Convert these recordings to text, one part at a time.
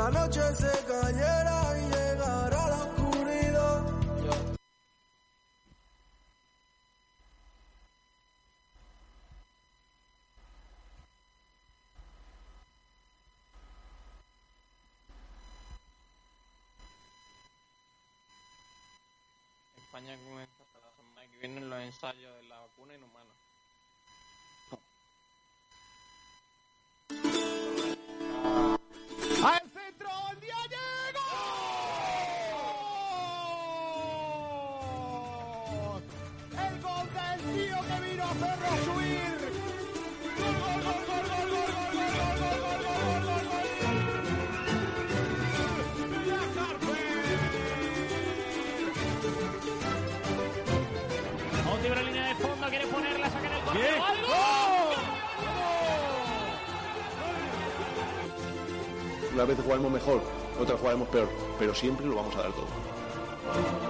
la noche se cayera y llegara la oscuridad. España comienza hasta la semana que viene los ensayos de la vacuna inhumana. Vez jugaremos mejor, otra jugaremos peor, pero siempre lo vamos a dar todo.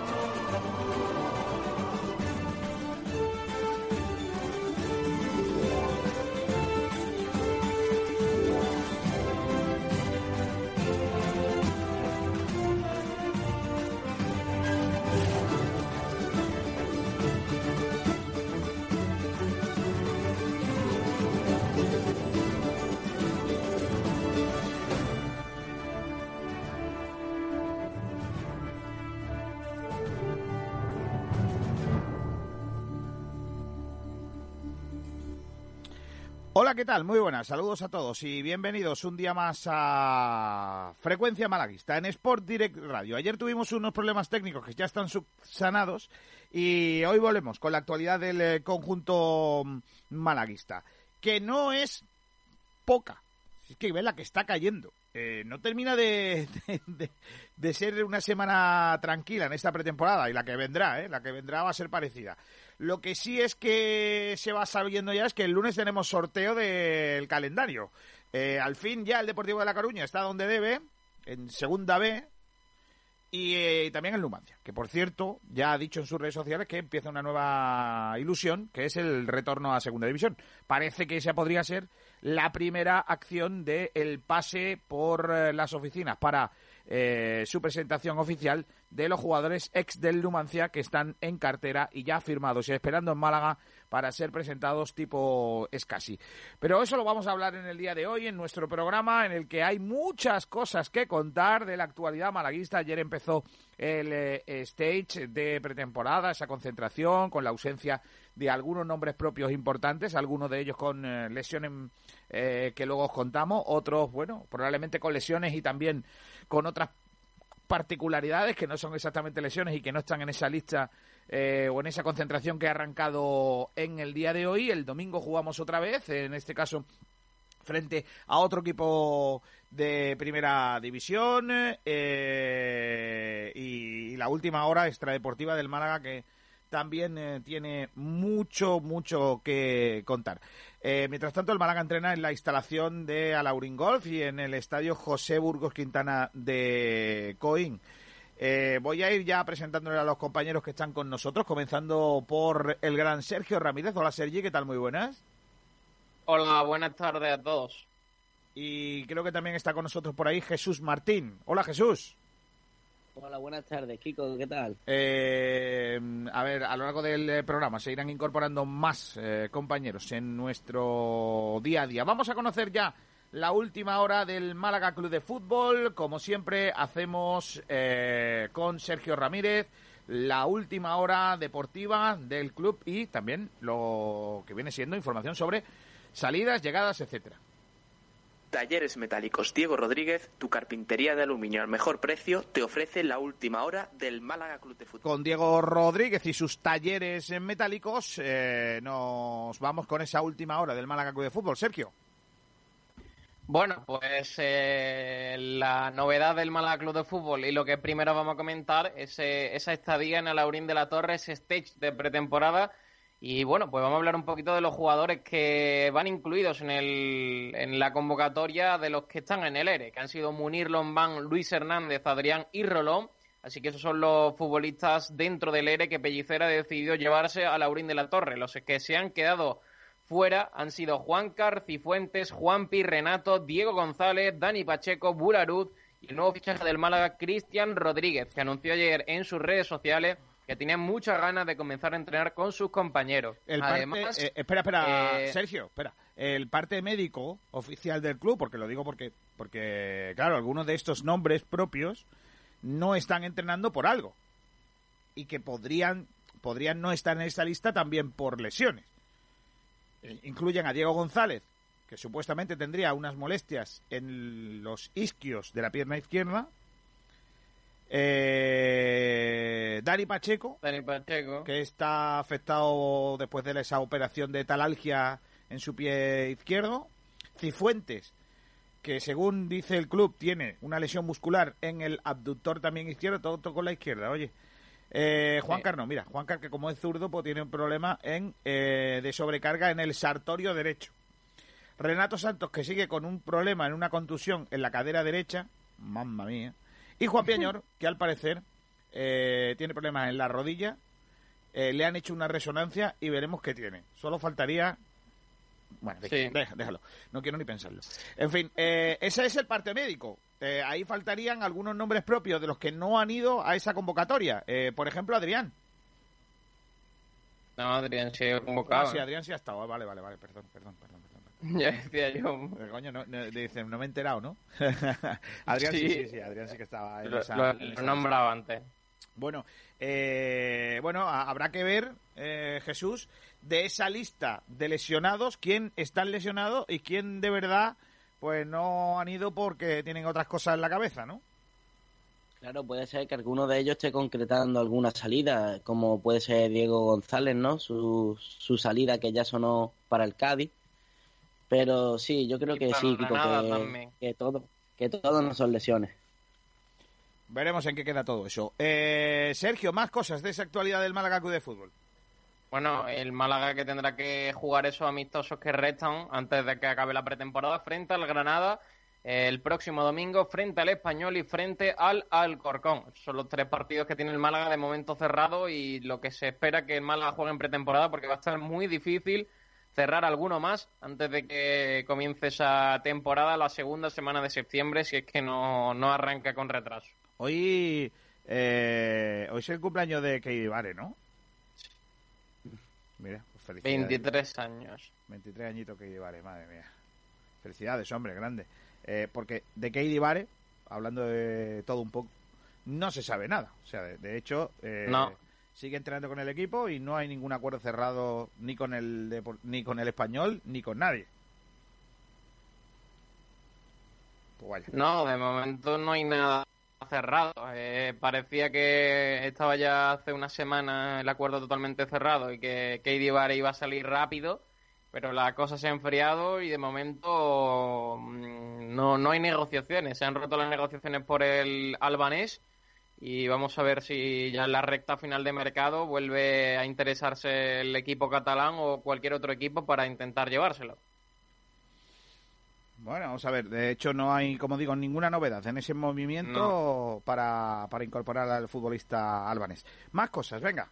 ¿Qué tal? Muy buenas, saludos a todos y bienvenidos un día más a Frecuencia Malaguista en Sport Direct Radio. Ayer tuvimos unos problemas técnicos que ya están subsanados y hoy volvemos con la actualidad del eh, conjunto malaguista, que no es poca, es que ve la que está cayendo. Eh, no termina de, de- de- de ser una semana tranquila en esta pretemporada y la que vendrá, ¿eh? la que vendrá va a ser parecida. Lo que sí es que se va sabiendo ya es que el lunes tenemos sorteo del calendario. Eh, al fin ya el Deportivo de La Coruña está donde debe, en segunda B, y eh, también en Numancia, que por cierto ya ha dicho en sus redes sociales que empieza una nueva ilusión, que es el retorno a segunda división. Parece que esa podría ser la primera acción del pase por eh, las oficinas para eh, su presentación oficial de los jugadores ex del Numancia que están en cartera y ya firmados y esperando en Málaga para ser presentados tipo Escasi. Pero eso lo vamos a hablar en el día de hoy en nuestro programa en el que hay muchas cosas que contar de la actualidad malaguista. Ayer empezó el eh, stage de pretemporada, esa concentración con la ausencia de algunos nombres propios importantes, algunos de ellos con eh, lesiones eh, que luego os contamos, otros, bueno, probablemente con lesiones y también con otras particularidades que no son exactamente lesiones y que no están en esa lista eh, o en esa concentración que ha arrancado en el día de hoy. El domingo jugamos otra vez, en este caso frente a otro equipo de primera división eh, y, la última hora extradeportiva del Málaga que también eh, tiene mucho, mucho que contar. Eh, mientras tanto, el Málaga entrena en la instalación de Alaurín Golf y en el estadio José Burgos Quintana de Coín. Eh, voy a ir ya presentándole a los compañeros que están con nosotros, comenzando por el gran Sergio Ramírez. Hola Sergi, ¿qué tal? Muy buenas. Hola, buenas tardes a todos. Y creo que también está con nosotros por ahí Jesús Martín. Hola Jesús. Hola, buenas tardes, Kiko, ¿qué tal? Eh, a ver, a lo largo del eh, programa se irán incorporando más eh, compañeros en nuestro día a día. Vamos a conocer ya la última hora del Málaga Club de Fútbol. Como siempre, hacemos eh, con Sergio Ramírez la última hora deportiva del club y también lo que viene siendo información sobre salidas, llegadas, etcétera. Talleres Metálicos Diego Rodríguez, tu carpintería de aluminio al mejor precio, te ofrece la última hora del Málaga Club de Fútbol. Con Diego Rodríguez y sus talleres en metálicos, eh, nos vamos con esa última hora del Málaga Club de Fútbol. Sergio. Bueno, pues eh, la novedad del Málaga Club de Fútbol y lo que primero vamos a comentar es eh, esa estadía en el Aurín de la Torre, ese stage de pretemporada. Y bueno, pues vamos a hablar un poquito de los jugadores que van incluidos en, el, en la convocatoria de los que están en el ERE, que han sido Munir Lombán, Luis Hernández, Adrián y Rolón. Así que esos son los futbolistas dentro del ERE que Pellicera ha decidido llevarse a Laurín de la Torre. Los que se han quedado fuera han sido Juan Cifuentes, Juanpi, Renato, Diego González, Dani Pacheco, Bularud y el nuevo fichaje del Málaga, Cristian Rodríguez, que anunció ayer en sus redes sociales que tenía muchas ganas de comenzar a entrenar con sus compañeros. El Además, parte, eh, espera, espera, eh, Sergio, espera. El parte médico oficial del club, porque lo digo porque, porque, claro, algunos de estos nombres propios no están entrenando por algo. Y que podrían, podrían no estar en esta lista también por lesiones. Eh, Incluyen a Diego González, que supuestamente tendría unas molestias en los isquios de la pierna izquierda. Eh, Dani Pacheco, Dani Pacheco. que está afectado después de esa operación de talalgia en su pie izquierdo. Cifuentes, que según dice el club tiene una lesión muscular en el abductor también izquierdo, todo, todo con la izquierda, oye. Eh, Juan Sí. Carno, mira, Juan Car que como es zurdo, pues tiene un problema en, eh, de sobrecarga en el sartorio derecho. Renato Santos, que sigue con un problema en una contusión en la cadera derecha, mamma mía. Y Juan Peñor, que al parecer eh, tiene problemas en la rodilla, eh, le han hecho una resonancia y veremos qué tiene. Solo faltaría... Bueno, Sí. deja- déjalo, no quiero ni pensarlo. En fin, eh, ese es el parte médico. Eh, ahí faltarían algunos nombres propios de los que no han ido a esa convocatoria. Eh, por ejemplo, Adrián. No, Adrián se ha Ah, convocado. sí, Adrián sí ha estado. Vale, vale, vale, perdón, perdón, perdón. Ya decía yo. Coño, no, no, dice, no me he enterado, ¿no? Adrián sí. Sí. sí, sí, Adrián sí que estaba en Lo, esa- lo- en lo esa nombraba antes. Bueno, eh, bueno, a- habrá que ver, eh, Jesús, de esa lista de lesionados, quién está lesionado y quién de verdad, pues no han ido porque tienen otras cosas en la cabeza, ¿no? Claro, puede ser que alguno de ellos esté concretando alguna salida, como puede ser Diego González, ¿no? Su, su salida que ya sonó para el Cádiz. Pero sí, yo creo que sí, Kiko, que todo, que todo no son lesiones. Veremos en qué queda todo eso. Eh, Sergio, más cosas de esa actualidad del Málaga Club de Fútbol. Bueno, el Málaga que tendrá que jugar esos amistosos que restan antes de que acabe la pretemporada frente al Granada eh, el próximo domingo, frente al Español y frente al Alcorcón. Son los tres partidos que tiene el Málaga de momento cerrado y lo que se espera que el Málaga juegue en pretemporada porque va a estar muy difícil cerrar alguno más antes de que comience esa temporada, la segunda semana de septiembre, si es que no, no arranca con retraso. Hoy, eh, hoy es el cumpleaños de Keidi Vare, ¿no? Mira, pues felicidades. 23 años. 23 añitos Keidi Vare, madre mía. Felicidades, hombre, grande. Eh, porque de Keidi Vare, hablando de todo un poco, no se sabe nada. O sea, de, de hecho, eh, No. Sigue entrenando con el equipo y no hay ningún acuerdo cerrado ni con el ni con el español ni con nadie. Pues. No, de momento no hay nada cerrado. Eh, parecía que estaba ya hace una semana el acuerdo totalmente cerrado y que Katie Vare iba a salir rápido, pero la cosa se ha enfriado y de momento mm, no, no hay negociaciones. Se han roto las negociaciones por el albanés y vamos a ver si ya en la recta final de mercado vuelve a interesarse el equipo catalán o cualquier otro equipo para intentar llevárselo. Bueno, vamos a ver. De hecho, no hay, como digo, ninguna novedad en ese movimiento para, para incorporar al futbolista albanés. Más cosas, venga.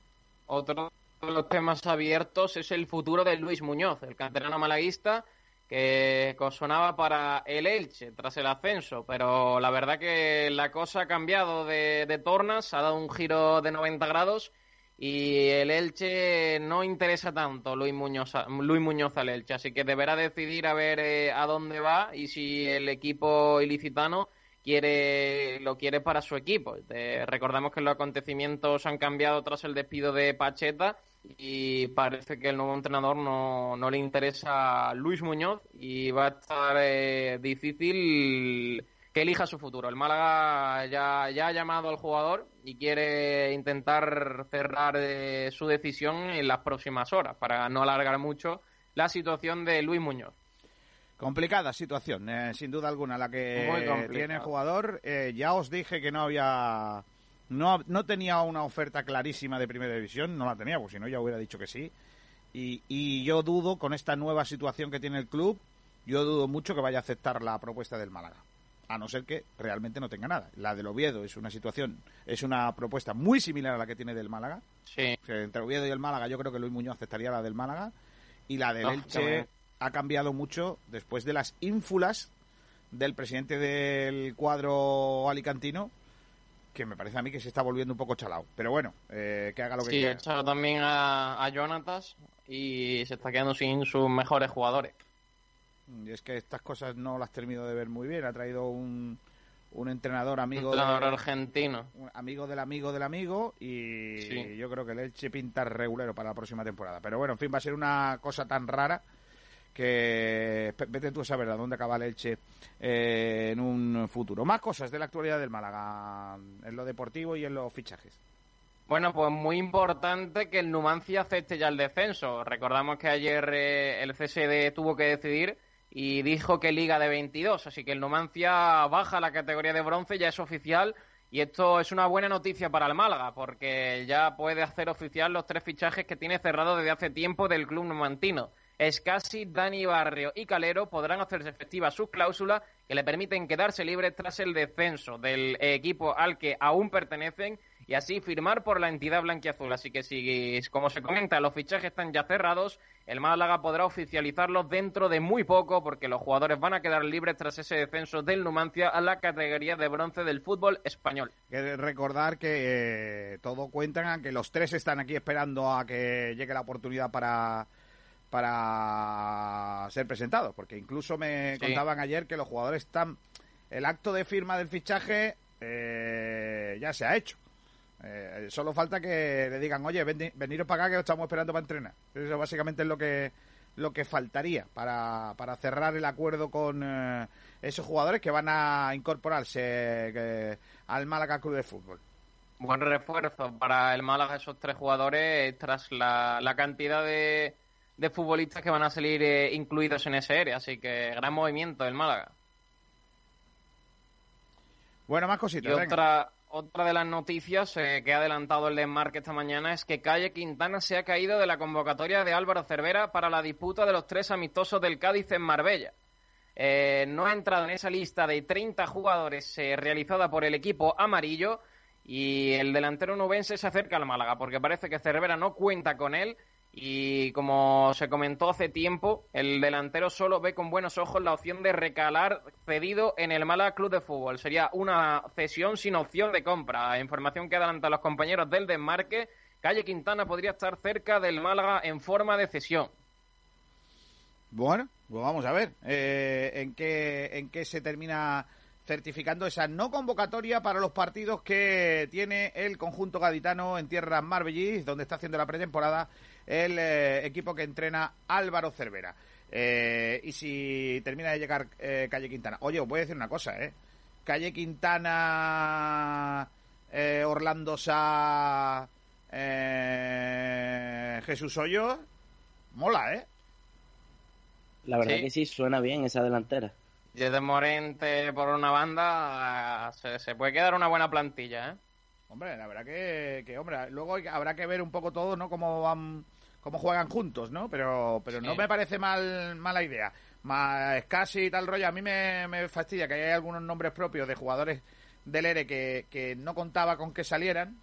Otro de los temas abiertos es el futuro de Luis Muñoz, el canterano malaguista que sonaba para el Elche tras el ascenso, pero la verdad que la cosa ha cambiado de, de tornas, ha dado un giro de 90 grados y el Elche no interesa tanto Luis Muñoz, Luis Muñoz al Elche, así que deberá decidir a ver eh, a dónde va y si el equipo ilicitano quiere lo quiere para su equipo. Eh, recordamos que los acontecimientos han cambiado tras el despido de Pacheta y parece que el nuevo entrenador no, no le interesa a Luis Muñoz y va a estar eh, difícil que elija su futuro. El Málaga ya, ya ha llamado al jugador y quiere intentar cerrar eh, su decisión en las próximas horas para no alargar mucho la situación de Luis Muñoz. Complicada situación, eh, sin duda alguna, la que tiene el jugador. Eh, ya os dije que no había. No, no tenía una oferta clarísima de primera división, no la tenía, porque si no ya hubiera dicho que sí. Y, y yo dudo, con esta nueva situación que tiene el club, yo dudo mucho que vaya a aceptar la propuesta del Málaga. A no ser que realmente no tenga nada. La del Oviedo es una situación, es una propuesta muy similar a la que tiene del Málaga. Sí, O sea, entre Oviedo y el Málaga, yo creo que Luis Muñoz aceptaría la del Málaga. Y la del No, Elche ha cambiado mucho después de las ínfulas del presidente del cuadro alicantino, que me parece a mí que se está volviendo un poco chalado. Pero bueno, eh, que haga lo que Sí, quiera. echado también a, a Jonatas y se está quedando sin sus mejores jugadores. Y es que estas cosas no las termino de ver muy bien. Ha traído un, un entrenador amigo, entrenador de- argentino. un amigo del amigo del amigo y Sí. yo creo que el Elche pinta regulero para la próxima temporada. Pero bueno, en fin, va a ser una cosa tan rara que vete tú a saber a dónde acaba el Elche eh, en un futuro. Más cosas de la actualidad del Málaga en lo deportivo y en los fichajes. Bueno, pues muy importante que el Numancia acepte ya el descenso. Recordamos que ayer eh, el CSD tuvo que decidir y dijo que liga de 22, así que el Numancia baja la categoría de bronce, ya es oficial y esto es una buena noticia para el Málaga porque ya puede hacer oficial los tres fichajes que tiene cerrado desde hace tiempo del club numantino. Escasi, Dani Barrio y Calero podrán hacerse efectivas sus cláusulas que le permiten quedarse libres tras el descenso del equipo al que aún pertenecen y así firmar por la entidad blanquiazul. Así que si, como se comenta, los fichajes están ya cerrados, el Málaga podrá oficializarlos dentro de muy poco porque los jugadores van a quedar libres tras ese descenso del Numancia a la categoría de bronce del fútbol español. Recordar que eh, todo cuentan que los tres están aquí esperando a que llegue la oportunidad para para ser presentados, porque incluso me Sí. contaban ayer que los jugadores están el acto de firma del fichaje eh, ya se ha hecho. Eh, solo falta que le digan, oye, veni- veniros para acá que os estamos esperando para entrenar. Eso básicamente es lo que lo que faltaría para, para cerrar el acuerdo con eh, esos jugadores que van a incorporarse eh, al Málaga Club de Fútbol. Buen refuerzo para el Málaga esos tres jugadores tras la, la cantidad de, de futbolistas que van a salir eh, incluidos en ese área. Así que gran movimiento del Málaga. Bueno, más cositas. otra, otra de las noticias eh, que ha adelantado el desmarque esta mañana es que Calle Quintana se ha caído de la convocatoria de Álvaro Cervera para la disputa de los tres amistosos del Cádiz en Marbella. Eh, no ha entrado en esa lista de 30 jugadores eh, realizada por el equipo amarillo y el delantero nubense se acerca al Málaga porque parece que Cervera no cuenta con él y como se comentó hace tiempo, el delantero solo ve con buenos ojos la opción de recalar pedido en el Málaga Club de Fútbol. Sería una cesión sin opción de compra. Información que adelantan los compañeros del desmarque. Calle Quintana podría estar cerca del Málaga en forma de cesión. Bueno, pues vamos a ver eh, en qué en qué se termina certificando esa no convocatoria para los partidos que tiene el conjunto gaditano en tierras marbellís, donde está haciendo la pretemporada el eh, equipo que entrena Álvaro Cervera. Eh, y si termina de llegar eh, Calle Quintana. Oye, os voy a decir una cosa, ¿eh? Calle Quintana, eh, Orlando Sá, eh, Jesús Hoyos, mola, ¿eh? La verdad Sí. que sí, suena bien esa delantera. Y desde Morente por una banda se, se puede quedar una buena plantilla, ¿eh? Hombre, la verdad que, que, hombre, luego habrá que ver un poco todo, ¿no? Cómo van, cómo juegan juntos, ¿no? Pero, pero no me parece mal, mala idea. Más casi y tal rollo, a mí me, me fastidia que hay algunos nombres propios de jugadores del ERE que, que no contaba con que salieran.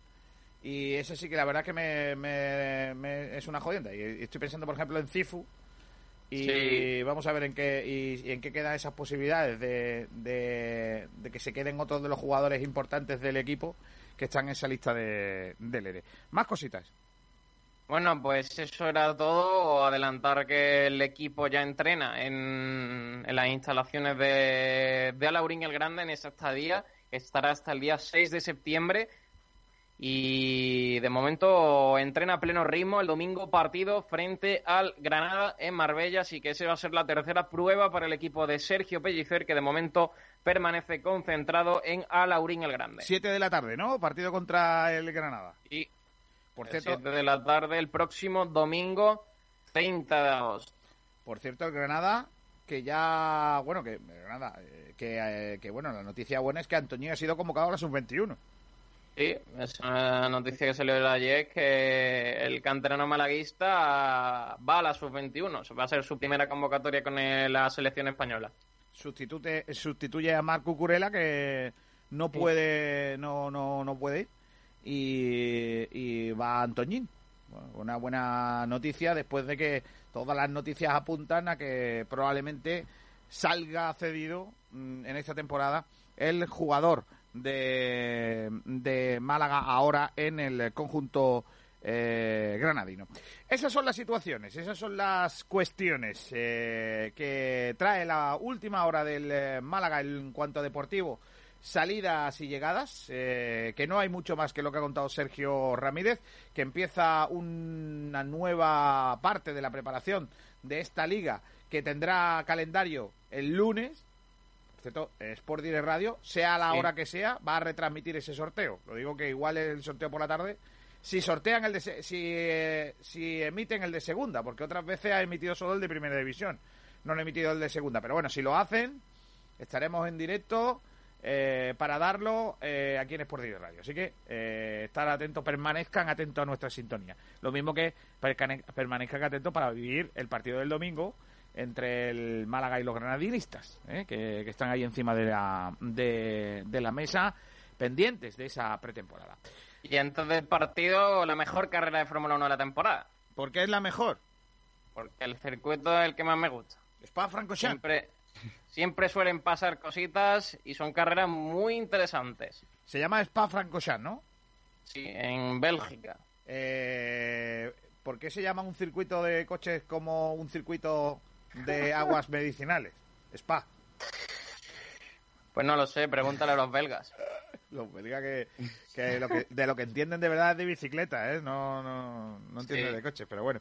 Y ese sí que la verdad que me, me- me- es una jodienda. Y estoy pensando, por ejemplo, en Cifu. Y Sí. vamos a ver en qué, y, y en qué quedan esas posibilidades de, de, de que se queden otros de los jugadores importantes del equipo que están en esa lista de, del ERE. Más cositas. Bueno, pues eso era todo. Adelantar que el equipo ya entrena en, en las instalaciones de, de Alaurín el Grande en esa estadía. Estará hasta el día 6 de septiembre. Y de momento entrena a pleno ritmo el domingo partido frente al Granada en Marbella. Así que esa va a ser la tercera prueba para el equipo de Sergio Pellicer, que de momento permanece concentrado en Alaurín el Grande. Siete de la tarde, ¿no? Partido contra el Granada. Y Por cierto, 7 de la tarde el próximo domingo 30 de agosto. por cierto, el Granada que ya, bueno, que Granada, eh, que, eh, que bueno, la noticia buena es que Antonio ha sido convocado a la sub-21. Sí, es una noticia que salió ayer que el canterano malaguista va a la sub-21. Va a ser su primera convocatoria con el- la selección española. Sustitute, sustituye a Marco Curela que no puede, no, no, no puede ir. Y, va Antoñín. Una buena noticia después de que todas las noticias apuntan a que probablemente salga cedido mm, en esta temporada el jugador de, de Málaga ahora en el conjunto eh, granadino. Esas son las situaciones, esas son las cuestiones eh, que trae la última hora del eh, Málaga en cuanto a deportivo. Salidas y llegadas, eh, que no hay mucho más que lo que ha contado Sergio Ramírez, que empieza una nueva parte de la preparación de esta liga que tendrá calendario el lunes, por cierto, Sport Direct Radio, sea la hora que sea, va a retransmitir ese sorteo. Lo digo que igual el sorteo por la tarde, si sortean el de, se- si, eh, si emiten el de segunda, porque otras veces ha emitido solo el de primera división, no han emitido el de segunda. Pero bueno, si lo hacen, estaremos en directo eh, para darlo eh, aquí en Sport Direct Radio. Así que eh, estar atentos, permanezcan atentos a nuestra sintonía. Lo mismo que permanezcan atentos para vivir el partido del domingo entre el Málaga y los granadinistas, ¿eh? que, que están ahí encima de la, de, de la mesa pendientes de esa pretemporada. Y antes del partido, la mejor carrera de Fórmula 1 de la temporada. ¿Por qué es la mejor? Porque el circuito es el que más me gusta. Spa Francorchamps. Siempre, siempre suelen pasar cositas y son carreras muy interesantes. Se llama Spa Francorchamps, ¿no? Sí, en Bélgica. Eh, ¿Por qué se llama un circuito de coches como un circuito de aguas medicinales? Spa. Pues no lo sé, pregúntale a los belgas. Lo, diga que, que lo que de lo que entienden de verdad es de bicicleta, ¿eh? No, no, no entienden Sí. de coches, pero bueno.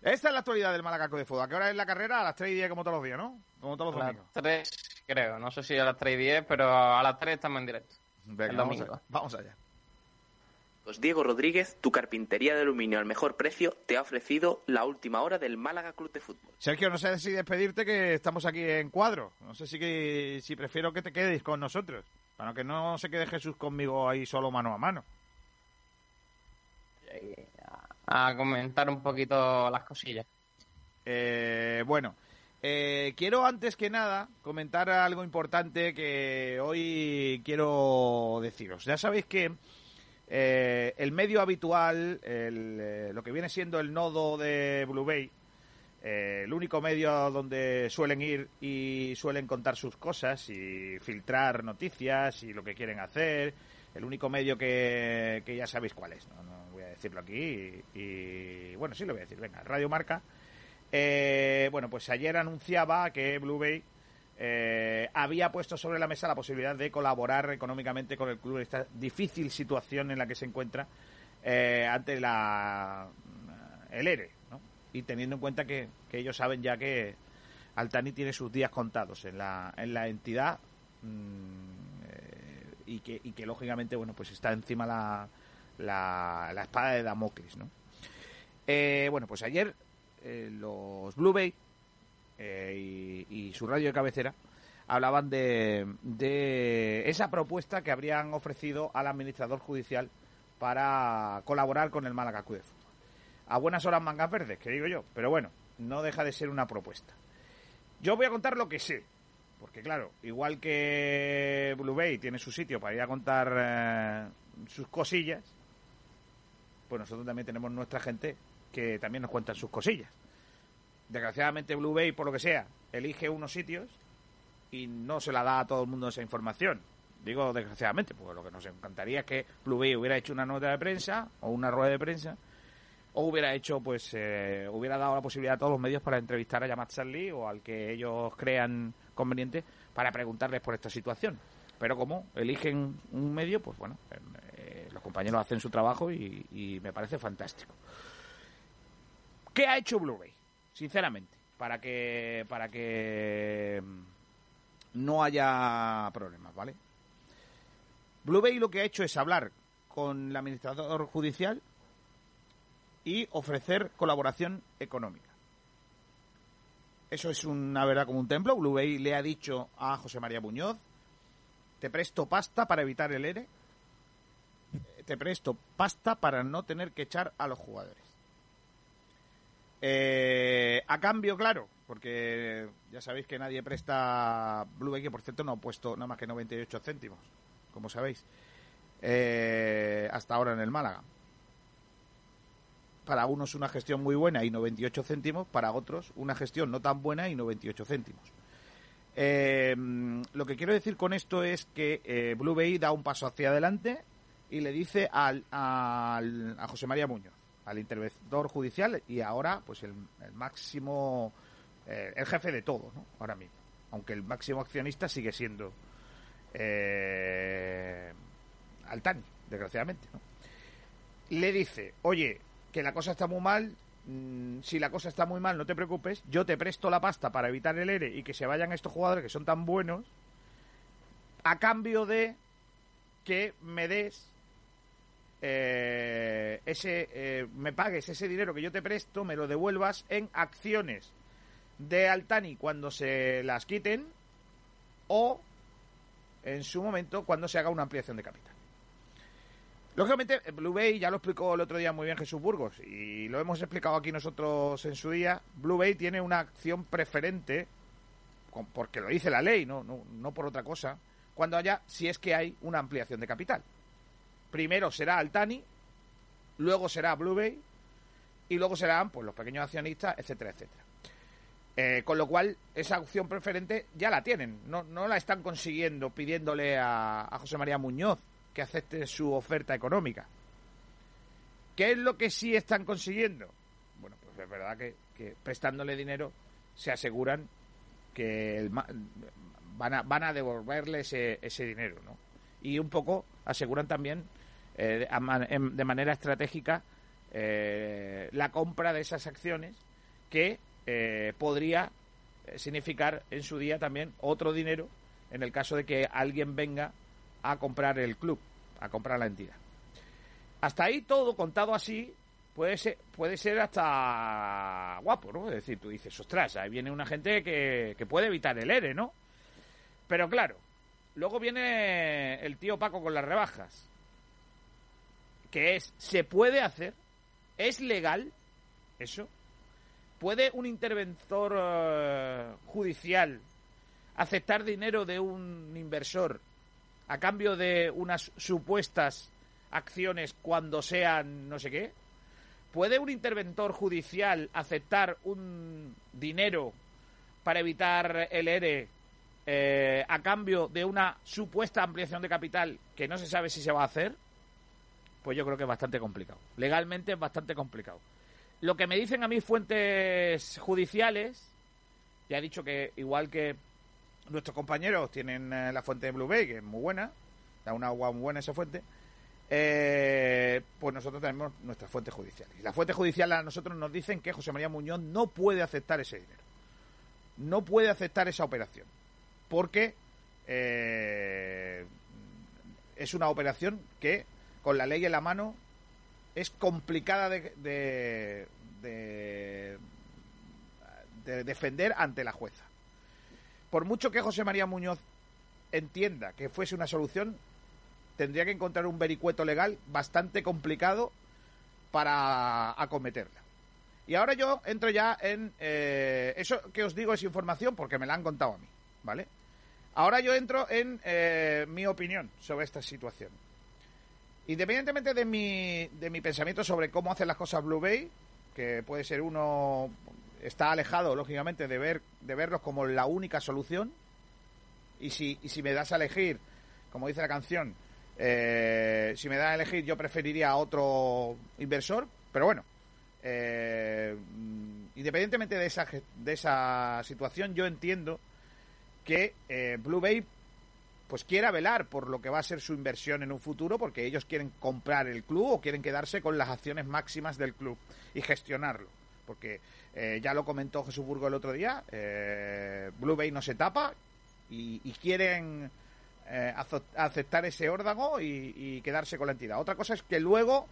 Esta es la actualidad del Malacaco de Fútbol. ¿A qué hora es la carrera? A las 3 y 10 como todos los días, ¿no? Como todos A los las domingos. 3, creo. No sé si a las 3 y 10, pero a las 3 estamos en directo. Venga, el vamos, domingo. a- vamos allá. Pues Diego Rodríguez, tu carpintería de aluminio al mejor precio, te ha ofrecido la última hora del Málaga Club de Fútbol. Sergio, no sé si despedirte que estamos aquí en cuadro. No sé si, que, si prefiero que te quedes con nosotros. Para que no se quede Jesús conmigo ahí solo mano a mano. A comentar un poquito las cosillas. Eh, bueno, eh, quiero antes que nada comentar algo importante que hoy quiero deciros. Ya sabéis que eh, el medio habitual, el, eh, lo que viene siendo el nodo de Blue Bay, eh, el único medio donde suelen ir y suelen contar sus cosas y filtrar noticias y lo que quieren hacer, el único medio que, que ya sabéis cuál es, no, no voy a decirlo aquí y, bueno, sí lo voy a decir, venga, Radio Marca. Eh, bueno, pues ayer anunciaba que Blue Bay eh, había puesto sobre la mesa la posibilidad de colaborar económicamente con el club en esta difícil situación en la que se encuentra eh, ante la el ERE. Y teniendo en cuenta que, que ellos saben ya que Altani tiene sus días contados en la, en la entidad mm, eh, y, que, y que lógicamente bueno pues está encima la, la, espada de Damocles, ¿no? Eh, bueno, pues ayer eh, los Blue Bay y, su radio de cabecera hablaban de, de esa propuesta que habrían ofrecido al administrador judicial para colaborar con el Málaga Fútbol. A buenas horas mangas verdes, que digo yo, pero bueno, no deja de ser una propuesta. Yo voy a contar lo que sé, porque claro, igual que Blue Bay tiene su sitio para ir a contar eh, sus cosillas, pues nosotros también tenemos nuestra gente que también nos cuentan sus cosillas. Desgraciadamente Blue Bay, por lo que sea, elige unos sitios y no se la da a todo el mundo esa información. Digo desgraciadamente, porque lo que nos encantaría es que Blue Bay hubiera hecho una nota de prensa o una rueda de prensa o hubiera hecho, pues, eh, hubiera dado la posibilidad a todos los medios para entrevistar a Yamat Charlie o al que ellos crean conveniente para preguntarles por esta situación. Pero como eligen un medio, pues bueno, eh, los compañeros hacen su trabajo y, y me parece fantástico. ¿Qué ha hecho Blu-ray? Sinceramente, para que para que mm, no haya problemas, ¿vale? Blu-ray lo que ha hecho es hablar con el administrador judicial y ofrecer colaboración económica. Eso es una verdad como un templo. Blu-ray le ha dicho a José María Muñoz, te presto pasta para evitar el ERE, te presto pasta para no tener que echar a los jugadores. Eh, a cambio, claro, porque ya sabéis que nadie presta Blue Bay, que por cierto no ha puesto nada más que 98 céntimos, como sabéis, eh, hasta ahora en el Málaga. Para unos una gestión muy buena y 98 céntimos, para otros una gestión no tan buena y 98 céntimos. Eh, lo que quiero decir con esto es que eh, Blue Bay da un paso hacia adelante y le dice al, al- a José María Muñoz, al interventor judicial y ahora pues el, máximo, eh, el jefe de todo, ¿no? Ahora mismo. Aunque el máximo accionista sigue siendo Altani, desgraciadamente, ¿no? Le dice, oye, que la cosa está muy mal, mm, si la cosa está muy mal, no te preocupes, yo te presto la pasta para evitar el ERE y que se vayan estos jugadores que son tan buenos, a cambio de que me des eh, ese, eh, me pagues ese dinero que yo te presto, me lo devuelvas en acciones de Altani cuando se las quiten o en su momento cuando se haga una ampliación de capital. Lógicamente, Blue Bay ya lo explicó el otro día muy bien Jesús Burgos y lo hemos explicado aquí nosotros en su día. Blue Bay tiene una acción preferente, porque lo dice la ley, no, no, no por otra cosa, cuando haya, si es que hay una ampliación de capital. Primero será Altani, luego será Blue Bay y luego serán pues, los pequeños accionistas, etcétera, etcétera. Eh, con lo cual, esa opción preferente ya la tienen. No, no la están consiguiendo pidiéndole a José María Muñoz que acepte su oferta económica. ¿Qué es lo que sí están consiguiendo? Bueno, pues es verdad que, que prestándole dinero se aseguran que el van, a, van a devolverle ese, ese dinero, ¿no? Y un poco aseguran también eh, de manera estratégica eh, la compra de esas acciones que eh, podría eh, significar en su día también otro dinero en el caso de que alguien venga a comprar el club, a comprar la entidad. Hasta ahí todo contado así puede ser, puede ser hasta guapo, ¿no? Es decir, tú dices, ostras, ahí viene una gente que, que puede evitar el ERE, ¿no? Pero claro, luego viene el tío Paco con las rebajas, que es, ¿se puede hacer? ¿Es legal eso? ¿Puede un interventor eh, judicial aceptar dinero de un inversor a cambio de unas supuestas acciones cuando sean no sé qué? ¿Puede un interventor judicial aceptar un dinero para evitar el ERE eh, a cambio de una supuesta ampliación de capital que no se sabe si se va a hacer? Pues yo creo que es bastante complicado. Legalmente es bastante complicado. Lo que me dicen a mí fuentes judiciales, ya he dicho que igual que nuestros compañeros tienen eh, la fuente de Blue Bay, que es muy buena, da una agua muy buena esa fuente, eh, pues nosotros tenemos nuestras fuentes judiciales. Y la fuente judicial a nosotros nos dicen que José María Muñoz no puede aceptar ese dinero. No puede aceptar esa operación. Porque eh, es una operación que, con la ley en la mano, es complicada de, de- de defender ante la jueza. Por mucho que José María Muñoz entienda que fuese una solución, tendría que encontrar un vericueto legal bastante complicado para acometerla. Y ahora yo entro ya en... eh, eso que os digo es información porque me la han contado a mí, ¿vale? Ahora yo entro en eh, mi opinión sobre esta situación. Independientemente de mi, de mi pensamiento sobre cómo hacen las cosas Blue Bay, que puede ser uno está alejado, lógicamente, de ver de verlos como la única solución. Y si, y si me das a elegir, como dice la canción, eh, si me das a elegir, yo preferiría a otro inversor. Pero bueno, eh, independientemente de esa, de esa situación, yo entiendo que eh, Blue Bay pues quiera velar por lo que va a ser su inversión en un futuro, porque ellos quieren comprar el club o quieren quedarse con las acciones máximas del club y gestionarlo. Porque eh, ya lo comentó Jesús Burgo el otro día, eh, Blue Bay no se tapa y, quieren eh, aceptar ese órdago y, y quedarse con la entidad. Otra cosa es que luego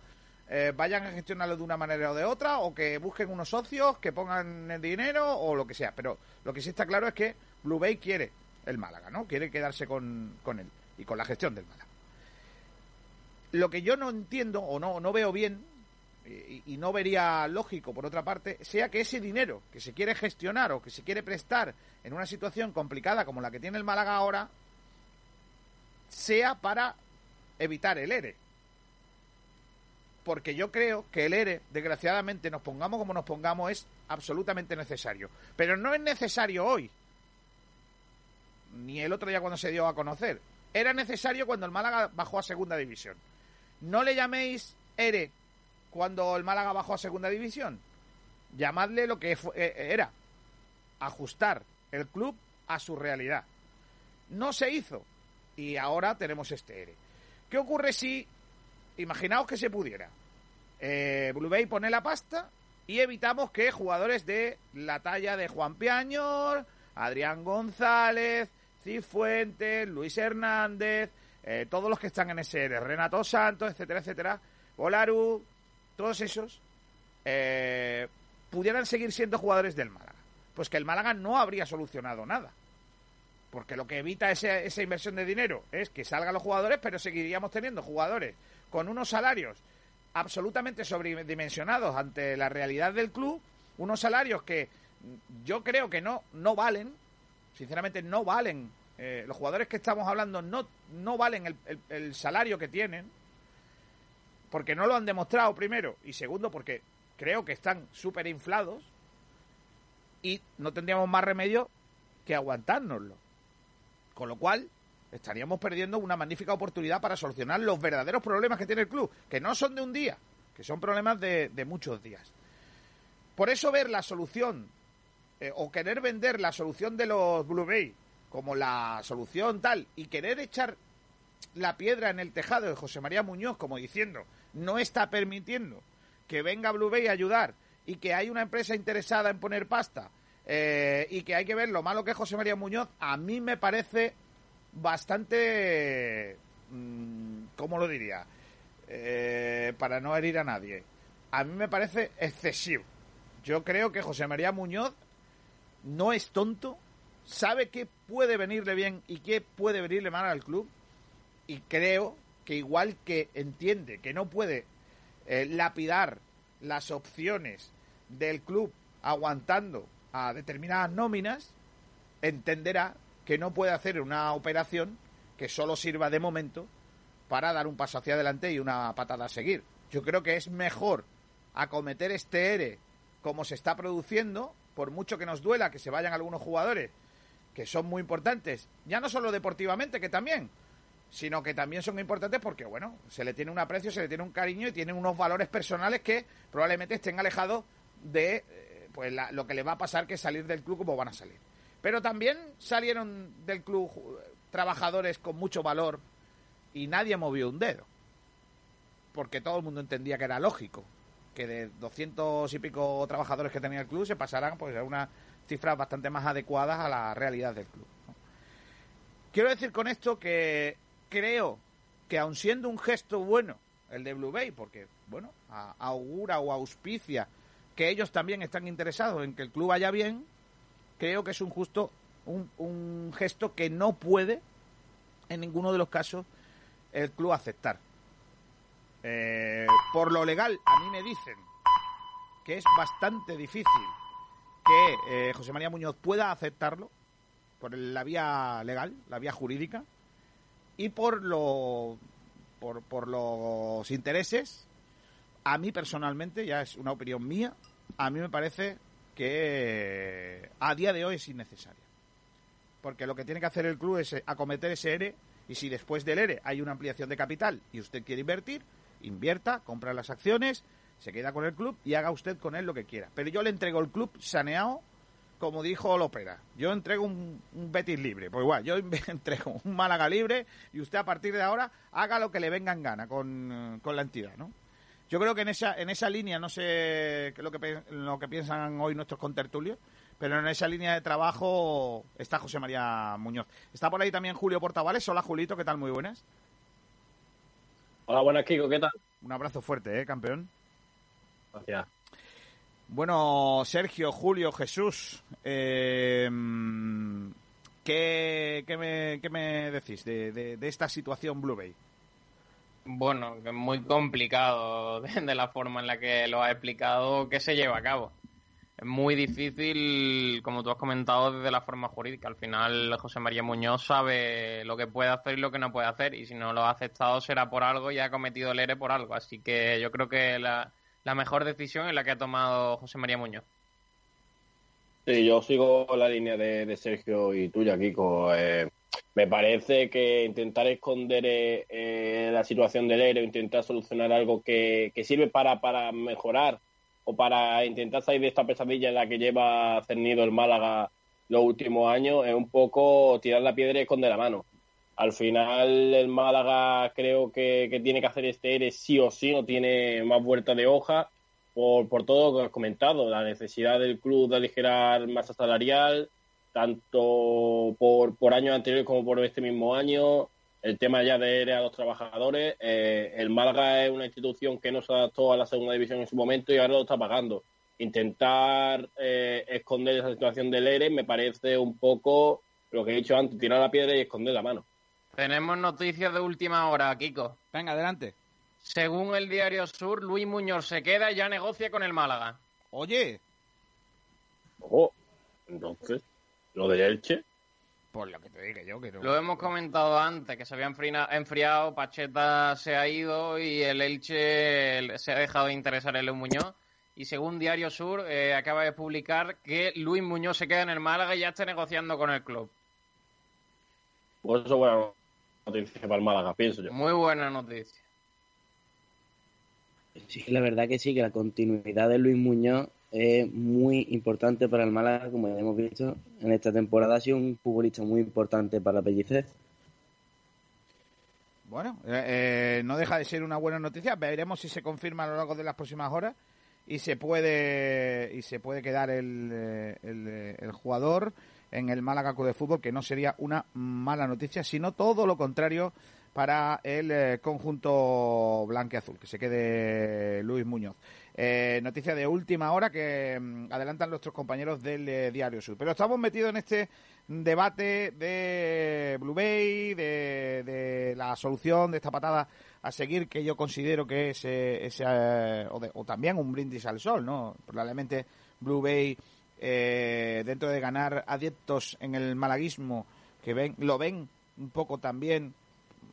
eh, vayan a gestionarlo de una manera o de otra, o que busquen unos socios, que pongan el dinero o lo que sea. Pero lo que sí está claro es que Blue Bay quiere el Málaga, ¿no? Quiere quedarse con, con él y con la gestión del Málaga. Lo que yo no entiendo o no, no veo bien y, no vería lógico, por otra parte, sea que ese dinero que se quiere gestionar o que se quiere prestar en una situación complicada como la que tiene el Málaga ahora, sea para evitar el ERE. Porque yo creo que el ERE, desgraciadamente, nos pongamos como nos pongamos, es absolutamente necesario. Pero no es necesario hoy. ni el otro día cuando se dio a conocer. Era necesario cuando el Málaga bajó a segunda división. No le llaméis ERE cuando el Málaga bajó a segunda división. Llamadle lo que fu- eh, era. Ajustar el club a su realidad. No se hizo. Y ahora tenemos este ERE. ¿Qué ocurre si, imaginaos que se pudiera, eh, Blue Bay pone la pasta y evitamos que jugadores de la talla de Juan Piañor, Adrián González, Cifuentes, Luis Hernández, eh, todos los que están en ese ERE, Renato Santos, etcétera, etcétera, Olaru, todos esos, eh, pudieran seguir siendo jugadores del Málaga. Pues que el Málaga no habría solucionado nada. Porque lo que evita ese- esa inversión de dinero es que salgan los jugadores, pero seguiríamos teniendo jugadores con unos salarios absolutamente sobredimensionados ante la realidad del club, unos salarios que yo creo que no, no valen, sinceramente no valen, eh, los jugadores que estamos hablando no, no valen el- el salario que tienen, porque no lo han demostrado primero, y segundo porque creo que están súper inflados, y no tendríamos más remedio que aguantárnoslo. Con lo cual, estaríamos perdiendo una magnífica oportunidad para solucionar los verdaderos problemas que tiene el club, que no son de un día, que son problemas de, muchos días. Por eso ver la solución, eh, o querer vender la solución de los Blue Bay como la solución tal, y querer echar la piedra en el tejado de José María Muñoz, como diciendo, no está permitiendo que venga Blue Bay a ayudar y que hay una empresa interesada en poner pasta eh, y que hay que ver lo malo que es José María Muñoz, a mí me parece bastante, mm, ¿cómo lo diría? Eh, para no herir a nadie. A mí me parece excesivo. Yo creo que José María Muñoz no es tonto, sabe qué puede venirle bien y qué puede venirle mal al club y creo que igual que entiende que no puede eh, lapidar las opciones del club aguantando a determinadas nóminas, entenderá que no puede hacer una operación que solo sirva de momento para dar un paso hacia adelante y una patada a seguir. Yo creo que es mejor acometer este ERE como se está produciendo, por mucho que nos duela que se vayan algunos jugadores que son muy importantes, ya no solo deportivamente, que también, sino que también son importantes porque, bueno, se le tiene un aprecio, se le tiene un cariño y tienen unos valores personales que probablemente estén alejados de eh, pues la- lo que le va a pasar que salir del club como van a salir. Pero también salieron del club trabajadores con mucho valor y nadie movió un dedo. Porque todo el mundo entendía que era lógico que de 200 y pico trabajadores que tenía el club se pasaran pues a unas cifras bastante más adecuadas a la realidad del club. Quiero decir con esto que creo que aun siendo un gesto bueno el de Blue Bay, porque bueno, augura o auspicia que ellos también están interesados en que el club vaya bien, creo que es un justo un, un gesto que no puede en ninguno de los casos el club aceptar. Eh, por lo legal, a mí me dicen que es bastante difícil que eh, José María Muñoz pueda aceptarlo por la vía legal, la vía jurídica, y por lo por, por los intereses, a mí personalmente, ya es una opinión mía, a mí me parece que a día de hoy es innecesaria. Porque lo que tiene que hacer el club es acometer ese ERE y si después del ERE hay una ampliación de capital y usted quiere invertir, invierta, compra las acciones, se queda con el club y haga usted con él lo que quiera. Pero yo le entrego el club saneado, como dijo Lopera. Yo entrego un, un Betis libre. Pues igual, yo entrego un Málaga libre y usted a partir de ahora haga lo que le venga en gana con, con la entidad, ¿no? Yo creo que en esa, en esa línea, no sé lo que, lo que piensan hoy nuestros contertulios, pero en esa línea de trabajo está José María Muñoz. Está por ahí también Julio Portavales. Hola, Julito, ¿qué tal? Muy buenas. Hola, buenas, Kiko, ¿qué tal? Un abrazo fuerte, ¿eh, campeón? Gracias. Bueno, Sergio, Julio, Jesús, eh, ¿qué, qué me, qué me decís de, de- esta situación Blue Bay? Bueno, muy complicado de, la forma en la que lo has explicado que se lleva a cabo. Es muy difícil, como tú has comentado, desde la forma jurídica. Al final, José María Muñoz sabe lo que puede hacer y lo que no puede hacer. Y si no lo ha aceptado, será por algo y ha cometido el ERE por algo. Así que yo creo que la, la mejor decisión es la que ha tomado José María Muñoz. Sí, yo sigo la línea de, Sergio y tuya, Kiko. Eh, me parece que intentar esconder eh, la situación del ERE, intentar solucionar algo que, que sirve para, para mejorar o para intentar salir de esta pesadilla en la que lleva cernido el Málaga los últimos años, es un poco tirar la piedra y esconder la mano. Al final el Málaga creo que, tiene que hacer este ERE sí o sí, no tiene más vuelta de hoja por, por todo lo que has comentado, la necesidad del club de aligerar masa salarial, tanto por, por años anteriores como por este mismo año, el tema ya de ERE a los trabajadores. Eh, el Málaga es una institución que no se adaptó a la segunda división en su momento y ahora lo está pagando. Intentar eh, esconder esa situación del ERE me parece un poco lo que he dicho antes, tirar la piedra y esconder la mano. Tenemos noticias de última hora, Kiko. Venga, adelante. Según el diario Sur, Luis Muñoz se queda y ya negocia con el Málaga. Oye, Ojo, entonces, lo de Elche, por lo que te dije yo, que no. Lo hemos comentado antes, que se había enfriado, Pacheta se ha ido y el Elche se ha dejado de interesar en Luis Muñoz. Y según Diario Sur, eh, acaba de publicar que Luis Muñoz se queda en el Málaga y ya está negociando con el club. pues eso es buena noticia para el Málaga, pienso yo. Muy buena noticia. Sí, la verdad que sí, que la continuidad de Luis Muñoz es muy importante para el Málaga, como ya hemos visto en esta temporada. Ha sido un futbolista muy importante para Pellicer. Bueno, eh, eh, no deja de ser una buena noticia. Veremos si se confirma a lo largo de las próximas horas y se puede y se puede quedar el, eh, el, eh, el jugador en el Málaga Club de Fútbol, que no sería una mala noticia, sino todo lo contrario para el eh, conjunto blanqueazul, que se quede Luis Muñoz. Eh, noticia de última hora que mm, adelantan nuestros compañeros del eh, Diario Sur. Pero estamos metidos en este debate de Blue Bay, de, la solución de esta patada a seguir, que yo considero que es, es, eh, o, de- o también un brindis al sol, ¿no? Probablemente Blue Bay, eh, dentro de ganar adeptos en el malaguismo, que ven, lo ven un poco también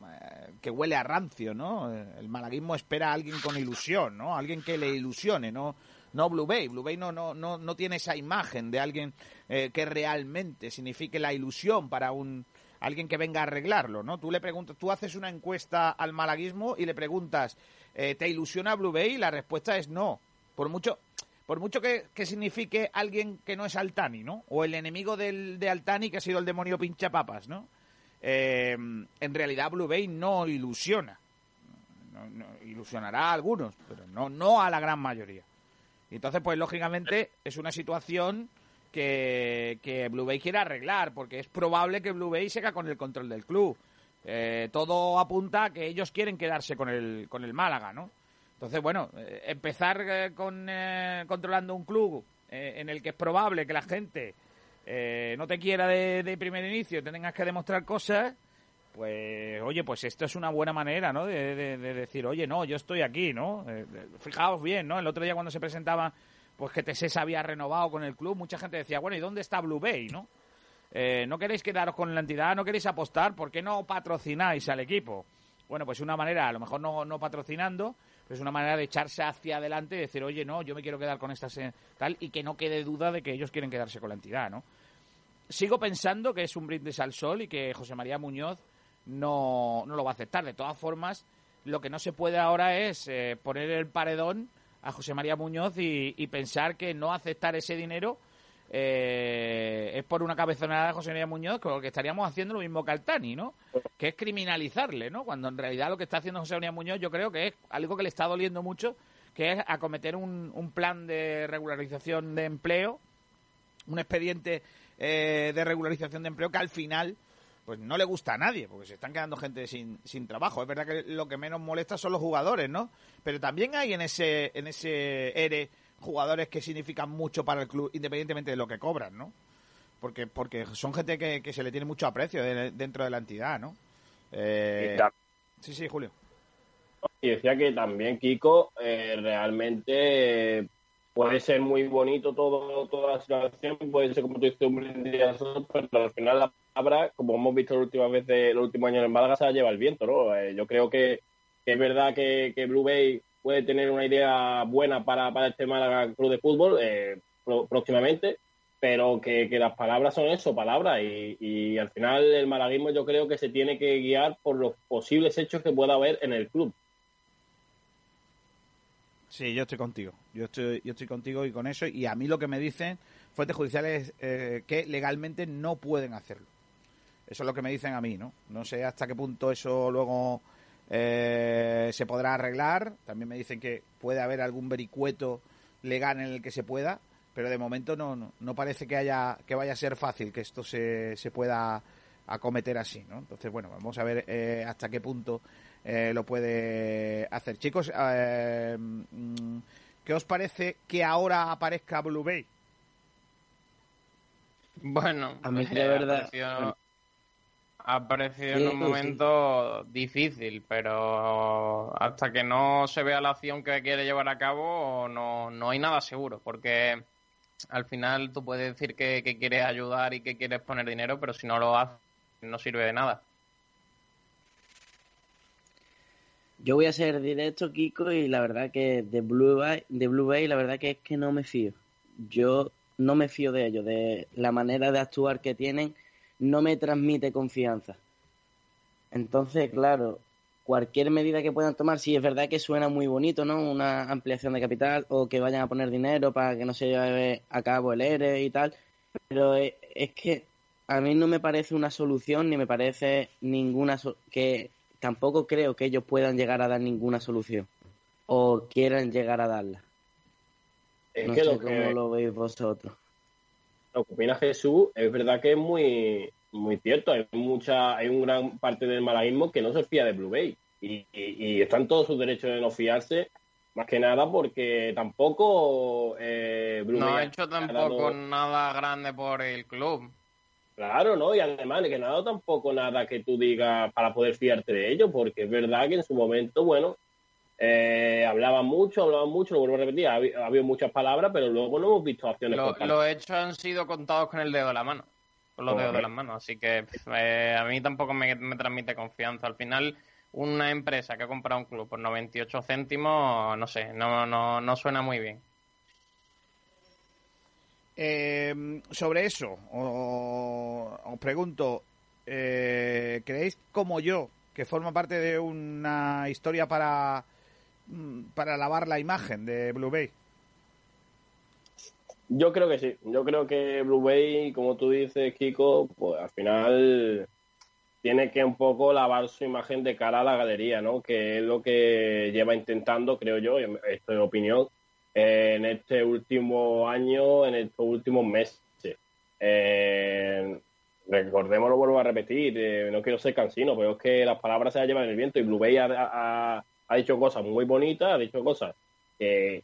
eh, que huele a rancio, ¿no? El malaguismo espera a alguien con ilusión, ¿no? Alguien que le ilusione, ¿no? No Blue Bay. Blue Bay no, no, no, no tiene esa imagen de alguien eh, que realmente signifique la ilusión para un alguien que venga a arreglarlo, ¿no? Tú le preguntas, tú haces una encuesta al malaguismo y le preguntas, ¿te ilusiona Blue Bay? Y la respuesta es no. Por mucho, por mucho que, que signifique alguien que no es Altani, ¿no? O el enemigo del, de Altani que ha sido el demonio pinchapapas, ¿no? Eh, en realidad Blue Bay no ilusiona. Ilusionará a algunos, pero no, no a la gran mayoría. Y entonces, pues lógicamente es una situación que, que Blue Bay quiere arreglar, porque es probable que Blue Bay siga con el control del club. Eh, todo apunta a que ellos quieren quedarse con el, con el Málaga, ¿no? Entonces, bueno, eh, empezar eh, con, eh, controlando un club eh, en el que es probable que la gente eh, no te quiera de, de primer inicio, te tengas que demostrar cosas, pues, oye, pues esto es una buena manera, ¿no? De, de- de decir, oye, no, yo estoy aquí, ¿no? Fijaos bien, ¿no? El otro día cuando se presentaba, pues que TC se había renovado con el club, mucha gente decía, bueno, ¿y dónde está Blue Bay, no? ¿No queréis quedaros con la entidad? ¿No queréis apostar? ¿Por qué no patrocináis al equipo? Bueno, pues una manera, a lo mejor no, no patrocinando, es una manera de echarse hacia adelante y decir, oye, no, yo me quiero quedar con esta se- tal, y que no quede duda de que ellos quieren quedarse con la entidad, ¿no? Sigo pensando que es un brindis al sol y que José María Muñoz no, no lo va a aceptar. De todas formas, lo que no se puede ahora es eh, poner el paredón a José María Muñoz y pensar que no aceptar ese dinero eh, es por una cabezonada de José María Muñoz, con lo que estaríamos haciendo lo mismo que Altani, ¿no? Que es criminalizarle, ¿no? Cuando en realidad lo que está haciendo José María Muñoz yo creo que es algo que le está doliendo mucho, que es acometer un, un plan de regularización de empleo, un expediente eh, de regularización de empleo que al final pues no le gusta a nadie, porque se están quedando gente sin, sin trabajo. Es verdad que lo que menos molesta son los jugadores, ¿no? Pero también hay en ese, en ese ERE jugadores que significan mucho para el club, independientemente de lo que cobran, ¿no? Porque, porque son gente que, que se le tiene mucho aprecio de- dentro de la entidad, ¿no? Eh, sí, sí, Julio. Y decía que también, Kiko, eh, realmente eh, puede ser muy bonito todo, toda la situación, puede ser como tú dices, un pero al final la palabra, como hemos visto la última vez de los últimos años en Málaga, se la lleva el viento, ¿no? Eh, yo creo que, que es verdad que, que Blue Bay puede tener una idea buena para, para este Málaga Club de Fútbol eh, próximamente, pero que, que las palabras son eso, palabras, y, y al final el malaguismo yo creo que se tiene que guiar por los posibles hechos que pueda haber en el club. Sí, yo estoy contigo. Yo estoy, yo estoy contigo y con eso. Y a mí lo que me dicen fuentes judiciales eh, que legalmente no pueden hacerlo. Eso es lo que me dicen a mí, ¿no? No sé hasta qué punto eso luego eh, se podrá arreglar. También me dicen que puede haber algún vericueto legal en el que se pueda, pero de momento no, no, no parece que haya que vaya a ser fácil que esto se, se pueda acometer así, ¿no? Entonces, bueno, vamos a ver eh, hasta qué punto eh, lo puede hacer. Chicos, eh, mm, ¿qué os parece que ahora aparezca Blue Bay? Bueno, A mí, eh, de verdad, apareció, apareció Sí, en un sí. momento difícil, pero hasta que no se vea la acción que quiere llevar a cabo, no, no hay nada seguro, porque al final tú puedes decir que, que quieres ayudar y que quieres poner dinero, pero si no lo haces, no sirve de nada. Yo voy a ser directo, Kiko, y la verdad que de Blue Bay, de Blue Bay, la verdad que es que no me fío. Yo no me fío de ellos, de la manera de actuar que tienen, no me transmite confianza. Entonces, claro, cualquier medida que puedan tomar, sí es verdad que suena muy bonito, ¿no? Una ampliación de capital o que vayan a poner dinero para que no se lleve a cabo el ERE y tal, pero es, es que a mí no me parece una solución ni me parece ninguna so- que tampoco creo que ellos puedan llegar a dar ninguna solución o quieran llegar a darla. Es no que sé lo cómo lo veis vosotros. Lo que opina Jesús es verdad que es muy, muy cierto. Hay mucha, hay un gran parte del malaguismo que no se fía de Blue Bay. Y, y, y está en todo su derecho de no fiarse, más que nada porque tampoco eh, Blue No Bay ha ha hecho dado- tampoco nada grande por el club. Claro, ¿no? Y además que dado tampoco nada que tú digas para poder fiarte de ellos, porque es verdad que en su momento, bueno, eh, hablaban mucho, hablaban mucho, lo vuelvo a repetir, ha, habi- ha habido muchas palabras, pero luego no hemos visto acciones Lo-. Los hechos han sido contados con el dedo de la mano, con los dedos de las manos. Así que eh, a mí tampoco me, me transmite confianza. Al final, una empresa que ha comprado un club por 98 céntimos, no sé, no, no, no suena muy bien. Eh, sobre eso, o- os pregunto, eh, ¿creéis como yo que forma parte de una historia para, para lavar la imagen de Blue Bay? Yo creo que sí. Yo creo que Blue Bay, como tú dices, Kiko, pues al final tiene que un poco lavar su imagen de cara a la galería, ¿no? Que es lo que lleva intentando, creo yo, esto es opinión, en este último año, en estos últimos meses. Eh, recordemos, lo vuelvo a repetir, eh, no quiero ser cansino, pero es que las palabras se las llevan en el viento y Blue Bay ha, ha- ha dicho cosas muy bonitas, ha dicho cosas que,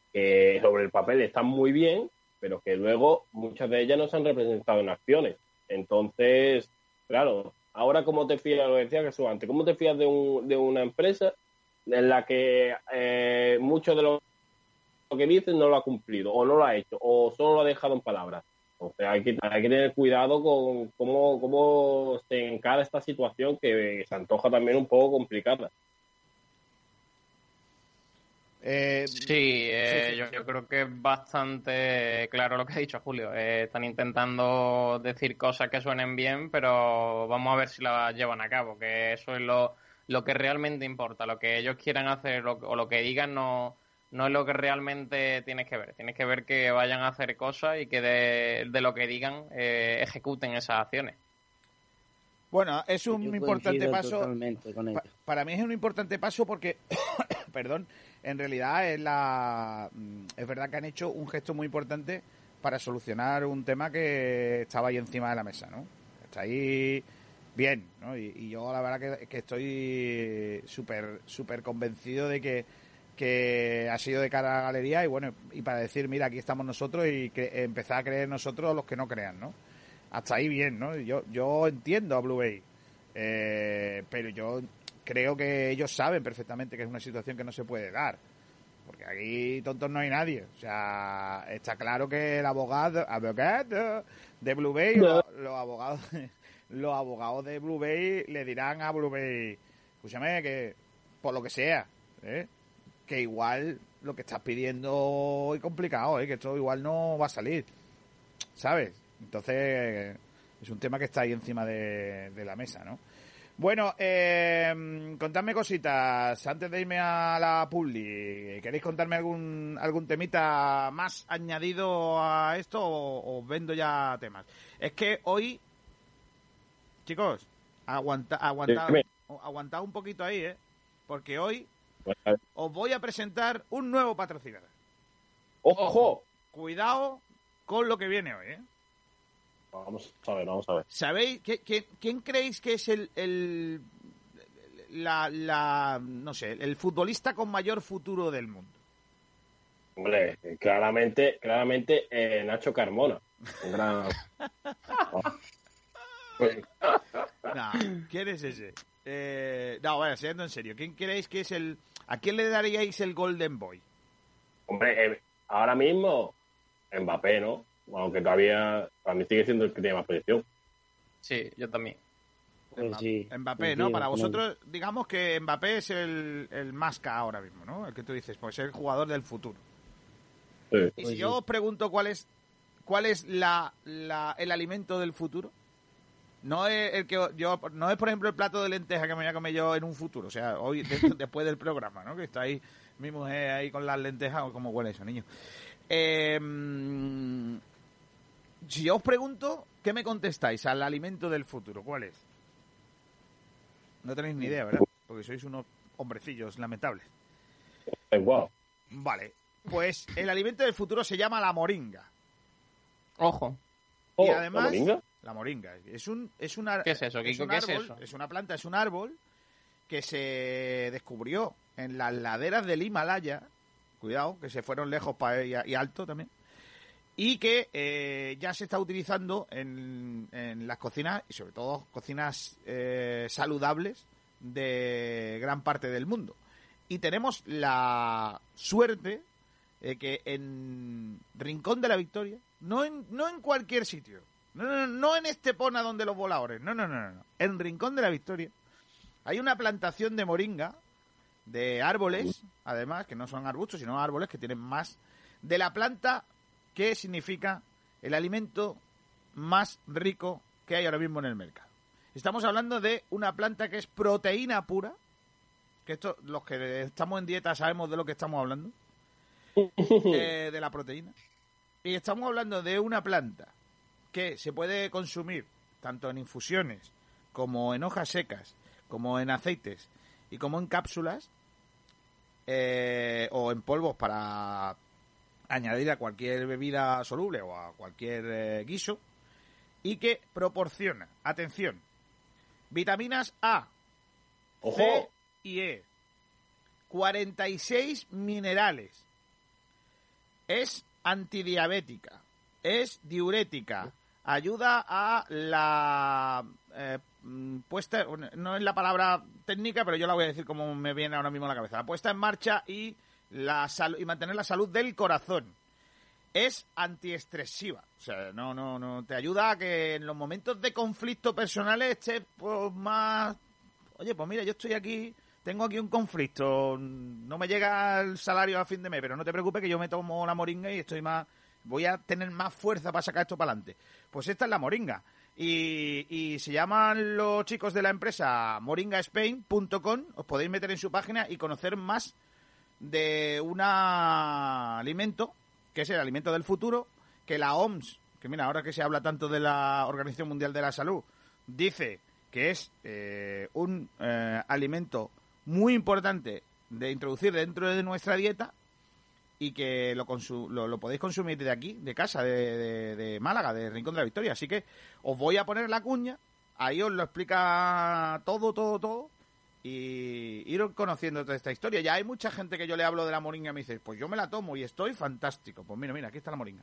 sobre el papel están muy bien, pero que luego muchas de ellas no se han representado en acciones. Entonces, claro, ahora cómo te fías, lo decía Jesús antes, ¿cómo te fías de, un, de una empresa en la que eh, mucho de lo que dices no lo ha cumplido, o no lo ha hecho, o solo lo ha dejado en palabras? Hay que, hay que tener cuidado con cómo, cómo se encara esta situación que se antoja también un poco complicada. Eh, Sí, eh, sí, sí. Yo, yo creo que es bastante claro lo que ha dicho Julio. Eh, están intentando decir cosas que suenen bien, pero vamos a ver si las llevan a cabo, que eso es lo, lo que realmente importa. Lo que ellos quieran hacer lo- o lo que digan no, no es lo que realmente tienes que ver. Tienes que ver que vayan a hacer cosas y que de, de lo que digan eh, ejecuten esas acciones. Bueno, es un Yo importante paso. Pa- para mí es un importante paso porque, perdón, en realidad es la, mm, es verdad que han hecho un gesto muy importante para solucionar un tema que estaba ahí encima de la mesa, ¿no? Está ahí bien, ¿no? Y, yo la verdad que, estoy súper, súper convencido de que, que ha sido de cara a la galería y bueno, y para decir, mira, aquí estamos nosotros y empezar a creer nosotros los que no crean, ¿no? Hasta ahí bien, ¿no? Yo, yo entiendo a Blue Bay, eh, pero yo creo que ellos saben perfectamente que es una situación que no se puede dar. Porque aquí tontos no hay nadie. O sea, está claro que el abogado, abogado de Blue Bay, los, los abogados, los abogados de Blue Bay le dirán a Blue Bay, escúchame, que por lo que sea, ¿eh? que igual lo que estás pidiendo es complicado, ¿eh? que esto igual no va a salir. ¿Sabes? Entonces, es un tema que está ahí encima de, de la mesa, ¿no? Bueno, eh, contadme cositas antes de irme a la publi. ¿Queréis contarme algún algún temita más añadido a esto o, o vendo ya temas? Es que hoy, chicos, aguanta, aguantad, un poquito ahí, ¿eh? Porque hoy Pues, os voy a presentar un nuevo patrocinador. ¡Ojo! Cuidado con lo que viene hoy, ¿eh? Vamos a ver, vamos a ver. ¿Sabéis qué- qué- quién creéis que es el, el la, la no sé, el futbolista con mayor futuro del mundo? Hombre, claramente, claramente eh, Nacho Carmona. Un gran... No, ¿quién es ese? Eh, no, vaya, siendo en serio, ¿quién creéis que es el a quién le daríais el Golden Boy? hombre, eh, ahora mismo Mbappé, ¿no? Aunque todavía para mí sigue siendo el que tiene más proyección. Sí, yo también. Pues sí. Mbappé, Sí, ¿no? sí, Para vosotros, digamos que Mbappé es el, el más K ahora mismo, ¿no? El que tú dices, pues es el jugador del futuro. Sí. Y Pues si sí. yo os pregunto cuál es cuál es la, la- el alimento del futuro, no es el que yo no es por ejemplo el plato de lenteja que me voy a comer yo en un futuro, o sea, hoy de- después del programa, ¿no? Que está ahí mi mujer ahí con las lentejas, o cómo huele eso, niño. Eh, si yo os pregunto, ¿qué me contestáis al alimento del futuro? ¿Cuál es? No tenéis ni idea, ¿verdad? Porque sois unos hombrecillos lamentables. Eh, guau. Vale, pues el alimento del futuro se llama la moringa. Ojo. Oh, y ¿la además, moringa? la moringa. Es un, es una, ¿Qué es eso, es Kiko? un ¿Qué es árbol, eso? Es una planta, es un árbol que se descubrió en las laderas del Himalaya. Cuidado, que se fueron lejos pa- y, y alto también. Y que eh, ya se está utilizando en, en las cocinas, y sobre todo cocinas eh, saludables de gran parte del mundo. Y tenemos la suerte de que en Rincón de la Victoria, no en, no en cualquier sitio, no, no, no en Estepona donde los voladores, no, no, no, no, no. En Rincón de la Victoria hay una plantación de moringa, de árboles, además, que no son arbustos, sino árboles que tienen más, de la planta que significa el alimento más rico que hay ahora mismo en el mercado. Estamos hablando de una planta que es proteína pura, que esto, los que estamos en dieta sabemos de lo que estamos hablando, eh, de la proteína. Y estamos hablando de una planta que se puede consumir tanto en infusiones como en hojas secas, como en aceites y como en cápsulas eh, o en polvos para añadir a cualquier bebida soluble o a cualquier eh, guiso y que proporciona, atención, vitaminas A, C Ojo. y E, 46 minerales, es antidiabética, es diurética, ayuda a la eh, mm, puesta, no es la palabra técnica, pero yo la voy a decir como me viene ahora mismo a la cabeza, la puesta en marcha y, la sal- y mantener la salud del corazón. Es antiestresiva, o sea, no, no, no, te ayuda a que en los momentos de conflicto personales estés pues, más oye, pues mira, yo estoy aquí, tengo aquí un conflicto, no me llega el salario a fin de mes, pero no te preocupes que yo me tomo la moringa y estoy más, voy a tener más fuerza para sacar esto para adelante. Pues esta es la moringa. Y, y se llaman los chicos de la empresa moringaspain.com, os podéis meter en su página y conocer más de un alimento, que es el alimento del futuro, que la OMS, que mira, ahora que se habla tanto de la Organización Mundial de la Salud, dice que es eh, un eh, alimento muy importante de introducir dentro de nuestra dieta y que lo, lo, lo podéis consumir de aquí, de casa, de- de Málaga, de Rincón de la Victoria. Así que os voy a poner la cuña, ahí os lo explica todo, todo, todo y ir conociendo toda esta historia. Ya hay mucha gente que yo le hablo de la moringa y me dice, pues yo me la tomo y estoy fantástico. Pues mira, mira, aquí está la moringa.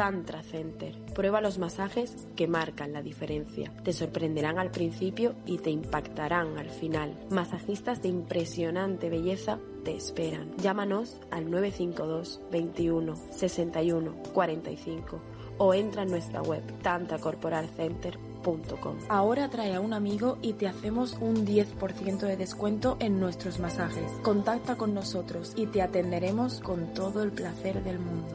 Tantra Center. Prueba los masajes que marcan la diferencia. Te sorprenderán al principio y te impactarán al final. Masajistas de impresionante belleza te esperan. Llámanos al 952 21 61 45 o entra en nuestra web tantacorporalcenter.com. Ahora trae a un amigo y te hacemos un 10% de descuento en nuestros masajes. Contacta con nosotros y te atenderemos con todo el placer del mundo.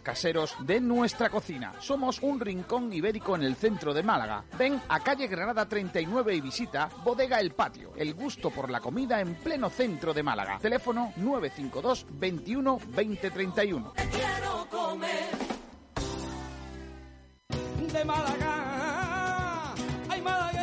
caseros de nuestra cocina. Somos un rincón ibérico en el centro de Málaga. Ven a calle Granada 39 y visita Bodega El Patio. El gusto por la comida en pleno centro de Málaga. Teléfono 952 21 20 31. Quiero comer de Málaga.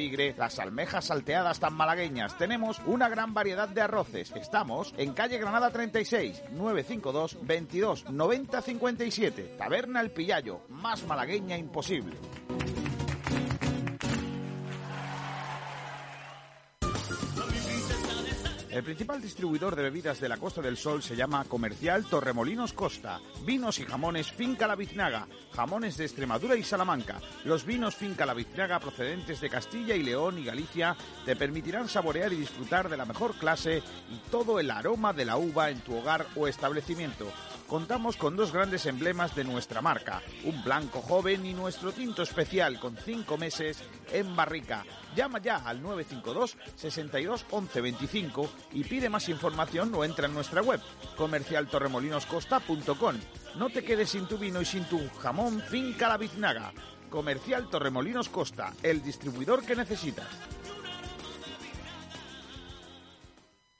tigre, las almejas salteadas tan malagueñas. Tenemos una gran variedad de arroces. Estamos en calle Granada 36, 952 22 90 57. Taberna El Pillayo, más malagueña imposible. El principal distribuidor de bebidas de la Costa del Sol se llama Comercial Torremolinos Costa. Vinos y jamones Finca La Biznaga, jamones de Extremadura y Salamanca. Los vinos Finca La Biznaga procedentes de Castilla y León y Galicia te permitirán saborear y disfrutar de la mejor clase y todo el aroma de la uva en tu hogar o establecimiento. Contamos con dos grandes emblemas de nuestra marca, un blanco joven y nuestro tinto especial con cinco meses en barrica. Llama ya al 952 62 11 25 y pide más información o entra en nuestra web comercialtorremolinoscosta.com. No te quedes sin tu vino y sin tu jamón Finca La Biznaga. Comercial Torremolinos Costa, el distribuidor que necesitas.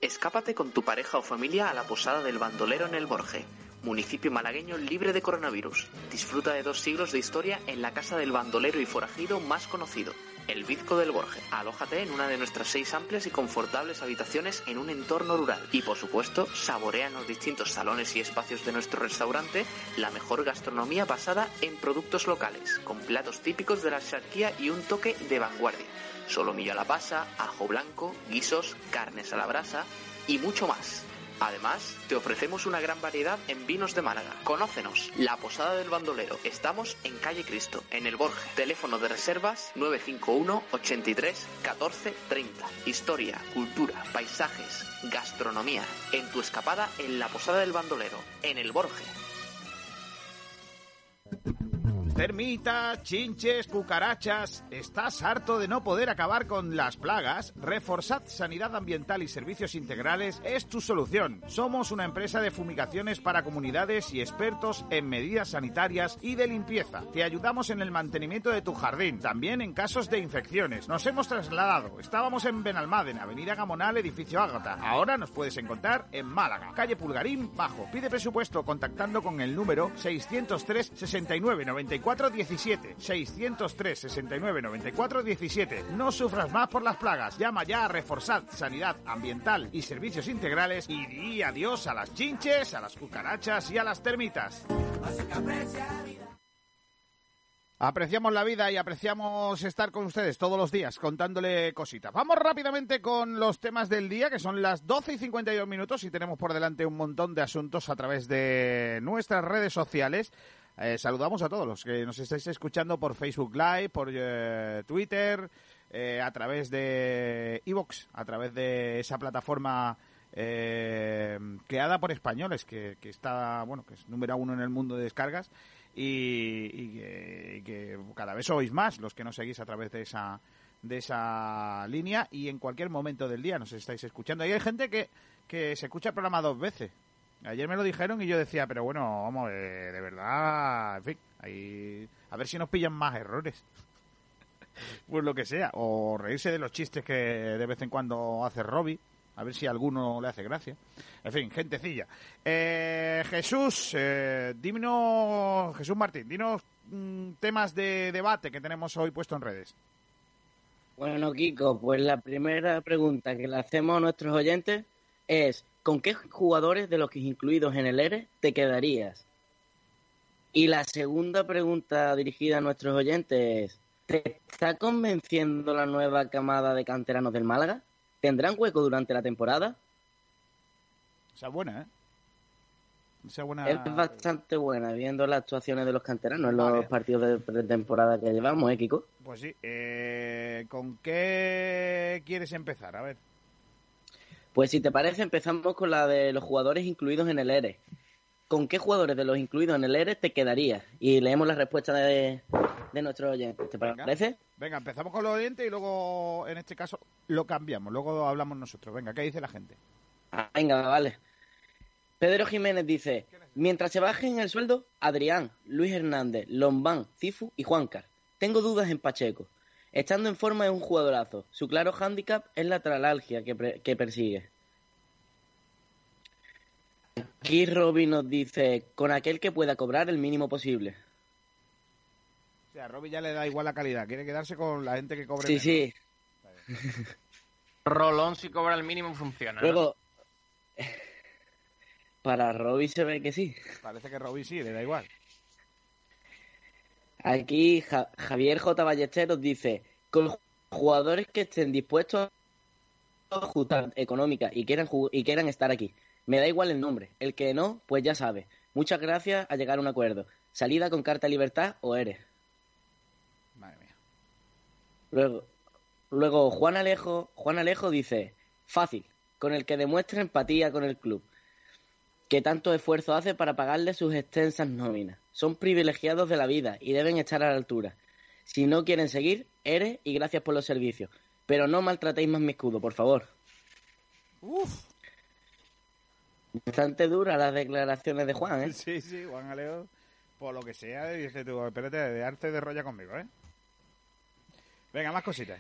Escápate con tu pareja o familia a la posada del bandolero en el Borje, municipio malagueño libre de coronavirus. Disfruta de dos siglos de historia en la casa del bandolero y forajido más conocido, El Bizco del Borge. Alójate en una de nuestras seis amplias y confortables habitaciones en un entorno rural. Y por supuesto, saborea en los distintos salones y espacios de nuestro restaurante la mejor gastronomía basada en productos locales, con platos típicos de la charquía y un toque de vanguardia. Solomillo a la pasa, ajo blanco, guisos, carnes a la brasa y mucho más. Además, te ofrecemos una gran variedad en vinos de Málaga. Conócenos, La Posada del Bandolero. Estamos en Calle Cristo, en el Borge. Teléfono de reservas 951 83 14 30. Historia, cultura, paisajes, gastronomía. En tu escapada en La Posada del Bandolero, en el Borge. Termitas, chinches, cucarachas. ¿Estás harto de no poder acabar con las plagas? Reforzad Sanidad Ambiental y Servicios Integrales es tu solución. Somos una empresa de fumigaciones para comunidades y expertos en medidas sanitarias y de limpieza. Te ayudamos en el mantenimiento de tu jardín, también en casos de infecciones. Nos hemos trasladado. Estábamos en Benalmádena, Avenida Gamonal, edificio Ágata. Ahora nos puedes encontrar en Málaga, calle Pulgarín, Bajo. Pide presupuesto contactando con el número 603 69 94 17 603 69 94 17. No sufras más por las plagas. Llama ya a Reforzad Sanidad Ambiental y Servicios Integrales y di adiós a las chinches, a las cucarachas y a las termitas. Apreciamos la vida y apreciamos estar con ustedes todos los días contándole cositas. Vamos rápidamente con los temas del día, que son las 12 y 52 minutos y tenemos por delante un montón de asuntos a través de nuestras redes sociales. Eh, saludamos a todos los que nos estáis escuchando por Facebook Live, por eh, Twitter, eh, a través de Evox, a través de esa plataforma eh, creada por españoles, que, está, bueno, que es número uno en el mundo de descargas y, y que cada vez sois más los que nos seguís a través de esa de esa línea y en cualquier momento del día nos estáis escuchando. Y hay gente que, que se escucha el programa dos veces. Ayer me lo dijeron y yo decía, pero bueno, vamos, de verdad, en fin, ahí, a ver si nos pillan más errores. pues lo que sea, o reírse de los chistes que de vez en cuando hace Robbie, a ver si a alguno le hace gracia. En fin, gentecilla. Eh, Jesús, eh, dímenos, Jesús Martín, dinos mm, temas de debate que tenemos hoy puesto en redes. Bueno, Kiko, pues la primera pregunta que le hacemos a nuestros oyentes es, ¿con qué jugadores de los que incluidos en el ERE te quedarías? Y la segunda pregunta dirigida a nuestros oyentes es, ¿te está convenciendo la nueva camada de canteranos del Málaga? ¿Tendrán hueco durante la temporada? Es buena, ¿eh? Buena... Es bastante buena, viendo las actuaciones de los canteranos en los partidos de pretemporada que llevamos, ¿eh, Kiko? Pues sí. Eh, ¿Con qué quieres empezar? A ver. Pues si te parece, empezamos con la de los jugadores incluidos en el ERE. ¿Con qué jugadores de los incluidos en el ERE te quedarías? Y leemos la respuesta de, de nuestros oyentes. ¿Te Venga. parece? Venga, empezamos con los oyentes y luego, en este caso, lo cambiamos. Luego hablamos nosotros. Venga, ¿qué dice la gente? Ah, venga, vale. Pedro Jiménez dice, mientras se bajen el sueldo, Adrián, Luis Hernández, Lombán, Cifu y Juancar. Tengo dudas en Pacheco. Estando en forma es un jugadorazo. Su claro hándicap es la tralalgia que, pre- que persigue. Aquí Robin nos dice, con aquel que pueda cobrar el mínimo posible. O sea, a Robbie ya le da igual la calidad. Quiere quedarse con la gente que cobre Sí, menos. sí. Rolón, si cobra el mínimo, funciona. ¿no? Luego, para Robin se ve que sí. Parece que Robbie sí, le da igual. Aquí Ja- Javier J. Ballesteros dice, con jugadores que estén dispuestos a ajustar económica y quieran, y quieran estar aquí. Me da igual el nombre. El que no, pues ya sabe. Muchas gracias a llegar a un acuerdo. Salida con carta de libertad o eres. Madre mía. Luego, luego Juan Alejo, Juan Alejo dice, fácil, con el que demuestre empatía con el club, que tanto esfuerzo hace para pagarle sus extensas nóminas. Son privilegiados de la vida y deben estar a la altura. Si no quieren seguir, eres y gracias por los servicios. Pero no maltratéis más mi escudo, por favor. Uf. Bastante duras las declaraciones de Juan, ¿eh? Sí, sí, Juan Aleo, por lo que sea, dice tú, espérate, de arte de rolla conmigo, ¿eh? Venga, más cositas.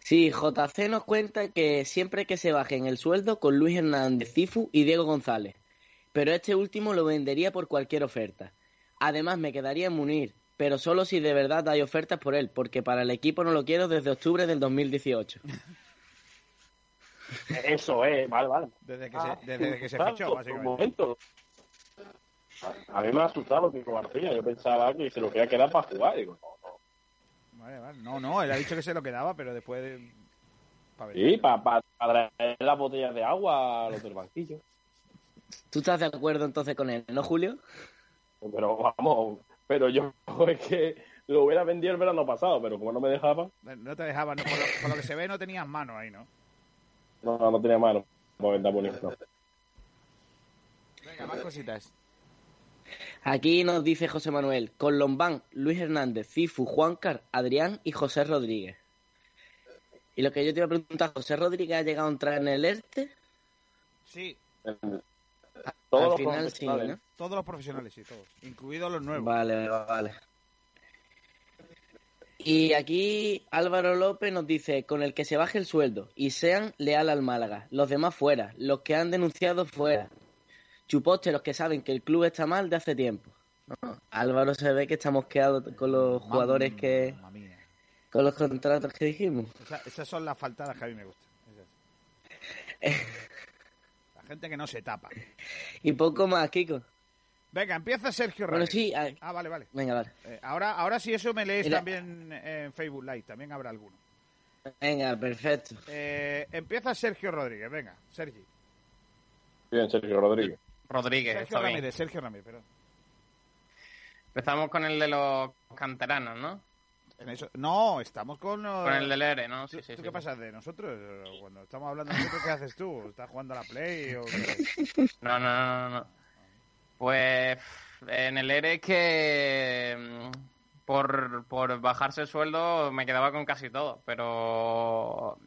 Sí, JC nos cuenta que siempre que se bajen el sueldo con Luis Hernández, Cifu y Diego González. Pero este último lo vendería por cualquier oferta. Además me quedaría en Munir, pero solo si de verdad hay ofertas por él, porque para el equipo no lo quiero desde octubre del 2018. Eso es, vale, vale. Desde que Ah, se, desde que se fichó, Un básicamente. momento. A mí me ha asustado Kiko García. Yo pensaba que se lo quería quedar para jugar. Digo, Vale, vale. No, no, él ha dicho que se lo quedaba, pero después... de- pa' ver. sí, para traer las botellas de agua a los del banquillo. ¿Tú estás de acuerdo entonces con él, no, Julio? Pero vamos, pero yo es que lo hubiera vendido el verano pasado, pero como no me dejaba, No te dejaba, no, por, lo, por lo que se ve no tenías mano ahí, ¿no? no, no tenía mano. bonito. Venga, más cositas. Aquí nos dice José Manuel, con Lombán, Luis Hernández, Cifu, Juancar, Adrián y José Rodríguez. Y lo que yo te iba a preguntar, ¿José Rodríguez ha llegado a entrar en el ERTE? Sí, Todos Al los final sí, profesionales. ¿no? todos los profesionales, sí, todos. Incluidos los nuevos. Vale, vale. Y aquí Álvaro López nos dice, con el que se baje el sueldo y sean leal al Málaga, los demás fuera, los que han denunciado fuera. Chuposte, los que saben que el club está mal de hace tiempo. No, Álvaro se ve que está mosqueado con los jugadores que... Con los contratos que dijimos. Esa- esas son las faltadas que a mí me gustan. Gente que no se tapa. Y poco más, Kiko. Venga, empieza Sergio Bueno, Ramos. sí, ah, Ah, vale, vale. venga, vale. Eh, ahora, ahora sí eso me lees también en Facebook Live, también habrá alguno. Venga, perfecto. Eh, empieza Sergio Rodríguez, venga, Sergi. Bien, Sergio Rodríguez. Rodríguez, Sergio está bien. Ramírez, Sergio Ramírez, perdón. Empezamos con el de los canteranos, ¿no? En eso- No, estamos con... Con el del ERE, ¿no? ¿Tú, Sí, sí, tú sí. qué pasas de nosotros? Cuando estamos hablando de nosotros, ¿qué haces tú? ¿Estás jugando a la Play o qué? No, no, no, no. Pues en el ERE es que mm, por, por bajarse el sueldo me quedaba con casi todo, pero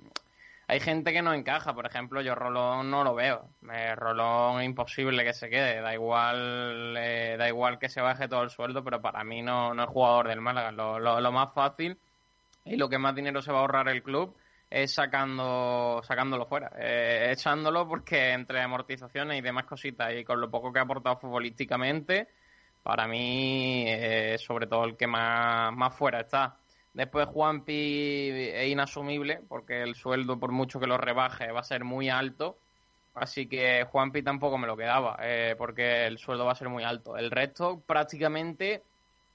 hay gente que no encaja. Por ejemplo, yo Rolón no lo veo. Eh, Rolón imposible que se quede. Da igual, eh, da igual que se baje todo el sueldo, pero para mí no, no es jugador del Málaga. Lo, lo, lo más fácil y lo que más dinero se va a ahorrar el club es sacando sacándolo fuera, eh, echándolo porque entre amortizaciones y demás cositas y con lo poco que ha aportado futbolísticamente, para mí eh, sobre todo el que más, más fuera está. Después Juanpi es inasumible porque el sueldo por mucho que lo rebaje va a ser muy alto, así que Juanpi tampoco me lo quedaba eh, porque el sueldo va a ser muy alto. El resto prácticamente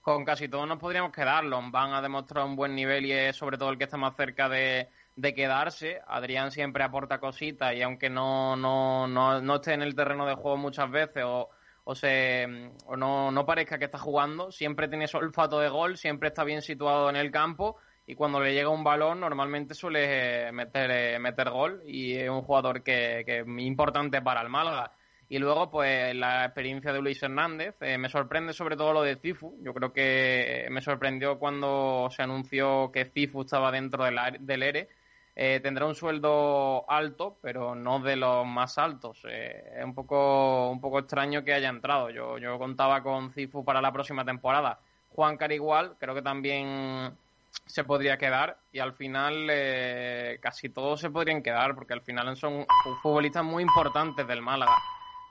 con casi todos nos podríamos quedar. Lombán ha demostrado un buen nivel y es sobre todo el que está más cerca de, de quedarse. Adrián siempre aporta cositas y aunque no, no, no, no esté en el terreno de juego muchas veces o, o, se, o no, no parezca que está jugando, siempre tiene ese olfato de gol, siempre está bien situado en el campo y cuando le llega un balón normalmente suele eh, meter, eh, meter gol y es un jugador que, es muy importante para el Málaga. Y luego, pues la experiencia de Luis Hernández. eh, me sorprende sobre todo lo de Cifu. Yo creo que me sorprendió cuando se anunció que Cifu estaba dentro del, del ERE. Eh, tendrá un sueldo alto, pero no de los más altos. Eh, es un poco, un poco extraño que haya entrado. Yo, yo contaba con Cifu para la próxima temporada. Juan Car igual, creo que también se podría quedar y al final eh, casi todos se podrían quedar porque al final son futbolistas muy importantes del Málaga.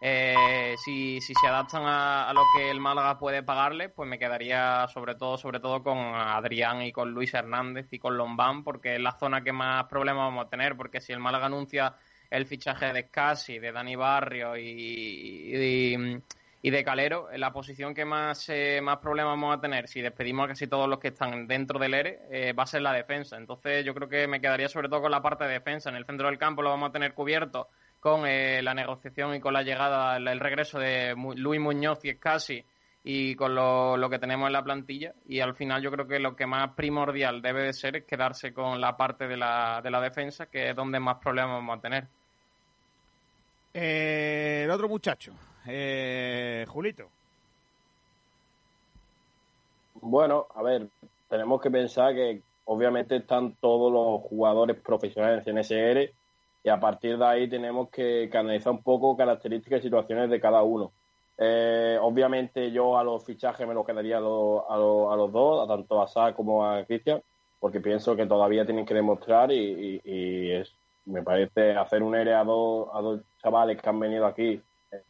Eh, si, si se adaptan a, a lo que el Málaga puede pagarle, pues me quedaría sobre todo, sobre todo con Adrián y con Luis Hernández y con Lombán, porque es la zona que más problemas vamos a tener, porque si el Málaga anuncia el fichaje de Scassi, de Dani Barrio y, de Calero, la posición que más, eh, más problemas vamos a tener, si despedimos a casi todos los que están dentro del ERE, eh, va a ser la defensa. Entonces yo creo que me quedaría sobre todo con la parte de defensa. En el centro del campo lo vamos a tener cubierto con eh, la negociación y con la llegada, el, el regreso de Luis Muñoz y Escasi y con lo, lo que tenemos en la plantilla. Y al final yo creo que lo que más primordial debe de ser es quedarse con la parte de la, de la defensa, que es donde más problemas vamos a tener. Eh, el otro muchacho, eh, Julito. Bueno, a ver, tenemos que pensar que obviamente están todos los jugadores profesionales en CNSR y a partir de ahí tenemos que, que analizar un poco características y situaciones de cada uno. Eh, obviamente yo a los fichajes me los quedaría a, los- a los- a los dos, a tanto a Sa como a Cristian, porque pienso que todavía tienen que demostrar y, y- y es, me parece hacer un ERE a dos, a dos chavales que han venido aquí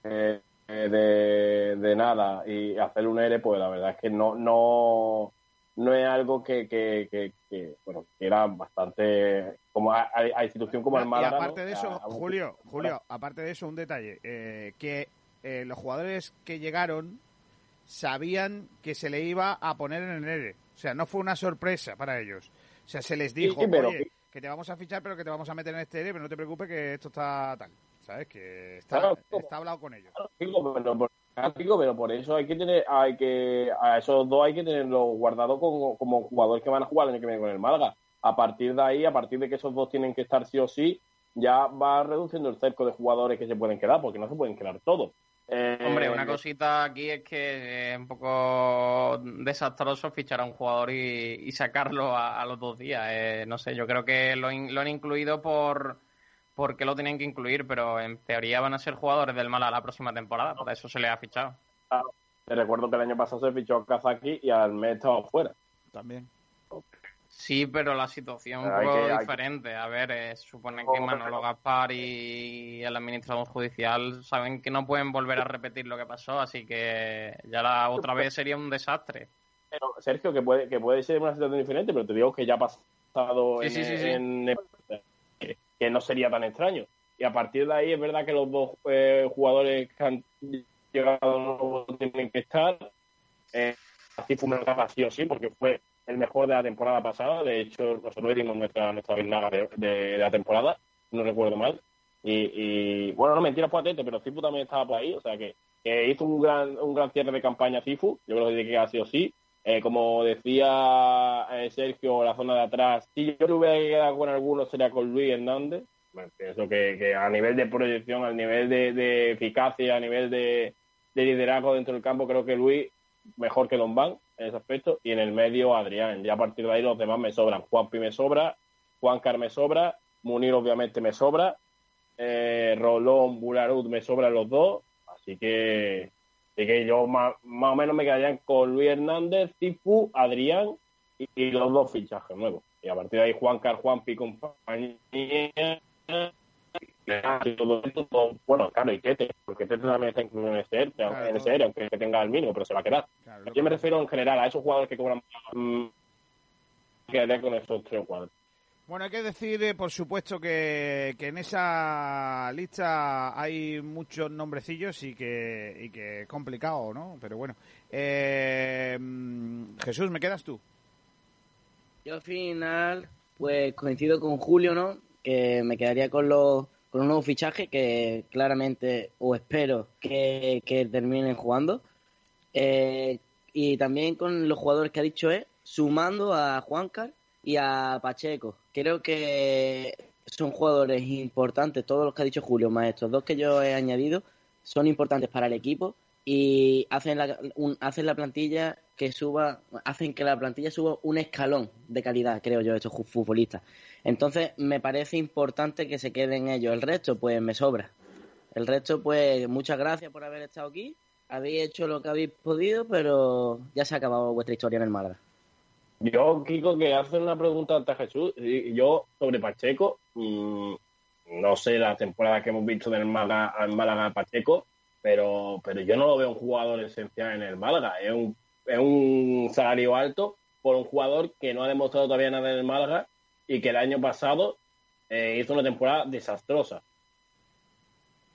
eh, de, de nada y hacer un ERE, pues la verdad es que no, no, no es algo que, que, que, que, bueno, era bastante como a, a institución como el Málaga. Y aparte ¿no? de eso, A- a- Julio, Julio, aparte de eso, un detalle, eh, que eh, los jugadores que llegaron sabían que se le iba a poner en el ERE. O sea, no fue una sorpresa para ellos. O sea, se les dijo, sí, pero- oye, que te vamos a fichar, pero que te vamos a meter en este ERE, pero no te preocupes que esto está tal. ¿Sabes? Que está, Claro, está hablado con ellos. Digo, pero, por, pero por eso hay que tener, hay que, a esos dos hay que tenerlos guardados como, como jugadores que van a jugar el año que viene con el Málaga. A partir de ahí, a partir de que esos dos tienen que estar sí o sí, ya va reduciendo el cerco de jugadores que se pueden quedar, porque no se pueden quedar todos. Eh, Hombre, una cosita aquí es que es un poco desastroso fichar a un jugador y, sacarlo a, los dos días. Eh, no sé, yo creo que lo han incluido por porque lo tenían que incluir, pero en teoría van a ser jugadores del Málaga la próxima temporada, por eso se les ha fichado. Te recuerdo que el año pasado se fichó a Kazaki y al mes estaba fuera. También. Sí, pero la situación un Hay poco que- hay que- diferente. A ver, eh, supone que Manolo Gaspar y el administrador judicial saben que no pueden volver a repetir lo que pasó, así que ya la otra vez sería un desastre. Pero, Sergio, que puede, que puede ser una situación diferente, pero te digo que ya ha pasado Sí, en, sí, sí, sí. en- que, no sería tan extraño. Y a partir de ahí es verdad que los dos eh, jugadores que han llegado tienen que estar. Eh, así fue una sí o sí, porque fue el mejor de la temporada pasada. De hecho, nosotros dimos nuestra, nuestra de, de- la temporada, no recuerdo mal. Y, bueno, no mentira, fue atento, pero Cifu también estaba por ahí, o sea que, hizo un gran, un gran cierre de campaña Cifu, yo creo que que ha sido sí. Eh, como decía eh, Sergio, la zona de atrás, si yo le hubiera quedado con alguno sería con Luis Hernández. Pienso que, que a nivel de proyección, a nivel de, eficacia, a nivel de, de liderazgo dentro del campo, creo que Luis mejor que Lombán en ese aspecto. Y en el medio, Adrián. Ya a partir de ahí los demás me sobran. Juanpi me sobra, Juancar me sobra, Munir obviamente me sobra, eh, Rolón, Bularud me sobran los dos. Así que, así que yo más, más o menos me quedaría con Luis Hernández, Cifu, Adrián y, y los dos fichajes nuevos. Y a partir de ahí Juancar, Juanpi y compañía. y todo esto, todo- bueno, claro, y Tete, porque Tete también está incluido en ERE, Claro, en aunque tenga el mínimo, pero se va a quedar. Claro, Yo me refiero en general a esos jugadores que cobran mm, quedaría con esos tres cuatro. Bueno, hay que decir, eh, por supuesto, que, que en esa lista hay muchos nombrecillos y que, y que es complicado, ¿no? Pero bueno. Eh, Jesús, ¿me quedas tú? Yo al final, pues coincido con Julio, ¿no? Que me quedaría con los con un nuevo fichaje que claramente, o espero que, que terminen jugando. Eh, y también con los jugadores que ha dicho él, sumando a Juancar y a Pacheco. Creo que son jugadores importantes, todos los que ha dicho Julio, más estos dos que yo he añadido, son importantes para el equipo y hacen la, un- hacen la plantilla que suba, hacen que la plantilla suba un escalón de calidad, creo yo, estos futbolistas. Entonces, me parece importante que se queden ellos. El resto, pues me sobra. El resto, pues muchas gracias por haber estado aquí. Habéis hecho lo que habéis podido, pero ya se ha acabado vuestra historia en el Málaga. Yo, Kiko, que hace una pregunta ante Jesús. y Yo, sobre Pacheco, mm, no sé la temporada que hemos visto del Málaga, al Málaga Pacheco, pero, pero yo no lo veo un jugador esencial en el Málaga. Es un, es un salario alto por un jugador que no ha demostrado todavía nada en el Málaga y que el año pasado eh, hizo una temporada desastrosa.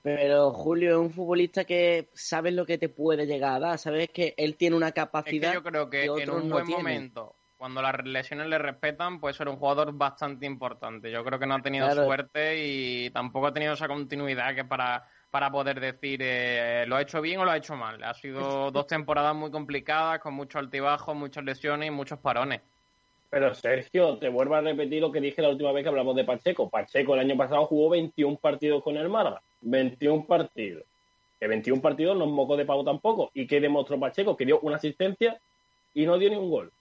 Pero Julio es un futbolista que sabes lo que te puede llegar a dar, sabes que él tiene una Es capacidad que yo creo que, en otros un no buen tienen. momento, cuando las lesiones le respetan, puede ser un jugador bastante importante. Yo creo que no ha tenido Claro. suerte y tampoco ha tenido esa continuidad que para, para poder decir eh, lo ha hecho bien o lo ha hecho mal. Ha sido dos temporadas muy complicadas, con muchos altibajos, muchas lesiones y muchos parones. Pero Sergio, te vuelvo a repetir lo que dije la última vez que hablamos de Pacheco. Pacheco el año pasado jugó 21 partidos con el Málaga. 21 partidos. Que 21 partidos no es moco de pavo tampoco. ¿Y qué demostró Pacheco? Que dio una asistencia y no dio ni un gol.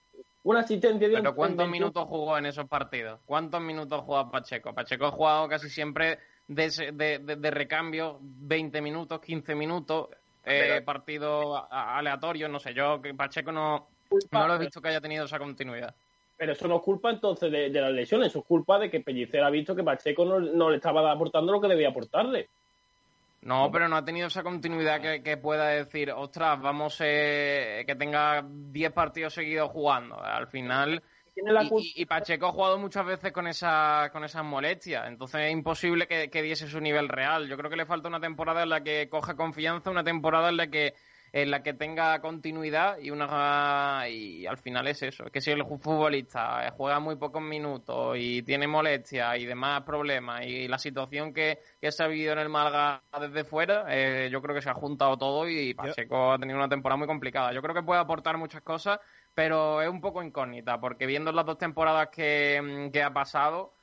Una asistencia dio Pero ¿cuántos 21 minutos jugó en esos partidos? ¿Cuántos minutos jugó Pacheco? Pacheco ha jugado casi siempre de, ese- de, de- de recambio 20 minutos, 15 minutos, eh, Pero- partidos aleatorios, no sé, yo que Pacheco no, no lo he visto que haya tenido esa continuidad. Pero eso no es culpa entonces de, de las lesiones, eso es culpa de que Pellicer ha visto que Pacheco no, no le estaba aportando lo que debía aportarle. No, pero no ha tenido esa continuidad que, que pueda decir, ostras, vamos, eh, que tenga 10 partidos seguidos jugando. Al final, y- y Pacheco ha jugado muchas veces con esa con esas molestias, entonces es imposible que, que diese su nivel real. Yo creo que le falta una temporada en la que coja confianza, una temporada en la que en la que tenga continuidad y una y al final es eso, que si el futbolista eh, juega muy pocos minutos y tiene molestias y demás problemas y la situación que, que se ha vivido en el Málaga desde fuera, eh, yo creo que se ha juntado todo y Pacheco ha tenido una temporada muy complicada. Yo creo que puede aportar muchas cosas, pero es un poco incógnita, porque viendo las dos temporadas que, que ha pasado,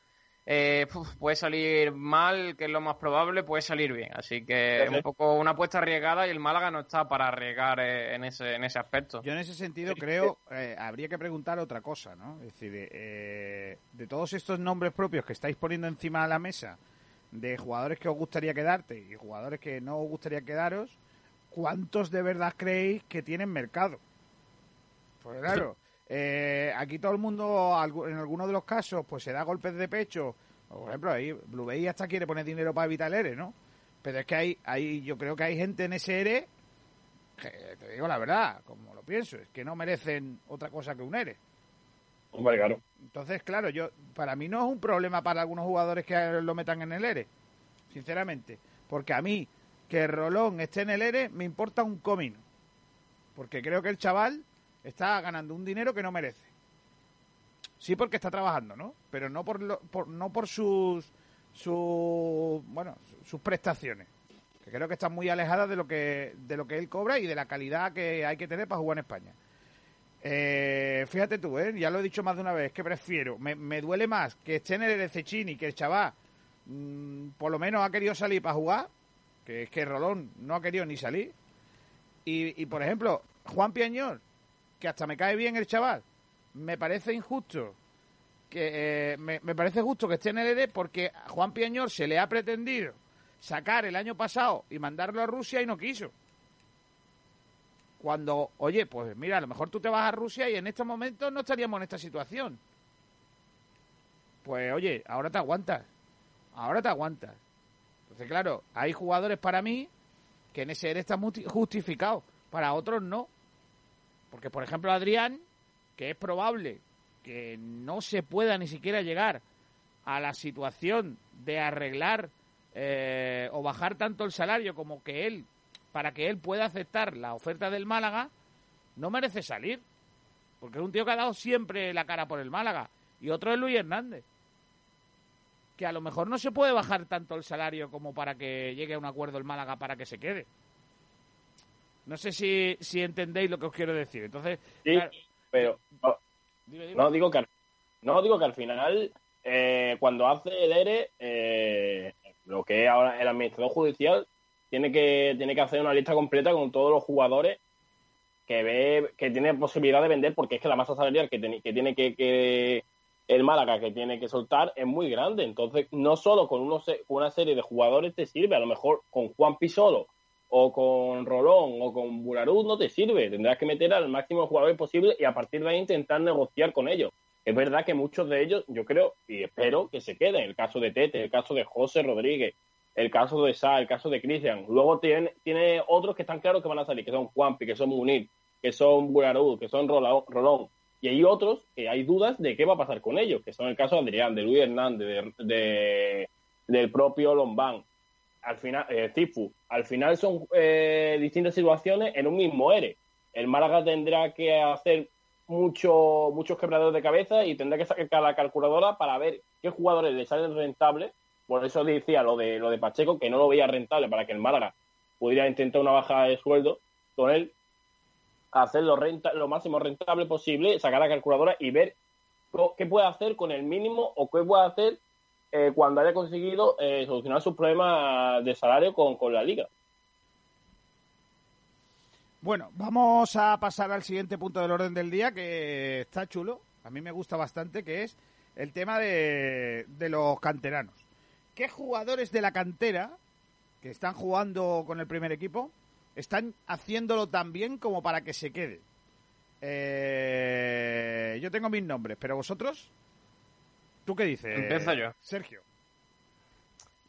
eh, puede salir mal, que es lo más probable, puede salir bien. Así que es un poco una apuesta arriesgada y el Málaga no está para arriesgar eh, en ese, en ese aspecto. Yo en ese sentido creo, eh, habría que preguntar otra cosa, ¿no? Es decir, eh, de todos estos nombres propios que estáis poniendo encima de la mesa, de jugadores que os gustaría quedarte y jugadores que no os gustaría quedaros, ¿cuántos de verdad creéis que tienen mercado? Pues claro, eh, aquí todo el mundo, en algunos de los casos, pues se da golpes de pecho. Por ejemplo, ahí Blue Bay hasta quiere poner dinero para evitar el ERE, ¿no? Pero es que hay, hay, yo creo que hay gente en ese ERE que, te digo la verdad, como lo pienso, es que no merecen otra cosa que un ERE. Hombre, claro. Entonces, claro, yo para mí no es un problema para algunos jugadores que lo metan en el ERE, sinceramente. Porque a mí, que Rolón esté en el ERE, me importa un comino. Porque creo que el chaval está ganando un dinero que no merece. Sí, porque está trabajando, ¿no? Pero no por, lo- por- no por sus, sus, bueno, sus prestaciones. Que creo que están muy alejadas de lo que, de lo que él cobra y de la calidad que hay que tener para jugar en España. Eh, fíjate tú, ¿eh? ya lo he dicho más de una vez, que prefiero, me, me duele más que esté en el Cecchini, que el chaval mm, por lo menos ha querido salir para jugar, que es que Rolón no ha querido ni salir. Y, y, por ejemplo, Juan Piañor, que hasta me cae bien el chaval, me parece injusto, que eh, me, parece justo que esté en el ERE porque a Juan Piañor se le ha pretendido sacar el año pasado y mandarlo a Rusia y no quiso cuando, oye, pues mira, a lo mejor tú te vas a Rusia y en estos momentos no estaríamos en esta situación. Pues oye, ahora te aguantas. Ahora te aguantas. Entonces, claro, hay jugadores para mí que en ese ERE está muti- justificado. Para otros no. Porque, por ejemplo, Adrián, que es probable que no se pueda ni siquiera llegar a la situación de arreglar eh, o bajar tanto el salario como que él para que él pueda aceptar la oferta del Málaga, no merece salir. Porque es un tío que ha dado siempre la cara por el Málaga. Y otro es Luis Hernández. Que a lo mejor no se puede bajar tanto el salario como para que llegue a un acuerdo el Málaga para que se quede. No sé si, si entendéis lo que os quiero decir. Entonces, Sí, claro, pero no, dime, dime. no digo que al, no digo que al final eh, cuando hace el ERE eh, lo que es ahora el administrador judicial tiene que tiene que hacer una lista completa con todos los jugadores que ve que tiene posibilidad de vender porque es que la masa salarial que, tiene- que tiene que, que el Málaga que tiene que soltar es muy grande entonces no solo con, con una serie de jugadores te sirve a lo mejor con Juan Pisolo o con Rolón o con Bularuz no te sirve. Tendrás que meter al máximo de jugadores posible y a partir de ahí intentar negociar con ellos. Es verdad que muchos de ellos, yo creo y espero que se queden. El caso de Tete, el caso de José Rodríguez, el caso de Sá, el caso de Cristian. Luego tiene, tiene otros que están claros que van a salir, que son Juanpi, que son Munir, que son Bularuz, que son Rolón. Y hay otros que hay dudas de qué va a pasar con ellos, que son el caso de Adrián, de Luis Hernández, de, de- del propio Lombán al final, eh, Cifu, al final son eh, distintas situaciones en un mismo ERE. El Málaga tendrá que hacer mucho, muchos quebraderos de cabeza y tendrá que sacar la calculadora para ver qué jugadores le salen rentables. Por eso decía lo de, lo de Pacheco, que no lo veía rentable para que el Málaga pudiera intentar una bajada de sueldo con él, hacerlo renta, lo máximo rentable posible, sacar la calculadora y ver qué puede hacer con el mínimo o qué puede hacer eh, cuando haya conseguido eh, solucionar sus problemas de salario con, con la liga. Bueno, vamos a pasar al siguiente punto del orden del día que está chulo. A mí me gusta bastante, que es el tema de, de los canteranos. ¿Qué jugadores de la cantera que están jugando con el primer equipo están haciéndolo tan bien como para que se quede? Eh, yo tengo mis nombres, pero vosotros, ¿tú qué dices? Empiezo yo. Sergio.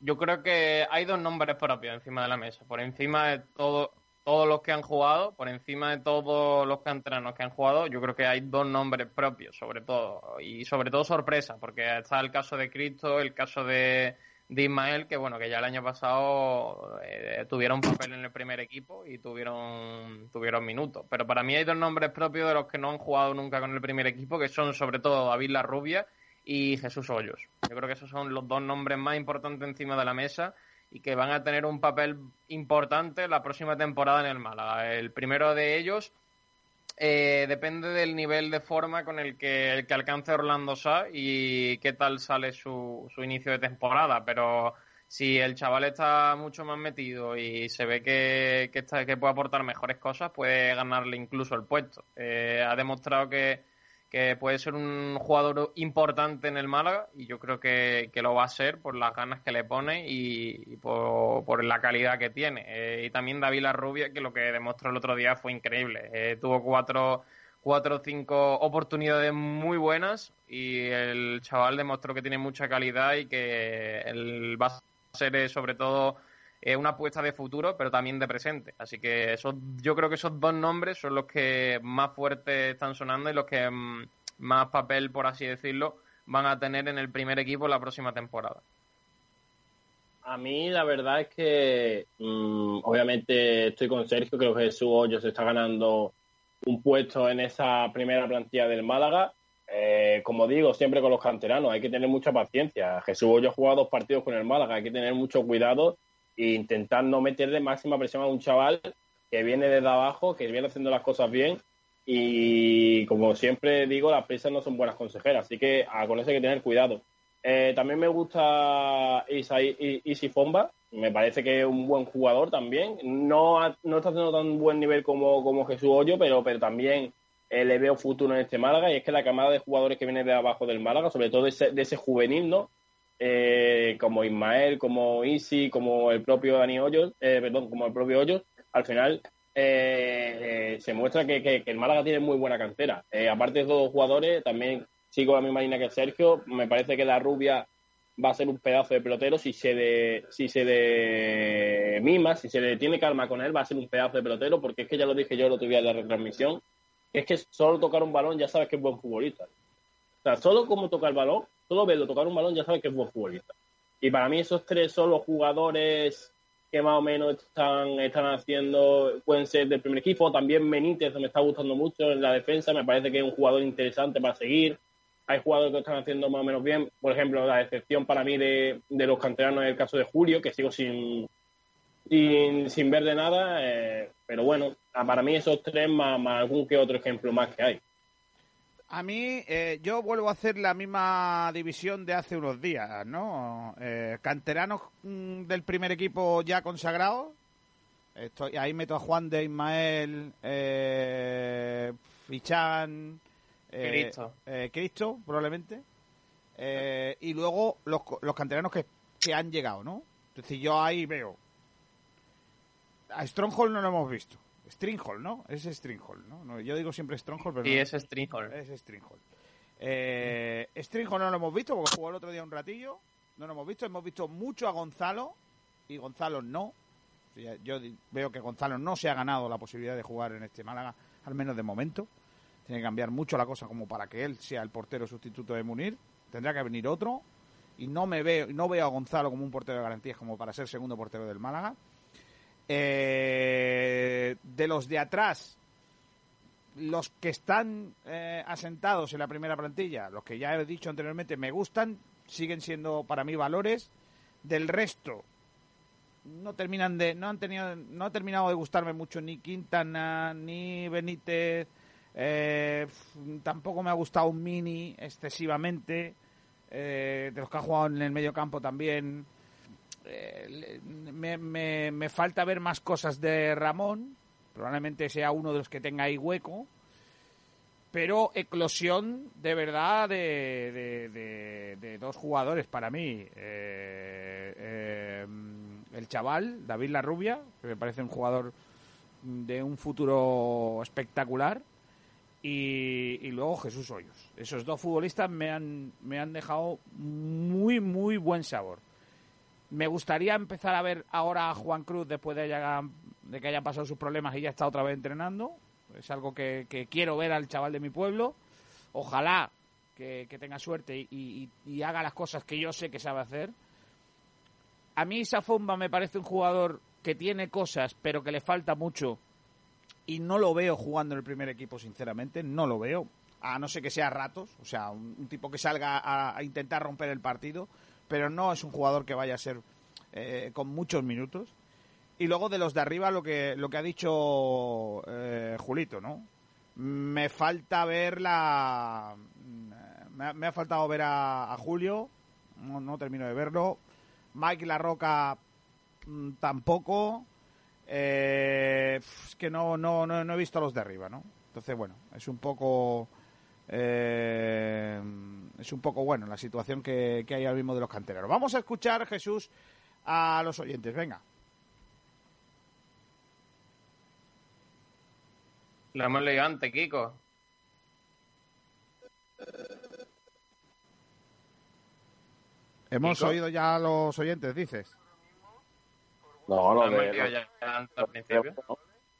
yo creo que hay dos nombres propios encima de la mesa. Por encima de todo, todos los que han jugado, por encima de todos los canteranos que han jugado, yo creo que hay dos nombres propios, sobre todo. Y sobre todo sorpresa, porque está el caso de Cristo, el caso de, de Ismael, que bueno, que ya el año pasado eh, tuvieron papel en el primer equipo y tuvieron, tuvieron minutos. Pero para mí hay dos nombres propios de los que no han jugado nunca con el primer equipo, que son sobre todo David La Rubia y Jesús Hoyos. Yo creo que esos son los dos nombres más importantes encima de la mesa y que van a tener un papel importante la próxima temporada en el Málaga. El primero de ellos eh, depende del nivel de forma con el que, el que alcance Orlando Sá y qué tal sale su, su inicio de temporada, pero si el chaval está mucho más metido y se ve que, que, está, que puede aportar mejores cosas, puede ganarle incluso el puesto. Eh, ha demostrado que, que puede ser un jugador importante en el Málaga y yo creo que, que lo va a ser por las ganas que le pone y, por, la calidad que tiene. Eh, y también David Rubia, que lo que demostró el otro día fue increíble. Eh, tuvo cuatro cuatro o cinco oportunidades muy buenas y el chaval demostró que tiene mucha calidad y que él va a ser sobre todo eh, una apuesta de futuro, pero también de presente. Así que esos, yo creo que esos dos nombres son los que más fuertes están sonando y los que mm, más papel, por así decirlo, van a tener en el primer equipo la próxima temporada. A mí la verdad es que mmm, obviamente estoy con Sergio, creo que Jesús Hoyos está ganando un puesto en esa primera plantilla del Málaga. Eh, como digo, siempre con los canteranos, hay que tener mucha paciencia. Jesús Hoyos ha jugado dos partidos con el Málaga, hay que tener mucho cuidado e intentar no meterle máxima presión a un chaval que viene desde abajo, que viene haciendo las cosas bien y como siempre digo, las prisas no son buenas consejeras, así que ah, con eso hay que tener cuidado. Eh, también me gusta Isi Fomba, me parece que es un buen jugador también. No, ha, no está haciendo tan buen nivel como, como Jesús Hoyo, pero, pero también eh, le veo futuro en este Málaga y es que la camada de jugadores que viene de abajo del Málaga, sobre todo de ese, de ese juvenil, ¿no? Eh, como Ismael, como Isi, como el propio Dani Hoyos, eh, perdón, como el propio Hoyos, al final eh, se muestra que, el Málaga tiene muy buena cantera. aparte de los jugadores, también sigo la misma línea que Sergio, me parece que la rubia va a ser un pedazo de pelotero si se de, si se de mima, si se le tiene calma con él, va a ser un pedazo de pelotero, porque es que ya lo dije yo el otro día en la retransmisión, es que solo tocar un balón ya sabes que es buen futbolista. O sea, solo como tocar el balón, solo verlo tocar un balón ya sabes que es buen futbolista. Y para mí esos tres son los jugadores que más o menos están, están haciendo, pueden ser del primer equipo. También Benítez me está gustando mucho en la defensa, me parece que es un jugador interesante para seguir hay jugadores que están haciendo más o menos bien. Por ejemplo, la excepción para mí de, de los canteranos es el caso de Julio, que sigo sin, sin, sin ver de nada. Eh, pero bueno, para mí esos tres más, algún que otro ejemplo más que hay. A mí, eh, yo vuelvo a hacer la misma división de hace unos días, ¿no? Eh, canteranos mm, del primer equipo ya consagrados. Estoy, ahí meto a Juan de Ismael, eh, Fichan, eh, Cristo. Eh, Cristo, probablemente. Eh, y luego los, los canteranos que, que, han llegado, ¿no? Es decir, yo ahí veo. A Stronghold no lo hemos visto. Stringhold, ¿no? Es Stringhold, ¿no? no yo digo siempre Stronghold, pero. Sí, no, es Stringhold. Es Stringhold. Eh, no lo hemos visto porque jugó el otro día un ratillo. No lo hemos visto. Hemos visto mucho a Gonzalo y Gonzalo no. Yo veo que Gonzalo no se ha ganado la posibilidad de jugar en este Málaga, al menos de momento. Tiene que cambiar mucho la cosa como para que él sea el portero sustituto de Munir. Tendrá que venir otro. Y no me veo, no veo a Gonzalo como un portero de garantías como para ser segundo portero del Málaga. Eh, de los de atrás, los que están eh, asentados en la primera plantilla, los que ya he dicho anteriormente, me gustan, siguen siendo para mí valores. Del resto, no terminan de, no han tenido, no ha terminado de gustarme mucho ni Quintana, ni Benítez, eh, tampoco me ha gustado un mini excesivamente. Eh, de los que ha jugado en el medio campo también. Eh, me, me, me, falta ver más cosas de Ramón. Probablemente sea uno de los que tenga ahí hueco. Pero eclosión de verdad de, de, dos jugadores para mí. Eh, el chaval, David Larrubia, que me parece un jugador de un futuro espectacular y, y, luego Jesús Hoyos. Esos dos futbolistas me han, me han dejado muy, muy buen sabor. Me gustaría empezar a ver ahora a Juan Cruz después de, de que hayan pasado sus problemas y ya está otra vez entrenando. Es algo que, que quiero ver al chaval de mi pueblo. Ojalá que, tenga suerte y, haga las cosas que yo sé que sabe hacer. A mí Safomba me parece un jugador que tiene cosas, pero que le falta mucho. Y no lo veo jugando en el primer equipo, sinceramente. No lo veo. A no ser que sea ratos. O sea, un, tipo que salga a intentar romper el partido. Pero no es un jugador que vaya a ser eh, con muchos minutos. Y luego de los de arriba, lo que, lo que ha dicho eh, Julito, ¿no? Me falta ver la. Me ha, me ha faltado ver a, Julio. No, no termino de verlo. Mike La Roca mm, tampoco. Eh, es que no, no, no, no he visto a los de arriba, ¿no? Entonces, bueno, es un poco. eh, es un poco bueno la situación que, que hay ahora mismo de los cantereros. Vamos a escuchar, Jesús, a los oyentes. Venga. Lo hemos leído antes, Kiko. Hemos Kiko. oído ya a los oyentes, dices. No, no, de- leído no. ya antes al principio.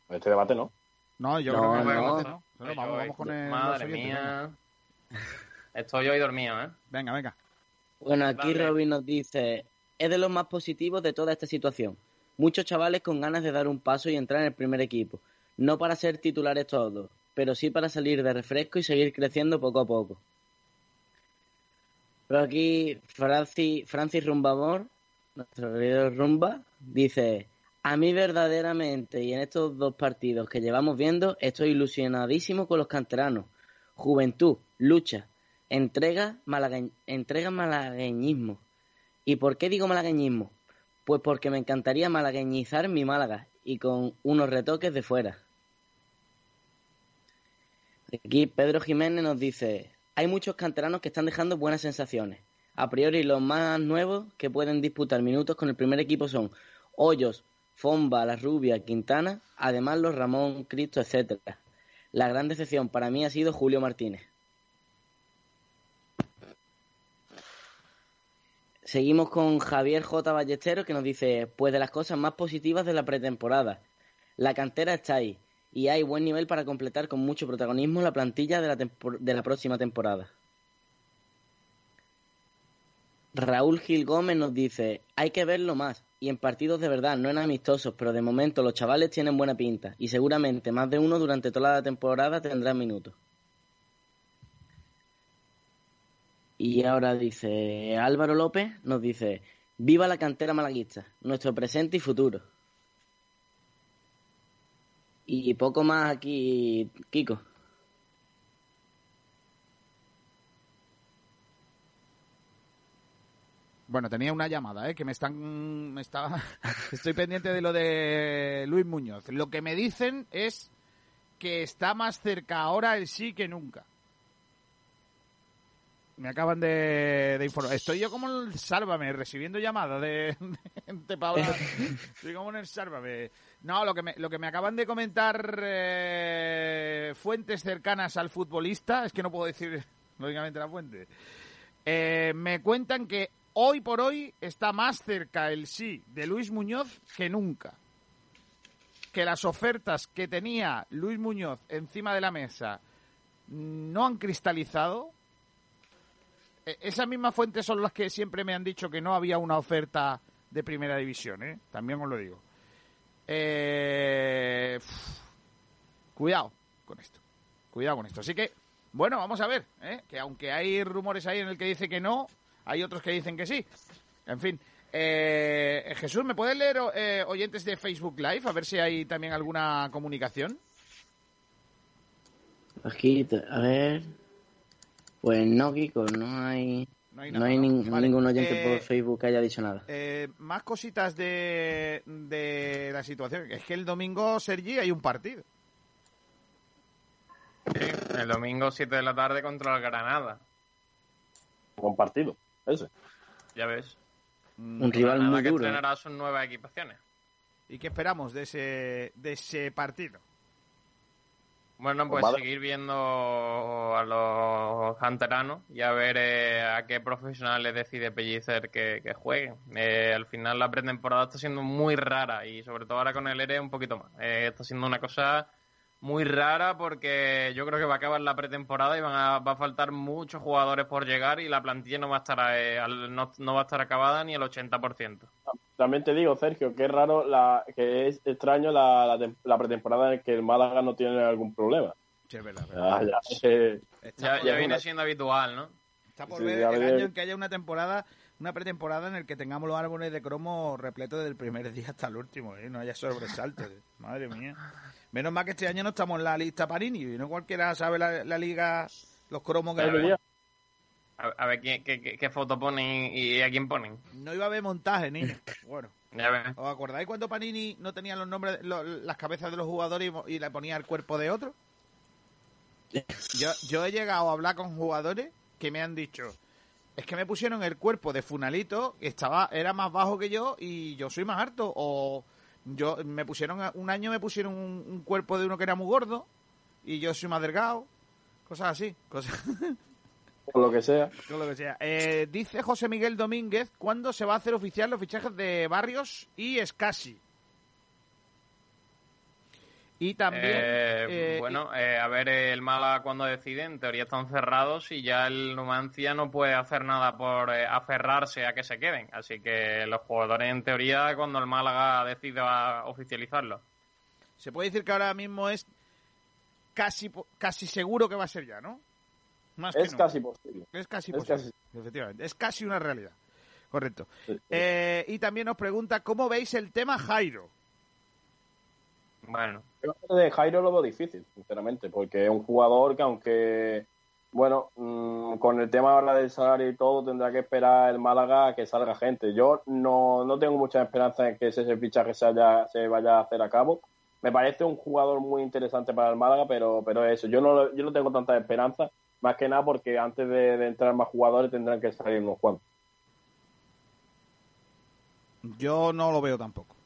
Este debate no. No, yo No, creo que no. no, no. no. Vamos, yo, vamos con el, los Madre oyentes, mía. Estoy hoy dormido, ¿eh? Venga, venga. Bueno, aquí. Robin nos dice, es de los más positivos de toda esta situación. Muchos chavales con ganas de dar un paso y entrar en el primer equipo. No para ser titulares todos, pero sí para salir de refresco y seguir creciendo poco a poco. Pero aquí Francis, Francis Rumbamor, nuestro querido Rumba, dice, a mí verdaderamente y en estos dos partidos que llevamos viendo estoy ilusionadísimo con los canteranos. Juventud, lucha, entrega, malague- entrega malagueñismo. ¿Y por qué digo malagueñismo? Pues porque me encantaría malagueñizar mi Málaga y con unos retoques de fuera. Aquí Pedro Jiménez nos dice, hay muchos canteranos que están dejando buenas sensaciones. A priori los más nuevos que pueden disputar minutos con el primer equipo son Hoyos, Fomba, La Rubia, Quintana, además los Ramón, Cristo, etcétera. La gran decepción para mí ha sido Julio Martínez. Seguimos con Javier J. Ballesteros que nos dice, pues de las cosas más positivas de la pretemporada. La cantera está ahí y hay buen nivel para completar con mucho protagonismo la plantilla de la, de la próxima temporada. Raúl Gil Gómez nos dice, hay que verlo más y en partidos de verdad, no en amistosos, pero de momento los chavales tienen buena pinta y seguramente más de uno durante toda la temporada tendrá minutos. Y ahora dice Álvaro López, nos dice, viva la cantera malaguista, nuestro presente y futuro. Y poco más aquí, Kiko. Bueno, tenía una llamada, ¿eh? Que me están... Me está... Estoy pendiente de lo de Luis Muñoz. Lo que me dicen es que está más cerca ahora el sí que nunca. Me acaban de, de informar. Estoy yo como el Sálvame, recibiendo llamadas de, de Paula. Estoy como en el Sálvame. No, lo que me, lo que me acaban de comentar eh, fuentes cercanas al futbolista, es que no puedo decir lógicamente la fuente, eh, me cuentan que hoy por hoy está más cerca el sí de Luis Muñoz que nunca. Que las ofertas que tenía Luis Muñoz encima de la mesa no han cristalizado. E- Esas mismas fuentes son las que siempre me han dicho que no había una oferta de primera división, ¿eh? También os lo digo. Eh, cuidado con esto. Cuidado con esto. Así que, bueno, vamos a ver, ¿eh? que aunque hay rumores ahí en el que dice que no, hay otros que dicen que sí. En fin. Eh, Jesús, ¿me puedes leer eh, oyentes de Facebook Live? A ver si hay también alguna comunicación. Aquí, a ver. Pues no, Kiko, no hay. No hay No hay ¿no? nin- Vale. ningún oyente Eh, por Facebook que haya dicho nada. Eh, más cositas de, de la situación. Es que el domingo, Sergi, hay un partido. Sí, el domingo 7 de la tarde contra el Granada. Buen partido, ese. Ya ves. Un rival Granada muy que duro. estrenará sus nuevas equipaciones. ¿Y qué esperamos de ese, de ese partido? Bueno, pues seguir viendo a los canteranos y a ver eh, a qué profesionales decide Pellicer que, que jueguen. Eh, al final la pretemporada está siendo muy rara y sobre todo ahora con el ERE un poquito más. Eh, está siendo una cosa muy rara porque yo creo que va a acabar la pretemporada y van a, va a faltar muchos jugadores por llegar y la plantilla no va a estar, eh, al- no, no va a estar acabada ni el 80%. También te digo, Sergio, que es raro, la, que es extraño la, la, la pretemporada en que el Málaga no tiene algún problema. Sí, es verdad. Ya, ya, eh, Ya, viene siendo habitual, ¿no? Está por Sí, ver el año en que haya una temporada, una pretemporada en el que tengamos los árboles de cromo repletos desde el primer día hasta el último, ¿eh? No haya sobresaltos. ¿eh? Madre mía. Menos mal que este año no estamos en la lista Panini, y no cualquiera sabe la, la liga, los cromos que hay. A, a ver quién- qué, qué- qué foto ponen y a quién ponen. No iba a haber montaje, niño. Bueno. Ya. ¿Os acordáis cuando Panini no tenía los nombres, lo- las cabezas de los jugadores y, y le ponía el cuerpo de otro? Yo, yo he llegado a hablar con jugadores que me han dicho, es que me pusieron el cuerpo de Funalito, que estaba, era más bajo que yo y yo soy más alto. O yo me pusieron, un año me pusieron un, un cuerpo de uno que era muy gordo y yo soy más delgado. Cosas así, cosas. por lo que sea. Todo lo que sea. Eh, dice José Miguel Domínguez, ¿cuándo se va a hacer oficial los fichajes de Barrios y Escasi? Y también... Eh, eh, bueno, eh, a ver el Málaga cuando decide, en teoría están cerrados y ya el Numancia no puede hacer nada por eh, aferrarse a que se queden. Así que los jugadores, en teoría, cuando el Málaga decida oficializarlo. Se puede decir que ahora mismo es casi po- casi seguro que va a ser ya, ¿no? Más que Es casi posible. Es casi Es posible, efectivamente. Es casi una realidad. Correcto. Eh, y también nos pregunta, ¿cómo veis el tema Jairo? Bueno. Yo de Jairo lo veo difícil, sinceramente, porque es un jugador que aunque, bueno, mm, con el tema ahora del salario y todo, tendrá que esperar el Málaga a que salga gente. Yo no, no tengo mucha esperanza en que ese, fichaje se, haya- vaya a hacer a cabo. Me parece un jugador muy interesante para el Málaga, pero, pero eso, yo no, yo no tengo tanta esperanza, más que nada porque antes de, de entrar más jugadores tendrán que salir unos cuantos. Yo no lo veo tampoco.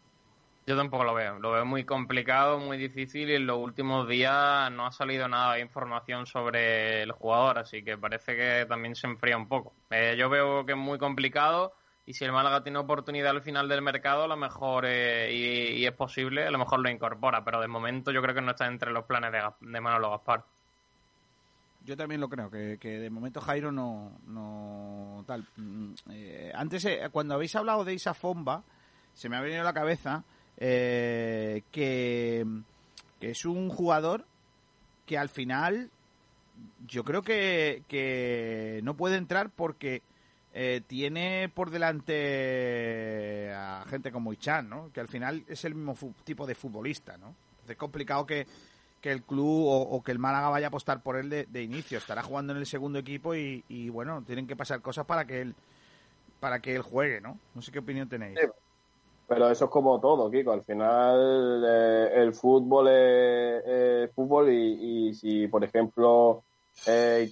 Yo tampoco lo veo. Lo veo muy complicado, muy difícil y en los últimos días no ha salido nada de información sobre el jugador, así que parece que también se enfría un poco. Eh, yo veo que es muy complicado y si el Málaga tiene oportunidad al final del mercado, a lo mejor, eh, y, es posible, a lo mejor lo incorpora, pero de momento yo creo que no está entre los planes de, de Manolo Gaspar. Yo también lo creo, que, que de momento Jairo no, no tal. Mm, eh, antes, eh, cuando habéis hablado de Isa Fomba, se me ha venido a la cabeza eh, que, es un jugador que al final yo creo que, no puede entrar porque eh, tiene por delante a gente como Ichan, ¿no? Que al final es el mismo tipo de futbolista, ¿no? Es complicado que, que el club o, que el Málaga vaya a apostar por él de, inicio. Estará jugando en el segundo equipo y, y, bueno, tienen que pasar cosas para que él para que él juegue, ¿no? No sé qué opinión tenéis. Pero eso es como todo, Kiko. Al final eh, el fútbol es, fútbol y, y si, por ejemplo, eh,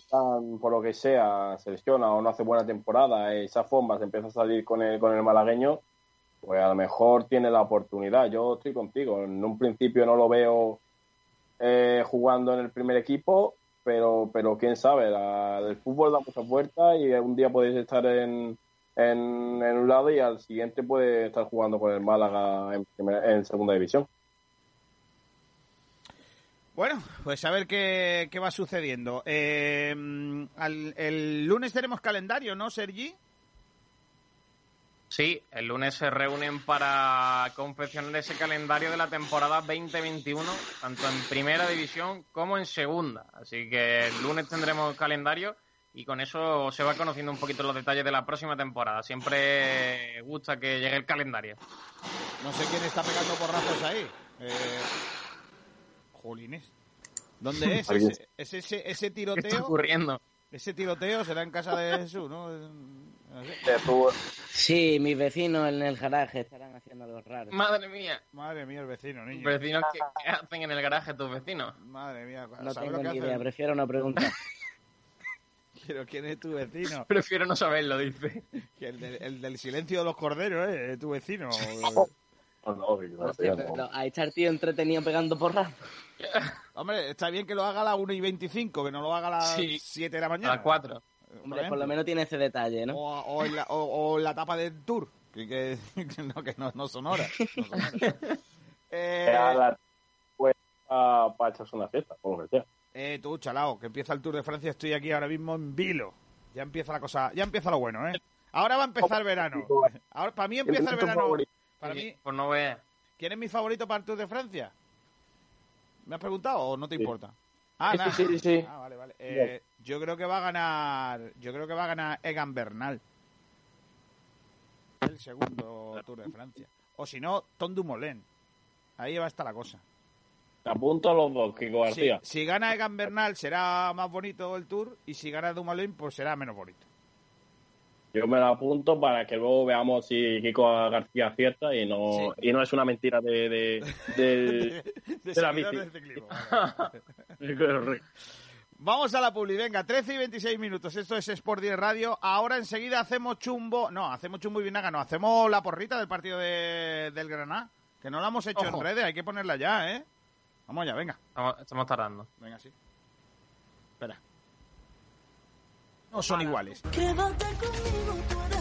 por lo que sea, se lesiona o no hace buena temporada, eh, esa forma se empieza a salir con el, con el malagueño, pues a lo mejor tiene la oportunidad. Yo estoy contigo. En un principio no lo veo eh, jugando en el primer equipo, pero, pero quién sabe. La- el fútbol da muchas vueltas y un día podéis estar en, en, en un lado y al siguiente puede estar jugando con el Málaga en, primera- en segunda división. Bueno, pues a ver qué, qué va sucediendo. Eh, al- el lunes tenemos calendario, ¿no, Sergi? Sí, el lunes se reúnen para confeccionar ese calendario de la temporada 2021, tanto en primera división como en segunda. Así que el lunes tendremos calendario y con eso se va conociendo un poquito los detalles de la próxima temporada. Siempre gusta que llegue el calendario. No sé quién está pegando porrazos ahí. Eh, Jolines. ¿Dónde es? Ese, ese, ese, ese ¿Qué está tiroteo? ocurriendo? Ese tiroteo será en casa de Jesús, ¿no? No sé. Sí, mis vecinos en el garaje estarán haciendo algo raro. Madre mía. Madre mía, el vecino, niño. ¿Vecinos qué, qué hacen en el garaje tus vecinos? Madre mía, No ¿sabes tengo lo que ni hacen? idea, prefiero no preguntar. Pero ¿quién es tu vecino? Prefiero no saberlo, dice. Que el, del- el del silencio de los corderos, ¿eh? Tu vecino. No, no, no. Pero a estar tío entretenido pegando porras. Hombre, está bien que lo haga a las 1 y 25, que no lo haga a las Sí. 7 de la mañana. A las 4. Hombre, por lo menos tiene ese detalle, ¿no? O, o en la, o- o en la tapa del tour, que, que, que no, que no, no son horas. no son horas. Eh, a la- pues, para echarse una fiesta, por lo que sea. Eh, tú, chalao, que empieza el Tour de Francia, estoy aquí ahora mismo en vilo. Ya empieza la cosa, ya empieza lo bueno, ¿eh? Ahora va a empezar el verano. Ahora, para mí empieza el verano. Para mí, Pues no veas. ¿quién es mi favorito para el Tour de Francia? ¿Me has preguntado o no te importa? Ah, Sí, nada. sí, sí, sí. Ah, vale, vale. Eh, yo creo que va a ganar. Yo creo que va a ganar Egan Bernal. El segundo Tour de Francia. O si no, Tom Dumoulin. Ahí va a estar la cosa. Apunto a los dos, Kiko García. si gana Egan Bernal será más bonito el Tour y si gana Dumoulin pues será menos bonito. Yo me lo apunto para que luego veamos si Kiko García acierta y no, y no es una mentira de, de, de- De de la bici. Vale. Vamos a la publi, venga, 13 y 26 minutos. Esto es Sport 10 Radio. Ahora enseguida hacemos chumbo. No, hacemos chumbo y vinaga, no. Hacemos la porrita del partido de- del Granada. Que no la hemos hecho Ojo. en redes, hay que ponerla ya, ¿eh? Vamos ya, venga. Estamos, estamos tardando. Venga, sí. Espera. No son iguales.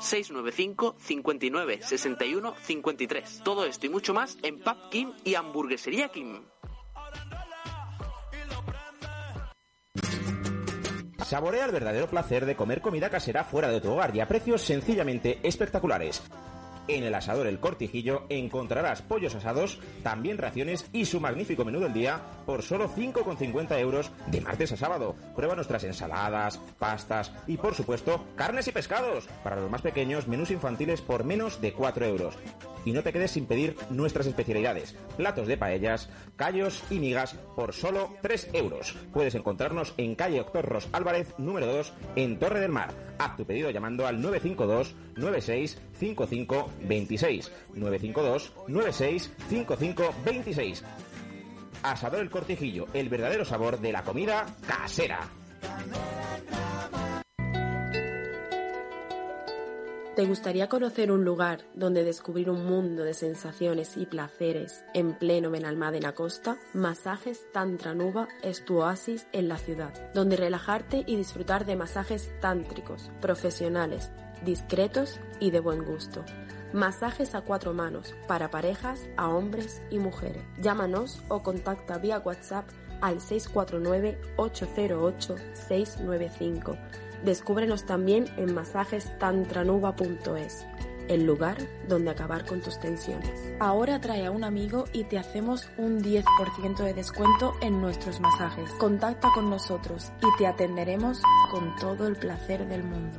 695 59 61 53. Todo esto y mucho más en Pub Kim y Hamburguesería Kim. Saborea el verdadero placer de comer comida casera fuera de tu hogar y a precios sencillamente espectaculares. En el asador El Cortijillo encontrarás pollos asados, también raciones y su magnífico menú del día por solo 5,50 euros de martes a sábado. Prueba nuestras ensaladas, pastas y por supuesto carnes y pescados. Para los más pequeños, menús infantiles por menos de 4 euros. Y no te quedes sin pedir nuestras especialidades, platos de paellas, callos y migas por solo 3 euros. Puedes encontrarnos en calle Doctor Ros Álvarez, número 2, en Torre del Mar. Haz tu pedido llamando al 952 96 55 26 952 96 55 26 Asador El Cortijillo, el verdadero sabor de la comida casera. ¿Te gustaría conocer un lugar donde descubrir un mundo de sensaciones y placeres en pleno Benalmádena Costa? Masajes Tantra Nuba es tu oasis en la ciudad, donde relajarte y disfrutar de masajes tántricos, profesionales, discretos y de buen gusto. Masajes a cuatro manos para parejas, a hombres y mujeres. Llámanos o contacta vía WhatsApp al 649-808-695. Descúbrenos también en masajestantranuba.es, el lugar donde acabar con tus tensiones. Ahora trae a un amigo y te hacemos un 10% de descuento en nuestros masajes. Contacta con nosotros y te atenderemos con todo el placer del mundo.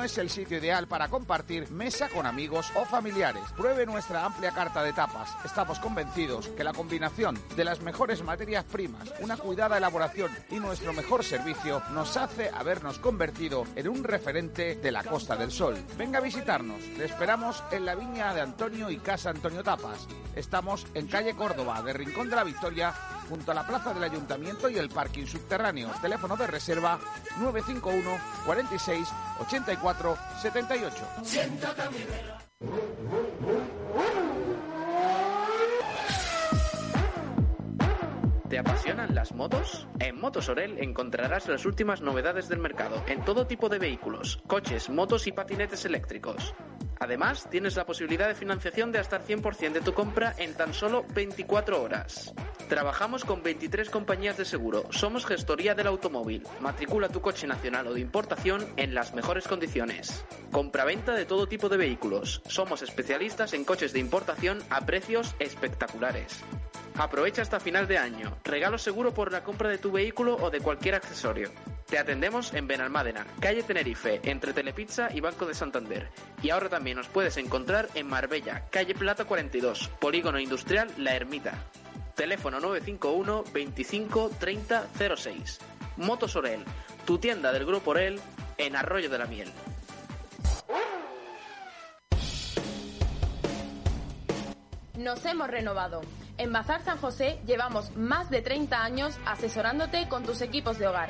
es el sitio ideal para compartir mesa con amigos o familiares. Pruebe nuestra amplia carta de tapas. Estamos convencidos que la combinación de las mejores materias primas, una cuidada elaboración y nuestro mejor servicio nos hace habernos convertido en un referente de la Costa del Sol. Venga a visitarnos. Le esperamos en la viña de Antonio y Casa Antonio Tapas. Estamos en calle Córdoba, de Rincón de la Victoria, junto a la plaza del Ayuntamiento y el parking subterráneo. Teléfono de reserva 951 46 84 78. ¿Te apasionan las motos? En Motos Orel encontrarás las últimas novedades del mercado en todo tipo de vehículos, coches, motos y patinetes eléctricos. Además, tienes la posibilidad de financiación de hasta el 100% de tu compra en tan solo 24 horas. Trabajamos con 23 compañías de seguro. Somos gestoría del automóvil. Matricula tu coche nacional o de importación en las mejores condiciones. Compra-venta de todo tipo de vehículos. Somos especialistas en coches de importación a precios espectaculares. Aprovecha hasta final de año. Regalo seguro por la compra de tu vehículo o de cualquier accesorio. Te atendemos en Benalmádena, calle Tenerife, entre Telepizza y Banco de Santander. Y ahora también nos puedes encontrar en Marbella, calle Plata 42, Polígono Industrial La Ermita. Teléfono 951 25 30 06. Motos Orel, tu tienda del Grupo Orel en Arroyo de la Miel. Nos hemos renovado. En Bazar San José llevamos más de 30 años asesorándote con tus equipos de hogar.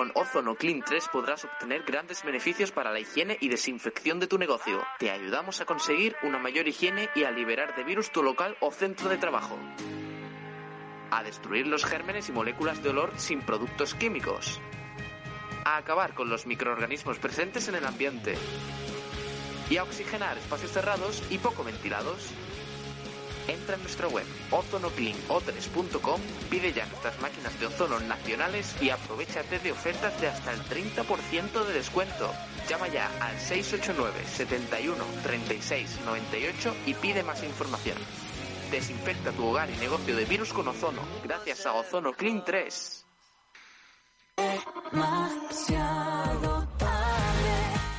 Con Ozono Clean 3 podrás obtener grandes beneficios para la higiene y desinfección de tu negocio. Te ayudamos a conseguir una mayor higiene y a liberar de virus tu local o centro de trabajo. A destruir los gérmenes y moléculas de olor sin productos químicos. A acabar con los microorganismos presentes en el ambiente. Y a oxigenar espacios cerrados y poco ventilados. Entra en nuestra web ozonocleano3.com, pide ya nuestras máquinas de ozono nacionales y aprovechate de ofertas de hasta el 30% de descuento. Llama ya al 689 71 36 98 y pide más información. Desinfecta tu hogar y negocio de virus con ozono gracias a Ozono Clean 3.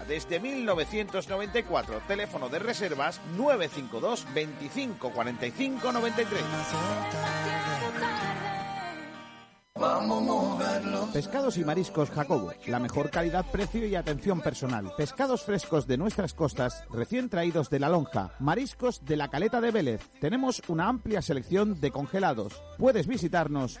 desde 1994. Teléfono de reservas 952 25 45 93. Pescados y mariscos Jacobo, la mejor calidad, precio y atención personal. Pescados frescos de nuestras costas, recién traídos de la lonja. Mariscos de la caleta de Vélez. Tenemos una amplia selección de congelados. Puedes visitarnos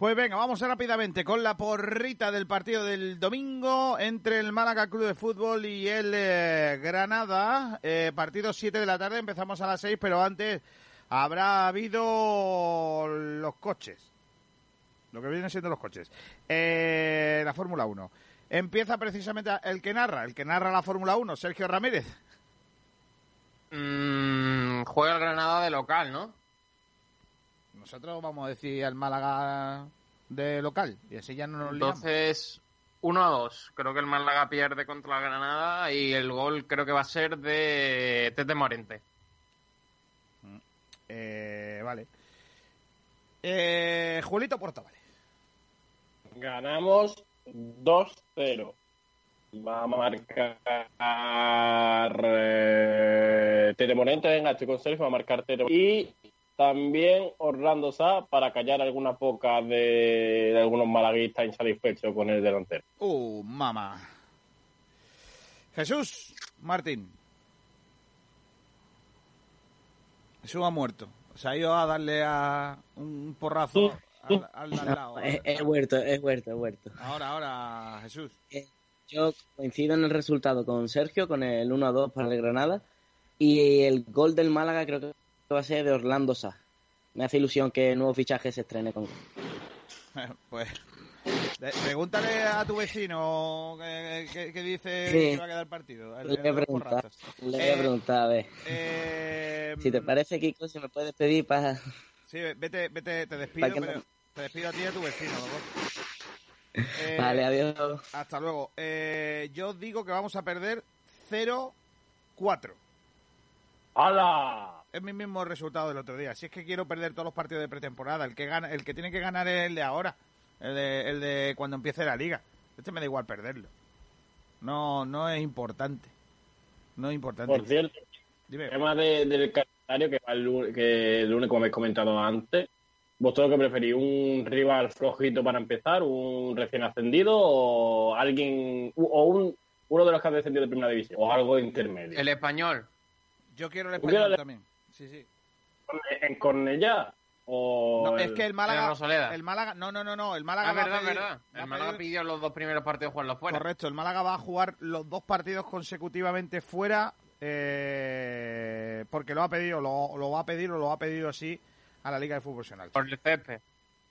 Pues venga, vamos rápidamente con la porrita del partido del domingo entre el Málaga Club de Fútbol y el eh, Granada. Eh, partido 7 de la tarde, empezamos a las 6, pero antes habrá habido los coches. Lo que vienen siendo los coches. Eh, la Fórmula 1. Empieza precisamente el que narra, el que narra la Fórmula 1, Sergio Ramírez. Mm, juega el Granada de local, ¿no? Nosotros vamos a decir al Málaga de local y así ya no nos liamos. Entonces, 1 a 2. Creo que el Málaga pierde contra el Granada y el gol creo que va a ser de Tete Morente. Eh, vale. Eh, Julito Portavales. Ganamos 2-0. Va a marcar eh, Tete Morente, venga, estoy con Sergio, va a marcar Tete Y también Orlando Sá para callar algunas pocas de, de algunos malaguistas insatisfechos con el delantero. Uh, mamá. Jesús Martín. Jesús ha muerto. Se ha ido a darle a un porrazo al, al lado. Es, es huerto, es huerto, es huerto. Ahora, ahora, Jesús. Yo coincido en el resultado con Sergio, con el 1 a 2 para el Granada. Y el gol del Málaga creo que va a ser de Orlando Sá. Me hace ilusión que el nuevo fichaje se estrene con Pues pregúntale a tu vecino qué, qué- qué dice Sí. que va a quedar el partido. El- Le voy a preguntar, le voy a Eh, preguntar, a ver. eh, Si te parece, Kiko, si me puedes pedir para... Sí, vete, vete, te despido, ¿Para qué pero no? te despido a ti y a tu vecino. dos. Eh, Vale, adiós. Hasta luego. Eh, yo digo que vamos a perder 0-4. ¡Hala! Es mi mismo resultado del otro día. Si es que quiero perder todos los partidos de pretemporada, el que gana, el que tiene que ganar es el de ahora, el de, el de cuando empiece la liga. Este me da igual perderlo. No, no es importante. No es importante. Por cierto, Dime. el tema de- del calendario que, va el, lu- que el lunes, como habéis comentado antes, ¿vosotros qué preferís? ¿Un rival flojito para empezar? ¿Un recién ascendido? ¿O alguien o un, uno de los que ha descendido de primera división? ¿O algo intermedio? El español. Yo quiero el quiero español también. Sí, sí. ¿En Cornellá? ¿O No, el- es que el Málaga, en Rosaleda. el Málaga, no, no, no, no, el Málaga Ah, va a verdad, pedir- verdad. El Málaga pedir- pidió los dos primeros partidos jugarlos fuera. Correcto, el Málaga va a jugar los dos partidos consecutivamente fuera eh, porque lo ha pedido, lo, lo va a pedir o lo ha pedido así a la Liga de Fútbol Profesional. Por el césped.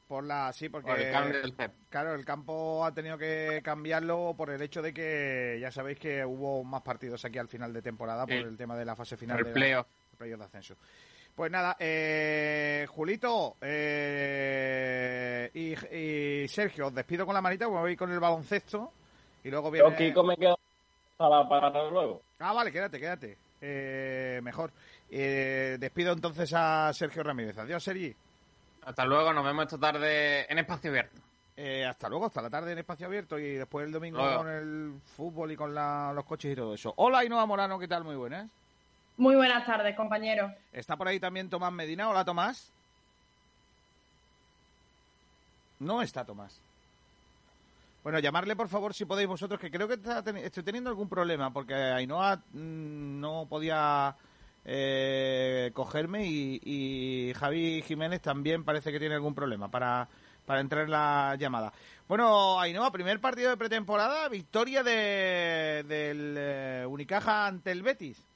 Por la, sí, porque Por el cambio del césped. claro, el campo ha tenido que cambiarlo por el hecho de que ya sabéis que hubo más partidos aquí al final de temporada por el tema de la fase final El de la- playoff. de ascenso. Pues nada, eh, Julito eh, y, y Sergio, os despido con la manita, porque voy con el baloncesto y luego viene... Yo, Kiko, me quedo para, para luego. Ah, vale, quédate, quédate. Eh, mejor. Eh, despido entonces a Sergio Ramírez. Adiós, Sergi. Hasta luego, nos vemos esta tarde en Espacio Abierto. Eh, hasta luego, hasta la tarde en espacio abierto y después el domingo Luego. con el fútbol y con la- los coches y todo eso. Hola, Ainhoa Morano, ¿qué tal? Muy buenas. Muy buenas tardes, compañeros. ¿Está por ahí también Tomás Medina? Hola, Tomás. No está Tomás. Bueno, llamarle por favor si podéis vosotros, que creo que está estoy teniendo algún problema, porque Ainhoa mm, no podía eh, cogerme y, y Javi Jiménez también parece que tiene algún problema para, para entrar en la llamada. Bueno, Ainhoa, primer partido de pretemporada, victoria de, del eh, Unicaja ante el Betis.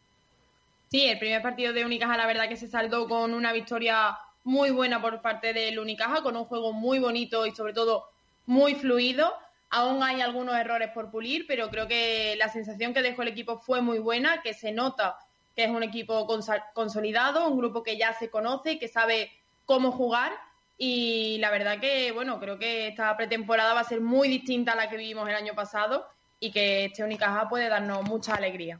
Sí, el primer partido de Unicaja, la verdad que se saldó con una victoria muy buena por parte del Unicaja, con un juego muy bonito y sobre todo muy fluido. Aún hay algunos errores por pulir, pero creo que la sensación que dejó el equipo fue muy buena, que se nota que es un equipo consolidado, un grupo que ya se conoce, que sabe cómo jugar y la verdad que, bueno, creo que esta pretemporada va a ser muy distinta a la que vivimos el año pasado y que este Unicaja puede darnos mucha alegría.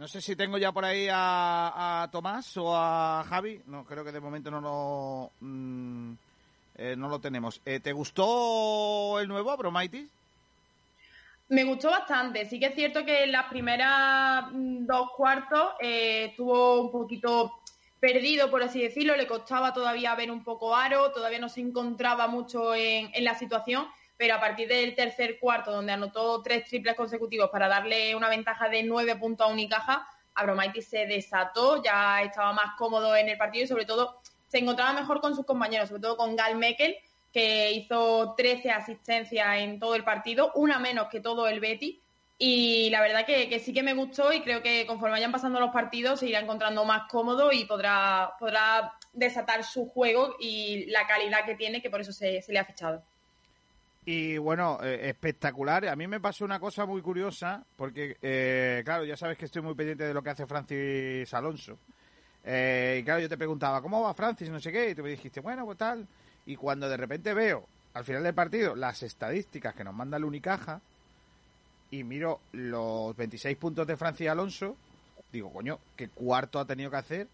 No sé si tengo ya por ahí a, Tomás o a Javi. No, creo que de momento no lo, mm, eh, no lo tenemos. Eh, ¿Te gustó el nuevo Abromaitis? Me gustó bastante. Sí que es cierto que en las primeras mm, dos cuartos eh, estuvo un poquito perdido, por así decirlo. Le costaba todavía ver un poco aro, todavía no se encontraba mucho en, en la situación. Pero a partir del tercer cuarto, donde anotó tres triples consecutivos para darle una ventaja de nueve puntos a Unicaja, Abromaitis se desató, ya estaba más cómodo en el partido y sobre todo se encontraba mejor con sus compañeros, sobre todo con Gal Mekel, que hizo 13 asistencias en todo el partido, una menos que todo el Betty. Y la verdad que, que, sí que me gustó y creo que conforme vayan pasando los partidos se irá encontrando más cómodo y podrá, podrá desatar su juego y la calidad que tiene, que por eso se, se le ha fichado. Y bueno, eh, espectacular. A mí me pasó una cosa muy curiosa, porque, eh, claro, ya sabes que estoy muy pendiente de lo que hace Francis Alonso. Eh, y claro, yo te preguntaba, ¿cómo va Francis? No sé qué. Y tú me dijiste, bueno, pues tal. Y cuando de repente veo, al final del partido, las estadísticas que nos manda el Unicaja, y miro los 26 puntos de Francis Alonso, digo, coño, ¿qué cuarto ha tenido que hacer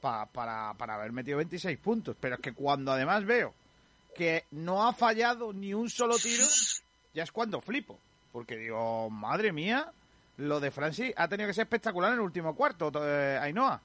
para, para haber metido 26 puntos? Pero es que cuando además veo que no ha fallado ni un solo tiro, ya es cuando flipo. Porque digo, madre mía, lo de Francis ha tenido que ser espectacular en el último cuarto, eh, Ainhoa.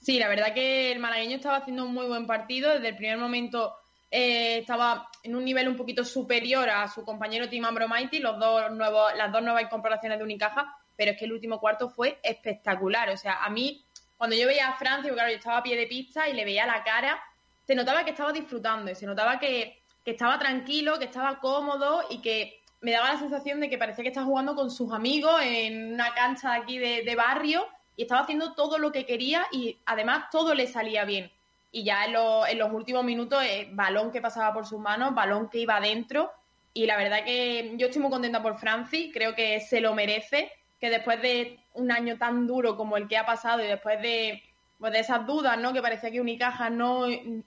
Sí, la verdad que el malagueño estaba haciendo un muy buen partido. Desde el primer momento eh, estaba en un nivel un poquito superior a su compañero Tim Ambromaiti, los dos nuevos, las dos nuevas incorporaciones de Unicaja, pero es que el último cuarto fue espectacular. O sea, a mí, cuando yo veía a Francia, claro, yo estaba a pie de pista y le veía la cara, se notaba que estaba disfrutando y se notaba que, estaba tranquilo, que estaba cómodo y que me daba la sensación de que parecía que estaba jugando con sus amigos en una cancha aquí de, barrio y estaba haciendo todo lo que quería y además todo le salía bien. Y ya en, en los últimos minutos, eh, balón que pasaba por sus manos, balón que iba adentro. Y la verdad que yo estoy muy contenta por Francis, creo que se lo merece, que después de un año tan duro como el que ha pasado y después de pues de esas dudas, ¿no? Que parecía que Unicaja no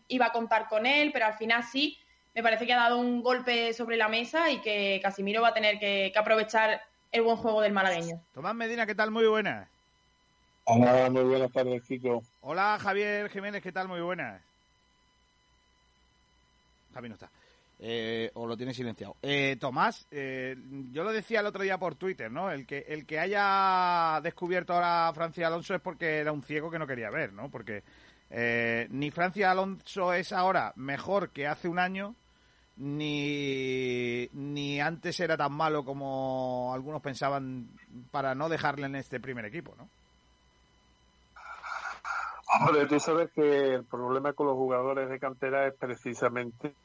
iba a contar con él, pero al final sí, me parece que ha dado un golpe sobre la mesa y que Casimiro va a tener que, aprovechar el buen juego del malagueño. Tomás Medina, ¿qué tal? Muy buenas. Hola, muy buenas tardes, Kiko. Hola, Javier Jiménez, ¿qué tal? Muy buenas. Javi no está. Eh, o lo tiene silenciado. Eh, Tomás, eh, yo lo decía el otro día por Twitter, ¿no? El que, el que haya descubierto ahora a Francia Alonso es porque era un ciego que no quería ver, ¿no? Porque ni Francia Alonso es ahora mejor que hace un año, ni, ni antes era tan malo como algunos pensaban para no dejarle en este primer equipo, ¿no? Hombre, tú sabes que el problema con los jugadores de cantera es precisamente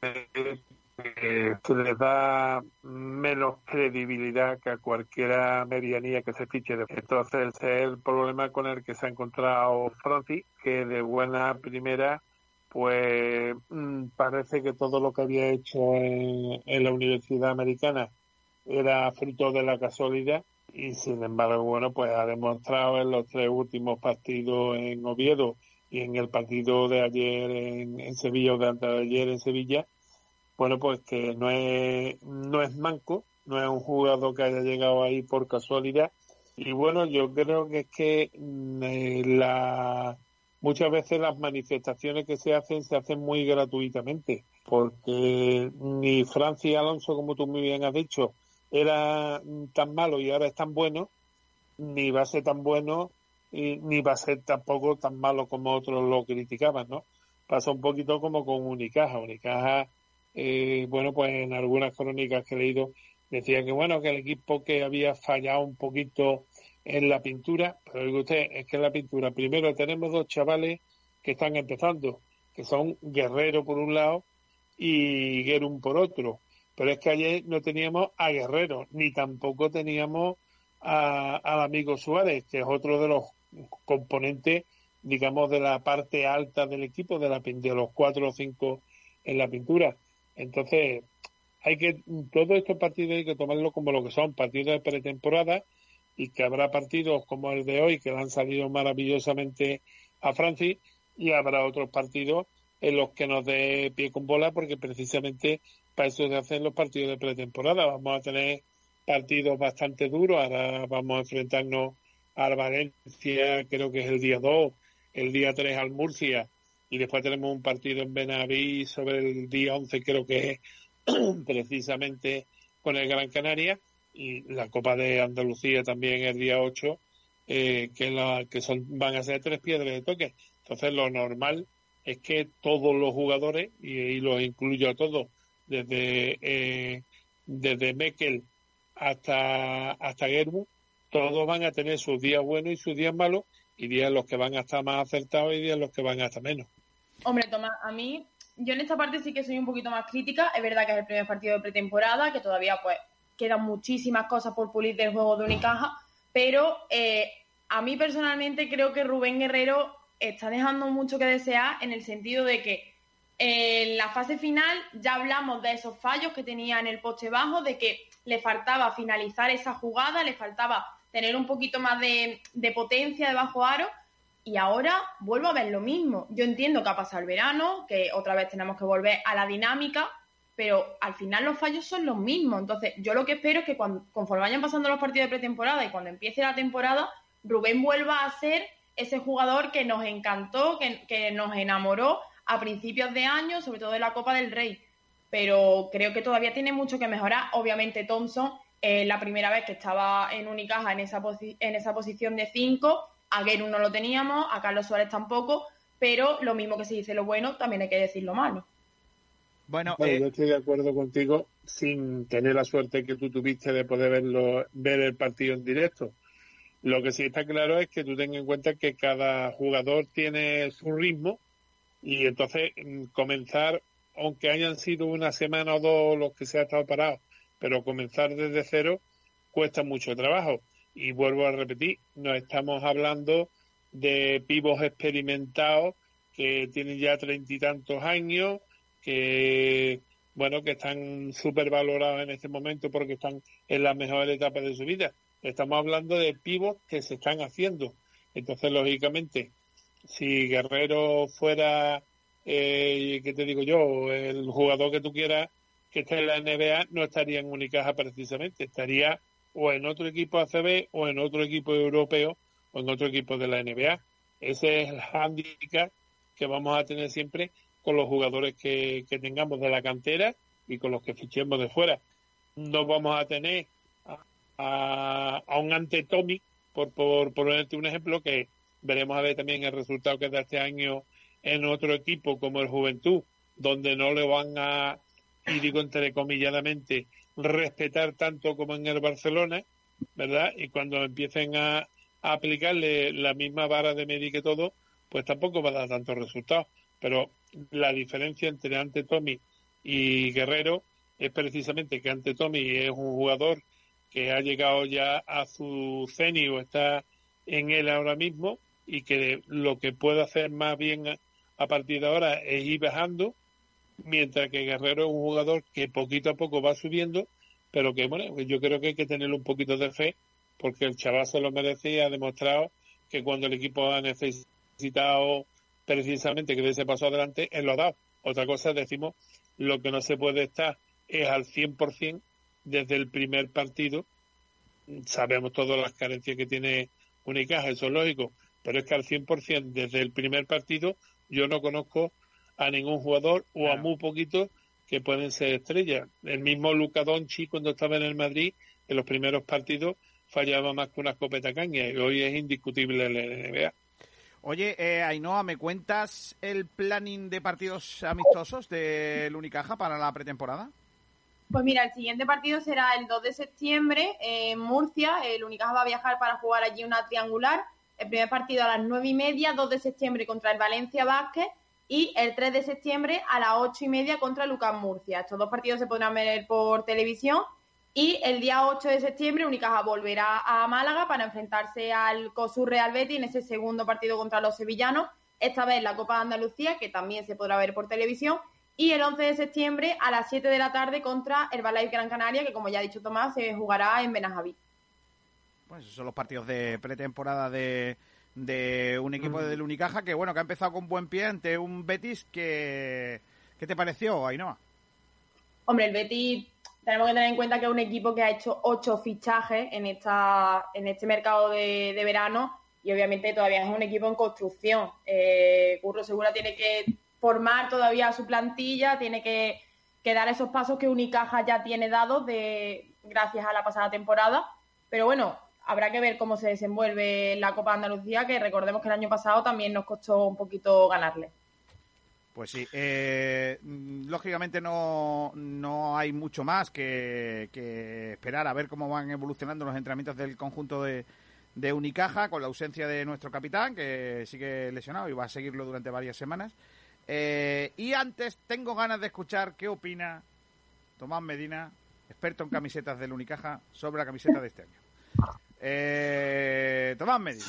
que les da menos credibilidad que a cualquiera medianía que se fiche. Entonces, ese es el problema con el que se ha encontrado Francis, que de buena primera, pues mm, parece que todo lo que había hecho en, en la Universidad Americana era fruto de la casualidad y sin embargo, bueno, pues ha demostrado en los tres últimos partidos en Oviedo y en el partido de ayer en, en Sevilla o de antes de ayer en Sevilla, bueno, pues que no es, no es manco, no es un jugador que haya llegado ahí por casualidad. Y bueno, yo creo que es que mm, eh, la, muchas veces las manifestaciones que se hacen se hacen muy gratuitamente, porque ni Francia y Alonso, como tú muy bien has dicho, era tan malo y ahora es tan bueno, ni va a ser tan bueno y, ni va a ser tampoco tan malo como otros lo criticaban, ¿no? Pasa un poquito como con Unicaja. Unicaja eh, bueno, pues en algunas crónicas que he leído decía que bueno, que el equipo que había fallado un poquito en la pintura, pero digo usted, es que en la pintura, primero tenemos dos chavales que están empezando, que son Guerrero por un lado y Guerum por otro, pero es que ayer no teníamos a Guerrero, ni tampoco teníamos al amigo Suárez, que es otro de los componentes, digamos, de la parte alta del equipo, de, la, de los cuatro o cinco en la pintura. Entonces, hay que, todos estos partidos hay que tomarlo como lo que son, partidos de pretemporada, y que habrá partidos como el de hoy que le han salido maravillosamente a Francis, y habrá otros partidos en los que nos dé pie con bola, porque precisamente para eso se hacen los partidos de pretemporada. Vamos a tener partidos bastante duros, ahora vamos a enfrentarnos al Valencia, creo que es el día 2, el día 3 al Murcia, y después tenemos un partido en Benaví sobre el día 11, creo que es precisamente con el Gran Canaria, y la Copa de Andalucía también el día 8, eh, que, la, que son, van a ser tres piedras de toque. Entonces, lo normal es que todos los jugadores, y, y los incluyo a todos, desde eh, desde Mekel hasta, hasta Gerbu, todos van a tener sus días buenos y sus días malos, y días en los que van a estar más acertados y días los que van a estar menos. Hombre, Tomás, a mí, yo en esta parte sí que soy un poquito más crítica. Es verdad que es el primer partido de pretemporada, que todavía pues quedan muchísimas cosas por pulir del juego de Unicaja, pero eh, a mí personalmente creo que Rubén Guerrero está dejando mucho que desear en el sentido de que en la fase final ya hablamos de esos fallos que tenía en el poste bajo, de que le faltaba finalizar esa jugada, le faltaba tener un poquito más de, de potencia debajo aro y ahora vuelvo a ver lo mismo. Yo entiendo que ha pasado el verano, que otra vez tenemos que volver a la dinámica, pero al final los fallos son los mismos. Entonces, yo lo que espero es que cuando, conforme vayan pasando los partidos de pretemporada y cuando empiece la temporada, Rubén vuelva a ser ese jugador que nos encantó, que, que nos enamoró a principios de año, sobre todo en la Copa del Rey. Pero creo que todavía tiene mucho que mejorar. Obviamente, Thompson, eh, la primera vez que estaba en Unicaja en esa, en esa posición de 5, a Guerrero no lo teníamos, a Carlos Suárez tampoco, pero lo mismo que se dice lo bueno, también hay que decir lo malo. Bueno, eh, yo estoy de acuerdo contigo sin tener la suerte que tú tuviste de poder verlo, ver el partido en directo. Lo que sí está claro es que tú tengas en cuenta que cada jugador tiene su ritmo y entonces mm, comenzar, aunque hayan sido una semana o dos los que se ha estado parado, pero comenzar desde cero cuesta mucho trabajo. Y vuelvo a repetir, no estamos hablando de pibos experimentados que tienen ya treinta y tantos años, que bueno, que están súper valorados en este momento porque están en las mejores etapas de su vida. Estamos hablando de pibos que se están haciendo. Entonces, lógicamente, si Guerrero fuera, eh, ¿qué te digo yo? El jugador que tú quieras que esté en la NBA, no estaría en Unicaja precisamente, estaría o en otro equipo ACB o en otro equipo europeo o en otro equipo de la NBA. Ese es el handicap que vamos a tener siempre con los jugadores que, tengamos de la cantera y con los que fichemos de fuera. No vamos a tener a, un ante Tommy, por, por ponerte un ejemplo, que veremos a ver también el resultado que da este año en otro equipo como el Juventud, donde no le van a, y digo entrecomilladamente, respetar tanto como en el Barcelona, ¿verdad? Y cuando empiecen a, aplicarle la misma vara de medir que todo, pues tampoco va a dar tantos resultados. Pero la diferencia entre Ante Tommy y Guerrero es precisamente que Ante Tommy es un jugador que ha llegado ya a su cenit o está en él ahora mismo y que lo que puede hacer más bien a partir de ahora es ir bajando, mientras que Guerrero es un jugador que poquito a poco va subiendo, pero que bueno, yo creo que hay que tenerle un poquito de fe, porque el chaval se lo merece y ha demostrado que cuando el equipo ha necesitado precisamente que ese paso adelante, él lo ha dado. Otra cosa, decimos, lo que no se puede estar es al 100% desde el primer partido. Sabemos todas las carencias que tiene Unicaja, eso es lógico, pero es que al 100% desde el primer partido yo no conozco a ningún jugador o a muy poquitos que pueden ser estrellas. El mismo Luca Donchi cuando estaba en el Madrid, en los primeros partidos fallaba más que una escopeta caña y hoy es indiscutible el NBA. Oye, eh, Ainhoa, ¿me cuentas el planning de partidos amistosos del Unicaja para la pretemporada? Pues mira, el siguiente partido será el 2 de septiembre en Murcia. El Unicaja va a viajar para jugar allí una triangular. El primer partido a las 9 y media, 2 de septiembre contra el Valencia Vázquez y el 3 de septiembre a las 8 y media contra Lucas Murcia. Estos dos partidos se podrán ver por televisión y el día 8 de septiembre Unicaja volverá a Málaga para enfrentarse al COSUR Real Betis en ese segundo partido contra los sevillanos, esta vez la Copa de Andalucía, que también se podrá ver por televisión, y el 11 de septiembre a las 7 de la tarde contra Herbalife Gran Canaria, que como ya ha dicho Tomás, se jugará en Benajaví. Pues esos son los partidos de pretemporada de, un equipo de del Unicaja que bueno que ha empezado con buen pie ante un Betis que ¿qué te pareció, Ainhoa? Hombre, el Betis tenemos que tener en cuenta que es un equipo que ha hecho ocho fichajes en esta en este mercado de, verano y obviamente todavía es un equipo en construcción. Eh, Curro Segura tiene que formar todavía su plantilla, tiene que, dar esos pasos que Unicaja ya tiene dados de gracias a la pasada temporada. Pero bueno, habrá que ver cómo se desenvuelve la Copa de Andalucía, que recordemos que el año pasado también nos costó un poquito ganarle. Pues sí, eh, lógicamente no, no hay mucho más que, esperar a ver cómo van evolucionando los entrenamientos del conjunto de, de Unicaja con la ausencia de nuestro capitán, que sigue lesionado y va a seguirlo durante varias semanas. Eh, y antes tengo ganas de escuchar qué opina Tomás Medina, experto en camisetas del Unicaja, sobre la camiseta de este año. Eh, Tomás Medina,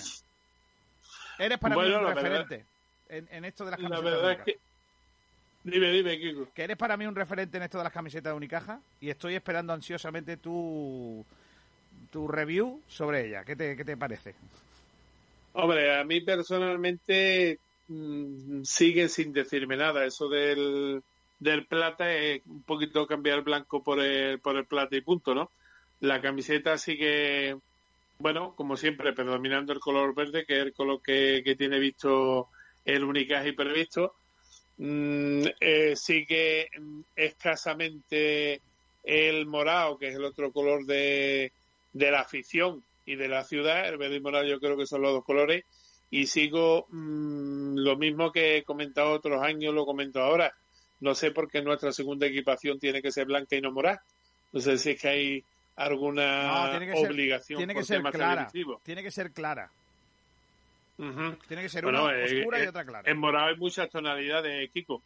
eres para Bueno, mí un la verdad- referente en, en esto de las La camisetas de verdad es que. Dime, dime, Kiko. que eres para mí un referente en esto de las camisetas de Unicaja y estoy esperando ansiosamente tu, tu review sobre ella. ¿Qué te, qué te parece? Hombre, a mí personalmente mm, sigue sin decirme nada. Eso del, del plata es un poquito cambiar el blanco por el, por el plata y punto, ¿no? La camiseta sigue, bueno, como siempre, predominando el color verde, que es el color que, que tiene visto el Unicaja y previsto. Mm, eh, sigue escasamente el morado, que es el otro color de, de la afición y de la ciudad. El verde y morado yo creo que son los dos colores. Y sigo mm, lo mismo que he comentado otros años, lo comento ahora. No sé por qué nuestra segunda equipación tiene que ser blanca y no morada. No sé si es que hay alguna No, tiene que ser- obligación tiene que por ser temas clara. televisivos. Tiene que ser clara. Tiene que ser Bueno, una eh, oscura y eh, otra clara. En morado hay muchas tonalidades, Kiko.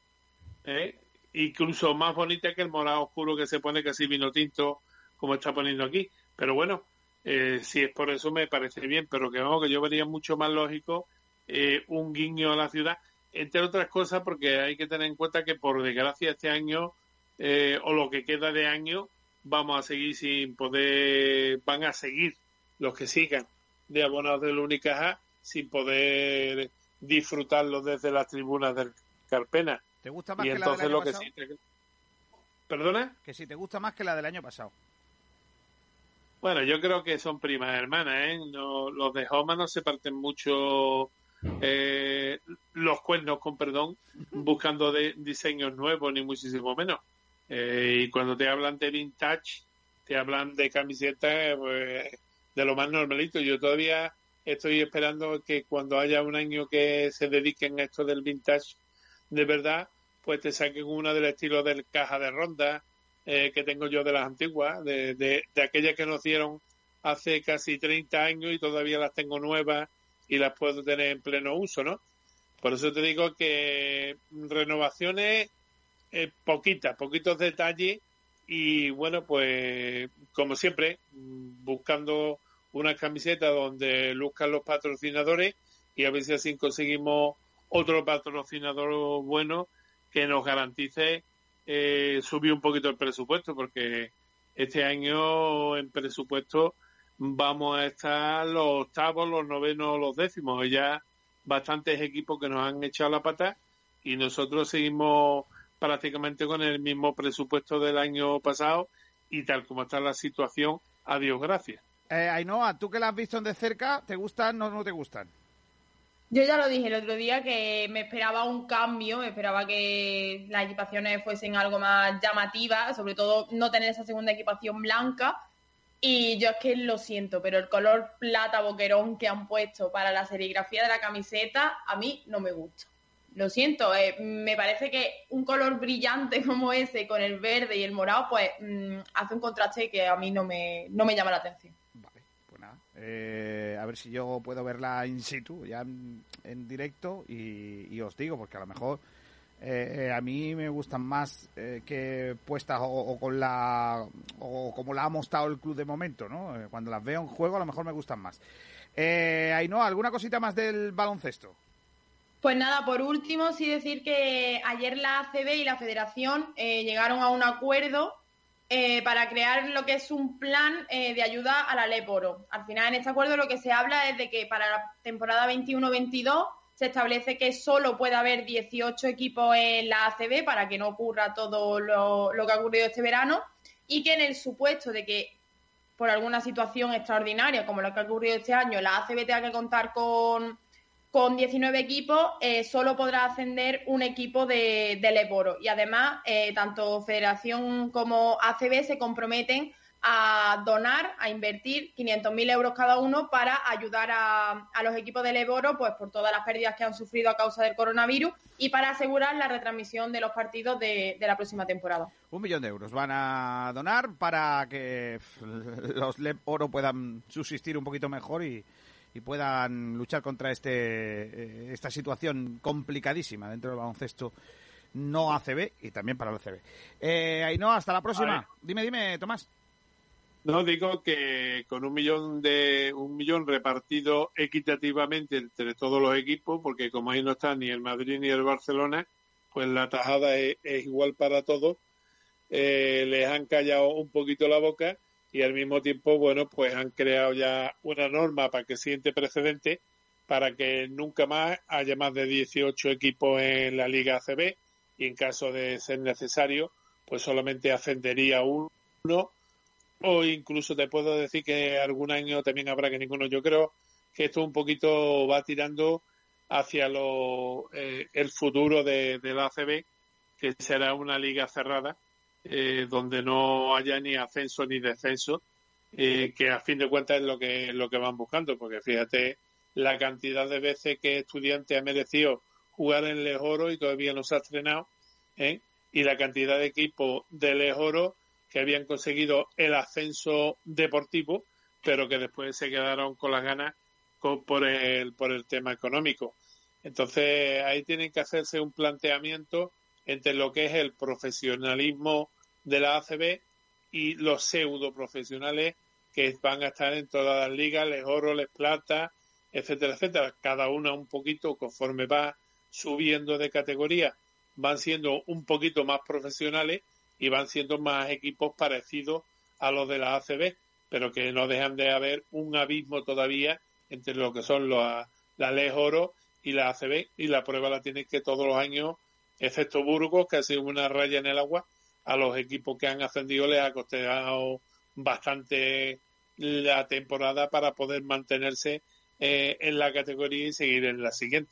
¿eh? Incluso más bonita que el morado oscuro que se pone casi vino tinto, como está poniendo aquí. Pero bueno, eh, si es por eso me parece bien, pero que vamos, que yo vería mucho más lógico eh, un guiño a la ciudad, entre otras cosas porque hay que tener en cuenta que por desgracia este año, eh, o lo que queda de año, vamos a seguir sin poder, van a seguir los que sigan de abonados del Unicaja sin poder disfrutarlo desde las tribunas del Carpena. ¿Te gusta más y que la del año lo que pasado? sí. ¿Perdona? Que si te gusta más que la del año pasado. Bueno, yo creo que son primas hermanas, ¿eh? No, los de Homa no se parten mucho eh, los cuernos, con perdón, buscando de, diseños nuevos, ni muchísimo menos. Eh, y cuando te hablan de vintage, te hablan de camisetas pues, de lo más normalito. Yo todavía estoy esperando que cuando haya un año que se dediquen a esto del vintage de verdad, pues te saquen una del estilo del caja de ronda eh, que tengo yo de las antiguas, de, de, de aquellas que nos dieron hace casi 30 años y todavía las tengo nuevas y las puedo tener en pleno uso, ¿no? Por eso te digo que renovaciones eh, poquitas, poquitos detalles y bueno, pues como siempre, buscando una camiseta donde luzcan los patrocinadores y a ver si así conseguimos otro patrocinador bueno que nos garantice eh, subir un poquito el presupuesto, porque este año en presupuesto vamos a estar los octavos, los novenos, los décimos. Ya bastantes equipos que nos han echado la pata y nosotros seguimos prácticamente con el mismo presupuesto del año pasado y tal como está la situación, adiós, gracias. Eh, Ainhoa, tú que la has visto de cerca, ¿te gustan o no te gustan? Yo ya lo dije el otro día que me esperaba un cambio, me esperaba que las equipaciones fuesen algo más llamativas, sobre todo no tener esa segunda equipación blanca. Y yo es que lo siento, pero el color plata boquerón que han puesto para la serigrafía de la camiseta a mí no me gusta. Lo siento, eh, me parece que un color brillante como ese con el verde y el morado, pues mm, hace un contraste que a mí no me, no me llama la atención. Pues nada, eh, a ver si yo puedo verla in situ, ya en, en directo, y, y os digo, porque a lo mejor eh, eh, a mí me gustan más eh, que puestas o, o con la o como la ha mostrado el club de momento, ¿no? Eh, cuando las veo en juego a lo mejor me gustan más. Eh, Ainhoa, ¿alguna cosita más del baloncesto? Pues nada, por último, sí decir que ayer la ACB y la Federación eh, llegaron a un acuerdo eh, para crear lo que es un plan eh, de ayuda a la Leporo. Al final, en este acuerdo lo que se habla es de que para la temporada 21-22 se establece que solo puede haber 18 equipos en la ACB para que no ocurra todo lo, lo que ha ocurrido este verano y que en el supuesto de que por alguna situación extraordinaria como la que ha ocurrido este año, la ACB tenga que contar con, con 19 equipos, eh, solo podrá ascender un equipo de, del Eboro. Y además, eh, tanto Federación como ACB se comprometen a donar, a invertir 500.000 euros cada uno para ayudar a, a, los equipos del Eboro pues, por todas las pérdidas que han sufrido a causa del coronavirus y para asegurar la retransmisión de los partidos de, de la próxima temporada. Un millón de euros van a donar para que los LEP Oro puedan subsistir un poquito mejor y, y puedan luchar contra este esta situación complicadísima dentro del baloncesto no ACB y también para el ACB. Eh, Ainhoa, hasta la próxima. Dime, dime, Tomás. No digo que con un millón de un millón repartido equitativamente entre todos los equipos, porque como ahí no está ni el Madrid ni el Barcelona, pues la tajada es, es igual para todos. Eh, les han callado un poquito la boca y al mismo tiempo, bueno, pues han creado ya una norma para que siente precedente para que nunca más haya más de 18 equipos en la Liga ACB y en caso de ser necesario, pues solamente ascendería uno o incluso te puedo decir que algún año también habrá que ninguno. Yo creo que esto un poquito va tirando hacia lo, eh, el futuro de, de, la ACB, que será una liga cerrada, eh, donde no haya ni ascenso ni descenso, eh, que a fin de cuentas es lo que, lo que van buscando, porque fíjate la cantidad de veces que estudiante ha merecido jugar en Lejoro y todavía no se ha estrenado, y la cantidad de equipos de Lejoro que habían conseguido el ascenso deportivo, pero que después se quedaron con las ganas con, por, el, por el tema económico. Entonces ahí tienen que hacerse un planteamiento entre lo que es el profesionalismo de la ACB y los pseudo profesionales que van a estar en todas las ligas, les oro, les plata, etcétera, etcétera. Cada una un poquito conforme va subiendo de categoría, van siendo un poquito más profesionales y van siendo más equipos parecidos a los de la ACB, pero que no dejan de haber un abismo todavía entre lo que son los, la Ley Oro y la ACB, y la prueba la tienen que todos los años, excepto Burgos, que ha sido una raya en el agua, a los equipos que han ascendido les ha costado bastante la temporada para poder mantenerse eh, en la categoría y seguir en la siguiente.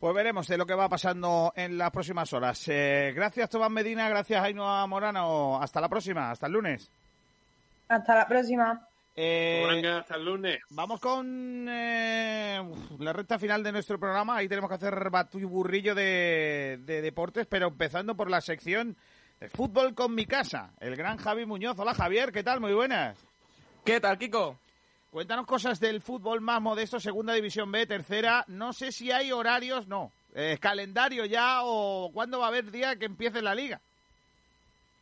Pues veremos de lo que va pasando en las próximas horas. Eh, gracias, Tomás Medina. Gracias, Ainhoa Morano. Hasta la próxima. Hasta el lunes. Hasta la próxima. Eh, hasta el lunes. Vamos con eh, la recta final de nuestro programa. Ahí tenemos que hacer batuburrillo de, de deportes, pero empezando por la sección de fútbol con mi casa. El gran Javi Muñoz. Hola, Javier. ¿Qué tal? Muy buenas. ¿Qué tal, Kiko? Cuéntanos cosas del fútbol más modesto, segunda división B, tercera. No sé si hay horarios, no. Eh, calendario ya o cuándo va a haber día que empiece la liga.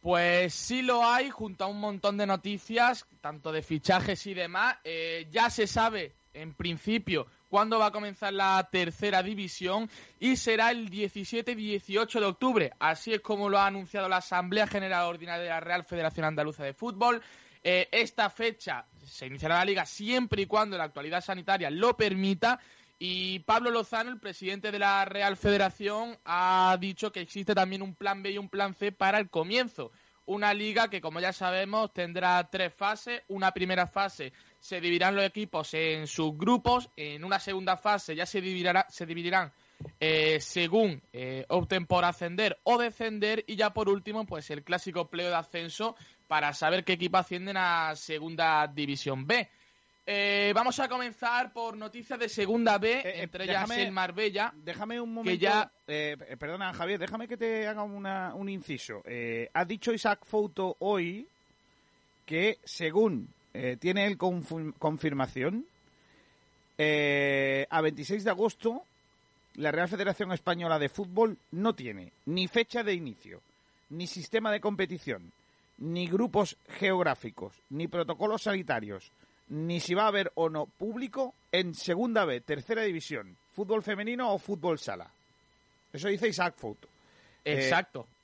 Pues sí lo hay, junto a un montón de noticias, tanto de fichajes y demás. Eh, ya se sabe, en principio, cuándo va a comenzar la tercera división y será el 17-18 de octubre. Así es como lo ha anunciado la Asamblea General Ordinaria de la Real Federación Andaluza de Fútbol. Eh, esta fecha se iniciará la liga siempre y cuando la actualidad sanitaria lo permita. Y Pablo Lozano, el presidente de la Real Federación, ha dicho que existe también un plan B y un plan C para el comienzo. Una liga que, como ya sabemos, tendrá tres fases. Una primera fase se dividirán los equipos en subgrupos. En una segunda fase ya se, dividirá, se dividirán eh, según eh, opten por ascender o descender. Y ya por último, pues el clásico pleo de ascenso para saber qué equipo ascienden a Segunda División B. Eh, vamos a comenzar por noticias de Segunda B, eh, entre ellas déjame, el Marbella. Déjame un momento. Que ya... Eh, perdona, Javier, déjame que te haga una, un inciso. Eh, ha dicho Isaac Fouto hoy que, según eh, tiene el confirmación, a 26 de agosto la Real Federación Española de Fútbol no tiene ni fecha de inicio, ni sistema de competición, ni grupos geográficos, ni protocolos sanitarios, ni si va a haber o no público en Segunda B, Tercera División, fútbol femenino o fútbol sala. Eso dice Isaac Foto. Exacto. Eh,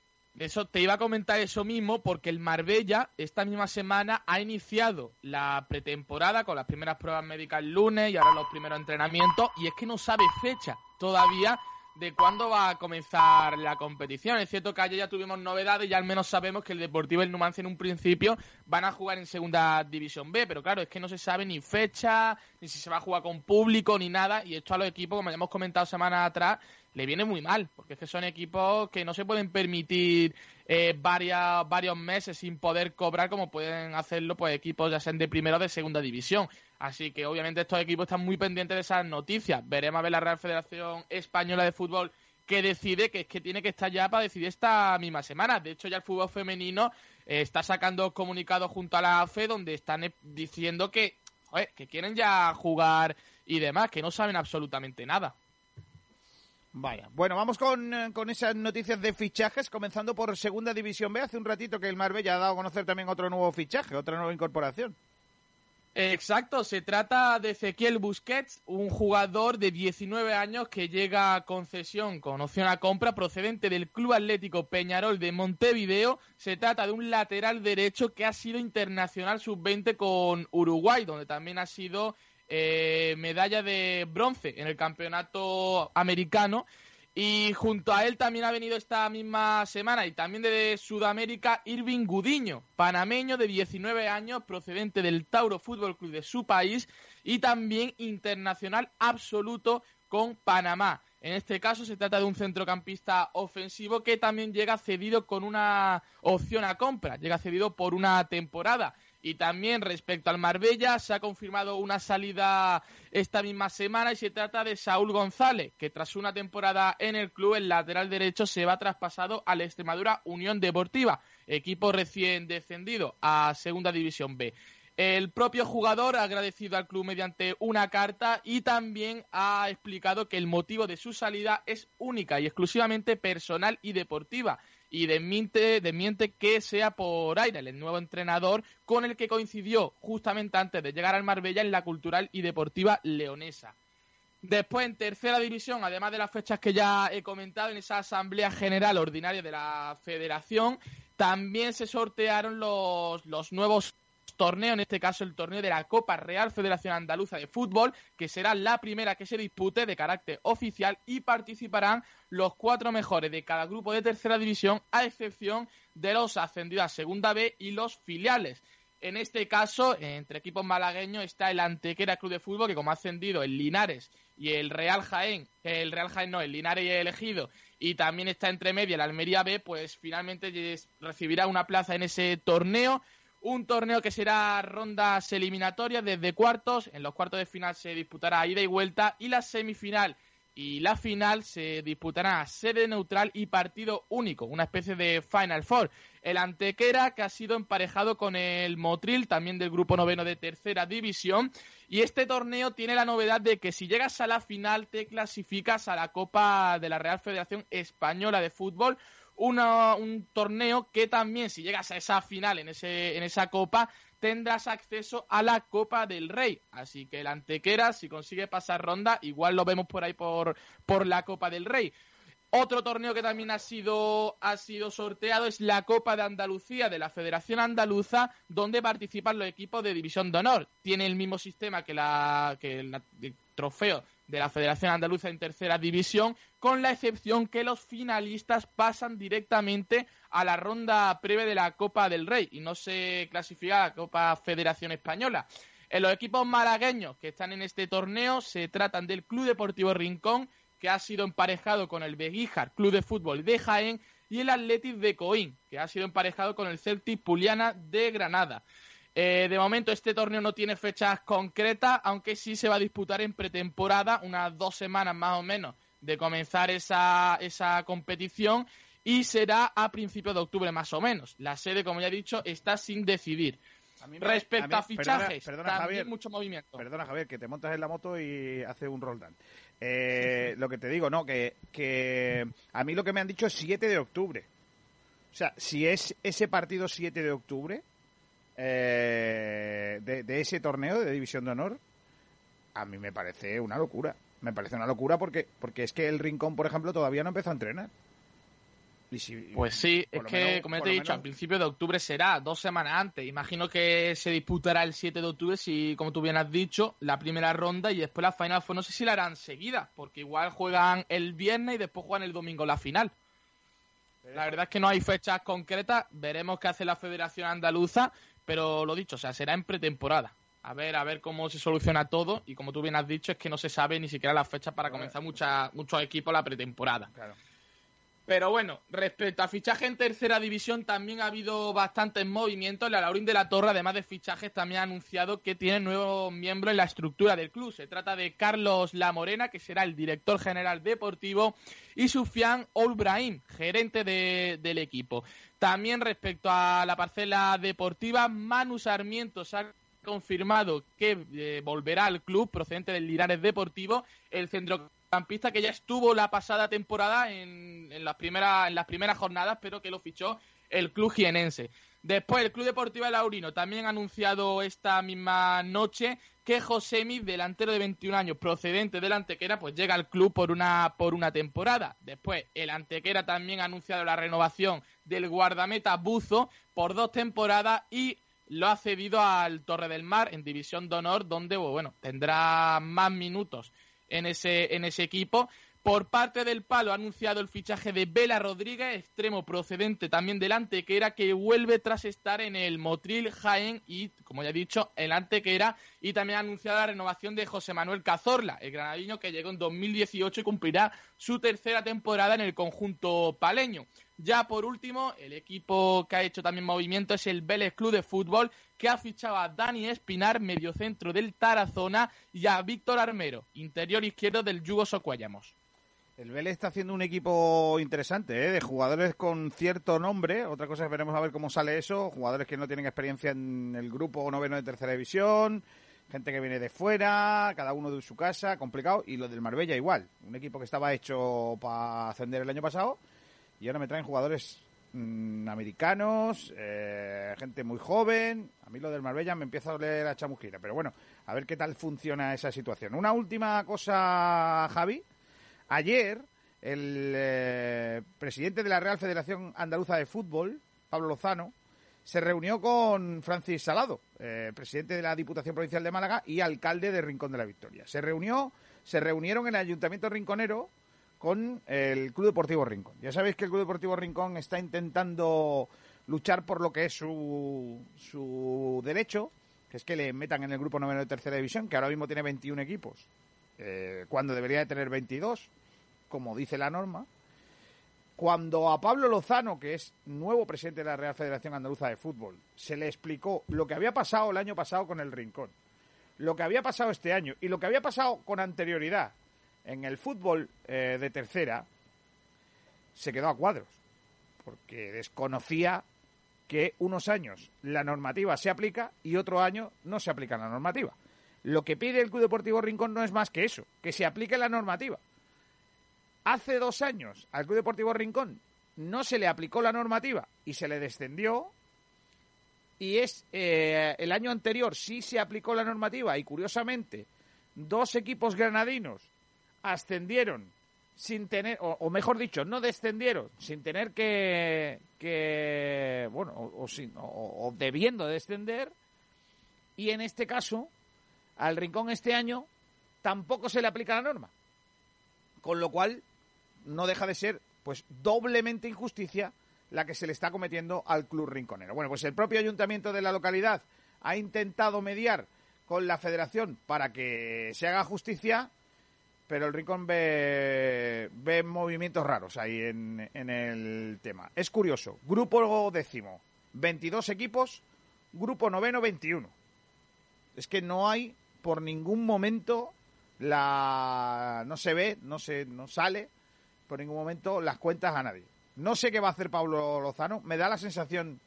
eso te iba a comentar eso mismo porque el Marbella esta misma semana ha iniciado la pretemporada con las primeras pruebas médicas el lunes y ahora los primeros entrenamientos y es que no sabe fecha todavía de cuándo va a comenzar la competición. Es cierto que ayer ya tuvimos novedades y al menos sabemos que el Deportivo el Numancia en un principio van a jugar en Segunda División B, pero claro, es que no se sabe ni fecha, ni si se va a jugar con público, ni nada, y esto a los equipos, como ya hemos comentado semanas atrás, le viene muy mal, porque es que son equipos que no se pueden permitir eh, varias, varios meses sin poder cobrar como pueden hacerlo pues equipos ya sean de primera o de segunda división. Así que obviamente estos equipos están muy pendientes de esas noticias. Veremos a ver la Real Federación Española de Fútbol que decide que es que tiene que estar ya para decidir esta misma semana. De hecho, ya el fútbol femenino eh, está sacando comunicados junto a la AFE donde están eh, diciendo que, que quieren ya jugar y demás, que no saben absolutamente nada. Vaya. Bueno, vamos con, eh, con esas noticias de fichajes, comenzando por Segunda División B. Hace un ratito que el Marbella ha dado a conocer también otro nuevo fichaje, otra nueva incorporación. Exacto, se trata de Ezequiel Busquets, un jugador de 19 años que llega a concesión con opción a compra procedente del Club Atlético Peñarol de Montevideo. Se trata de un lateral derecho que ha sido internacional sub-20 con Uruguay, donde también ha sido eh, medalla de bronce en el campeonato americano. Y junto a él también ha venido esta misma semana y también de Sudamérica Irving Gudiño, panameño de 19 años, procedente del Tauro Fútbol Club de su país y también internacional absoluto con Panamá. En este caso se trata de un centrocampista ofensivo que también llega cedido con una opción a compra, llega cedido por una temporada. Y también respecto al Marbella, se ha confirmado una salida esta misma semana y se trata de Saúl González, que tras una temporada en el club, el lateral derecho se va traspasado a la Extremadura Unión Deportiva, equipo recién descendido a Segunda División B. El propio jugador ha agradecido al club mediante una carta y también ha explicado que el motivo de su salida es única y exclusivamente personal y deportiva y desmiente, desmiente que sea por aire el nuevo entrenador con el que coincidió justamente antes de llegar al Marbella en la cultural y deportiva leonesa. Después, en tercera división, además de las fechas que ya he comentado en esa Asamblea General Ordinaria de la Federación, también se sortearon los, los nuevos torneo, en este caso el torneo de la Copa Real Federación Andaluza de Fútbol, que será la primera que se dispute de carácter oficial y participarán los cuatro mejores de cada grupo de tercera división, a excepción de los ascendidos a Segunda B y los filiales. En este caso, entre equipos malagueños está el Antequera Club de Fútbol, que como ha ascendido el Linares y el Real Jaén, el Real Jaén no, el Linares y el elegido, y también está entre media el Almería B, pues finalmente recibirá una plaza en ese torneo. Un torneo que será rondas eliminatorias desde cuartos. En los cuartos de final se disputará ida y vuelta. Y la semifinal y la final se disputará a sede neutral y partido único, una especie de Final Four. El Antequera que ha sido emparejado con el Motril, también del grupo noveno de tercera división. Y este torneo tiene la novedad de que si llegas a la final te clasificas a la Copa de la Real Federación Española de Fútbol un torneo que también, si llegas a esa final en, ese, en esa copa, tendrás acceso a la Copa del Rey. Así que el Antequera, si consigue pasar ronda, igual lo vemos por ahí por, por la Copa del Rey. Otro torneo que también ha sido, ha sido sorteado es la Copa de Andalucía de la Federación Andaluza, donde participan los equipos de División de Honor. Tiene el mismo sistema que, la, que el trofeo de la Federación Andaluza en tercera división, con la excepción que los finalistas pasan directamente a la ronda previa de la Copa del Rey y no se clasifica a la Copa Federación Española. En los equipos malagueños que están en este torneo se tratan del Club Deportivo Rincón, que ha sido emparejado con el Beguíjar Club de Fútbol de Jaén, y el Athletic de Coín, que ha sido emparejado con el Celtic Puliana de Granada. Eh, de momento este torneo no tiene fechas concretas, aunque sí se va a disputar en pretemporada, unas dos semanas más o menos de comenzar esa, esa competición y será a principios de octubre más o menos. La sede, como ya he dicho, está sin decidir. Respecto a, fichajes, perdona, también mucho movimiento. Perdona, Javier, que te montas en la moto y hace un roll eh, lo que te digo, no, que, que a mí lo que me han dicho es 7 de octubre. O sea, si es ese partido 7 de octubre, eh, de, ese torneo de División de Honor, a mí me parece una locura. Me parece una locura porque, porque es que el Rincón, por ejemplo, todavía no empezó a entrenar. pues sí, es que, como ya te he dicho, al principio de octubre será, dos semanas antes. Imagino que se disputará el 7 de octubre, si, como tú bien has dicho, la primera ronda y después la final. Pues no sé si la harán seguida, porque igual juegan el viernes y después juegan el domingo la final. La verdad es que no hay fechas concretas. Veremos qué hace la Federación Andaluza pero lo dicho, o sea, será en pretemporada. A ver, a ver cómo se soluciona todo. Y como tú bien has dicho, es que no se sabe ni siquiera la fecha para comenzar mucha, muchos equipos la pretemporada. Pero bueno, respecto a fichaje en tercera división, también ha habido bastantes movimientos. La Laurín de la Torre, además de fichajes, también ha anunciado que tiene nuevo miembro en la estructura del club. Se trata de Carlos La Morena, que será el director general deportivo, y Sufian Olbrahim, gerente de- del equipo. También respecto a la parcela deportiva, Manu Sarmiento se ha confirmado que eh, volverá al club procedente del Linares Deportivo, el centrocampista que ya estuvo la pasada temporada en, en las primeras en las primeras jornadas, pero que lo fichó el club jienense. Después, el Club Deportivo Laurino también ha anunciado esta misma noche que Josemi, delantero de 21 años, procedente del Antequera, pues llega al club por una, por una temporada. Después, el Antequera también ha anunciado la renovación del guardameta Buzo por dos temporadas y lo ha cedido al Torre del Mar en División de Honor, donde bueno, tendrá más minutos en ese, en ese equipo. Por parte del Palo ha anunciado el fichaje de Vela Rodríguez, extremo procedente también del Antequera, que vuelve tras estar en el Motril Jaén y, como ya he dicho, el Antequera. Y también ha anunciado la renovación de José Manuel Cazorla, el granadino que llegó en 2018 y cumplirá su tercera temporada en el conjunto paleño. Ya por último, el equipo que ha hecho también movimiento es el Vélez Club de Fútbol, que ha fichado a Dani Espinar, mediocentro del Tarazona, y a Víctor Armero, interior izquierdo del Yugo Socuellamos. El Vélez está haciendo un equipo interesante, ¿eh? de jugadores con cierto nombre. Otra cosa es veremos a ver cómo sale eso. Jugadores que no tienen experiencia en el grupo noveno de tercera división, gente que viene de fuera, cada uno de su casa, complicado. Y lo del Marbella igual. Un equipo que estaba hecho para ascender el año pasado y ahora me traen jugadores mm, americanos, eh, gente muy joven. A mí lo del Marbella me empieza a oler a chamusquina. Pero bueno, a ver qué tal funciona esa situación. Una última cosa, Javi. Ayer, el eh, presidente de la Real Federación Andaluza de Fútbol, Pablo Lozano, se reunió con Francis Salado, eh, presidente de la Diputación Provincial de Málaga y alcalde de Rincón de la Victoria. Se reunió, se reunieron en el Ayuntamiento Rinconero con el Club Deportivo Rincón. Ya sabéis que el Club Deportivo Rincón está intentando luchar por lo que es su, su derecho, que es que le metan en el grupo noveno de tercera división, que ahora mismo tiene 21 equipos, eh, cuando debería de tener 22, como dice la norma. Cuando a Pablo Lozano, que es nuevo presidente de la Real Federación Andaluza de Fútbol, se le explicó lo que había pasado el año pasado con el Rincón, lo que había pasado este año y lo que había pasado con anterioridad en el fútbol eh, de tercera, se quedó a cuadros, porque desconocía que unos años la normativa se aplica y otro año no se aplica la normativa. Lo que pide el Club Deportivo Rincón no es más que eso, que se aplique la normativa. Hace dos años al Club Deportivo Rincón no se le aplicó la normativa y se le descendió. Y es eh, el año anterior sí se aplicó la normativa y curiosamente dos equipos granadinos ascendieron sin tener, o, o mejor dicho, no descendieron sin tener que, que bueno, o, o sin, o- debiendo descender. Y en este caso, al Rincón este año tampoco se le aplica la norma. Con lo cual, no deja de ser, pues, doblemente injusticia la que se le está cometiendo al Club Rinconero. Bueno, pues el propio ayuntamiento de la localidad ha intentado mediar con la federación para que se haga justicia, pero el Rincón ve, ve movimientos raros ahí en, en el tema. Es curioso, grupo décimo, 22 equipos, grupo noveno, 21. Es que no hay por ningún momento la no se ve, no se no sale por ningún momento las cuentas a nadie. No sé qué va a hacer Pablo Lozano, me da la sensación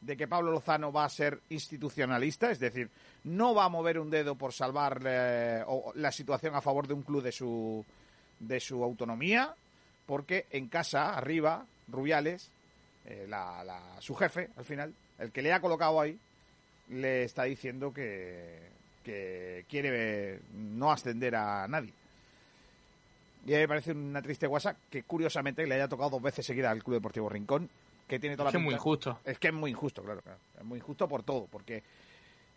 de que Pablo Lozano va a ser institucionalista, es decir, no va a mover un dedo por salvar eh, la situación a favor de un club de su de su autonomía, porque en casa arriba Rubiales, eh, la- la- su jefe al final, el que le ha colocado ahí, le está diciendo que, que quiere no ascender a nadie. Y me parece una triste guasa que curiosamente le haya tocado dos veces seguida al Club Deportivo Rincón, que tiene toda Es la que es muy injusto. Es que es muy injusto, claro, claro. Es muy injusto por todo, porque...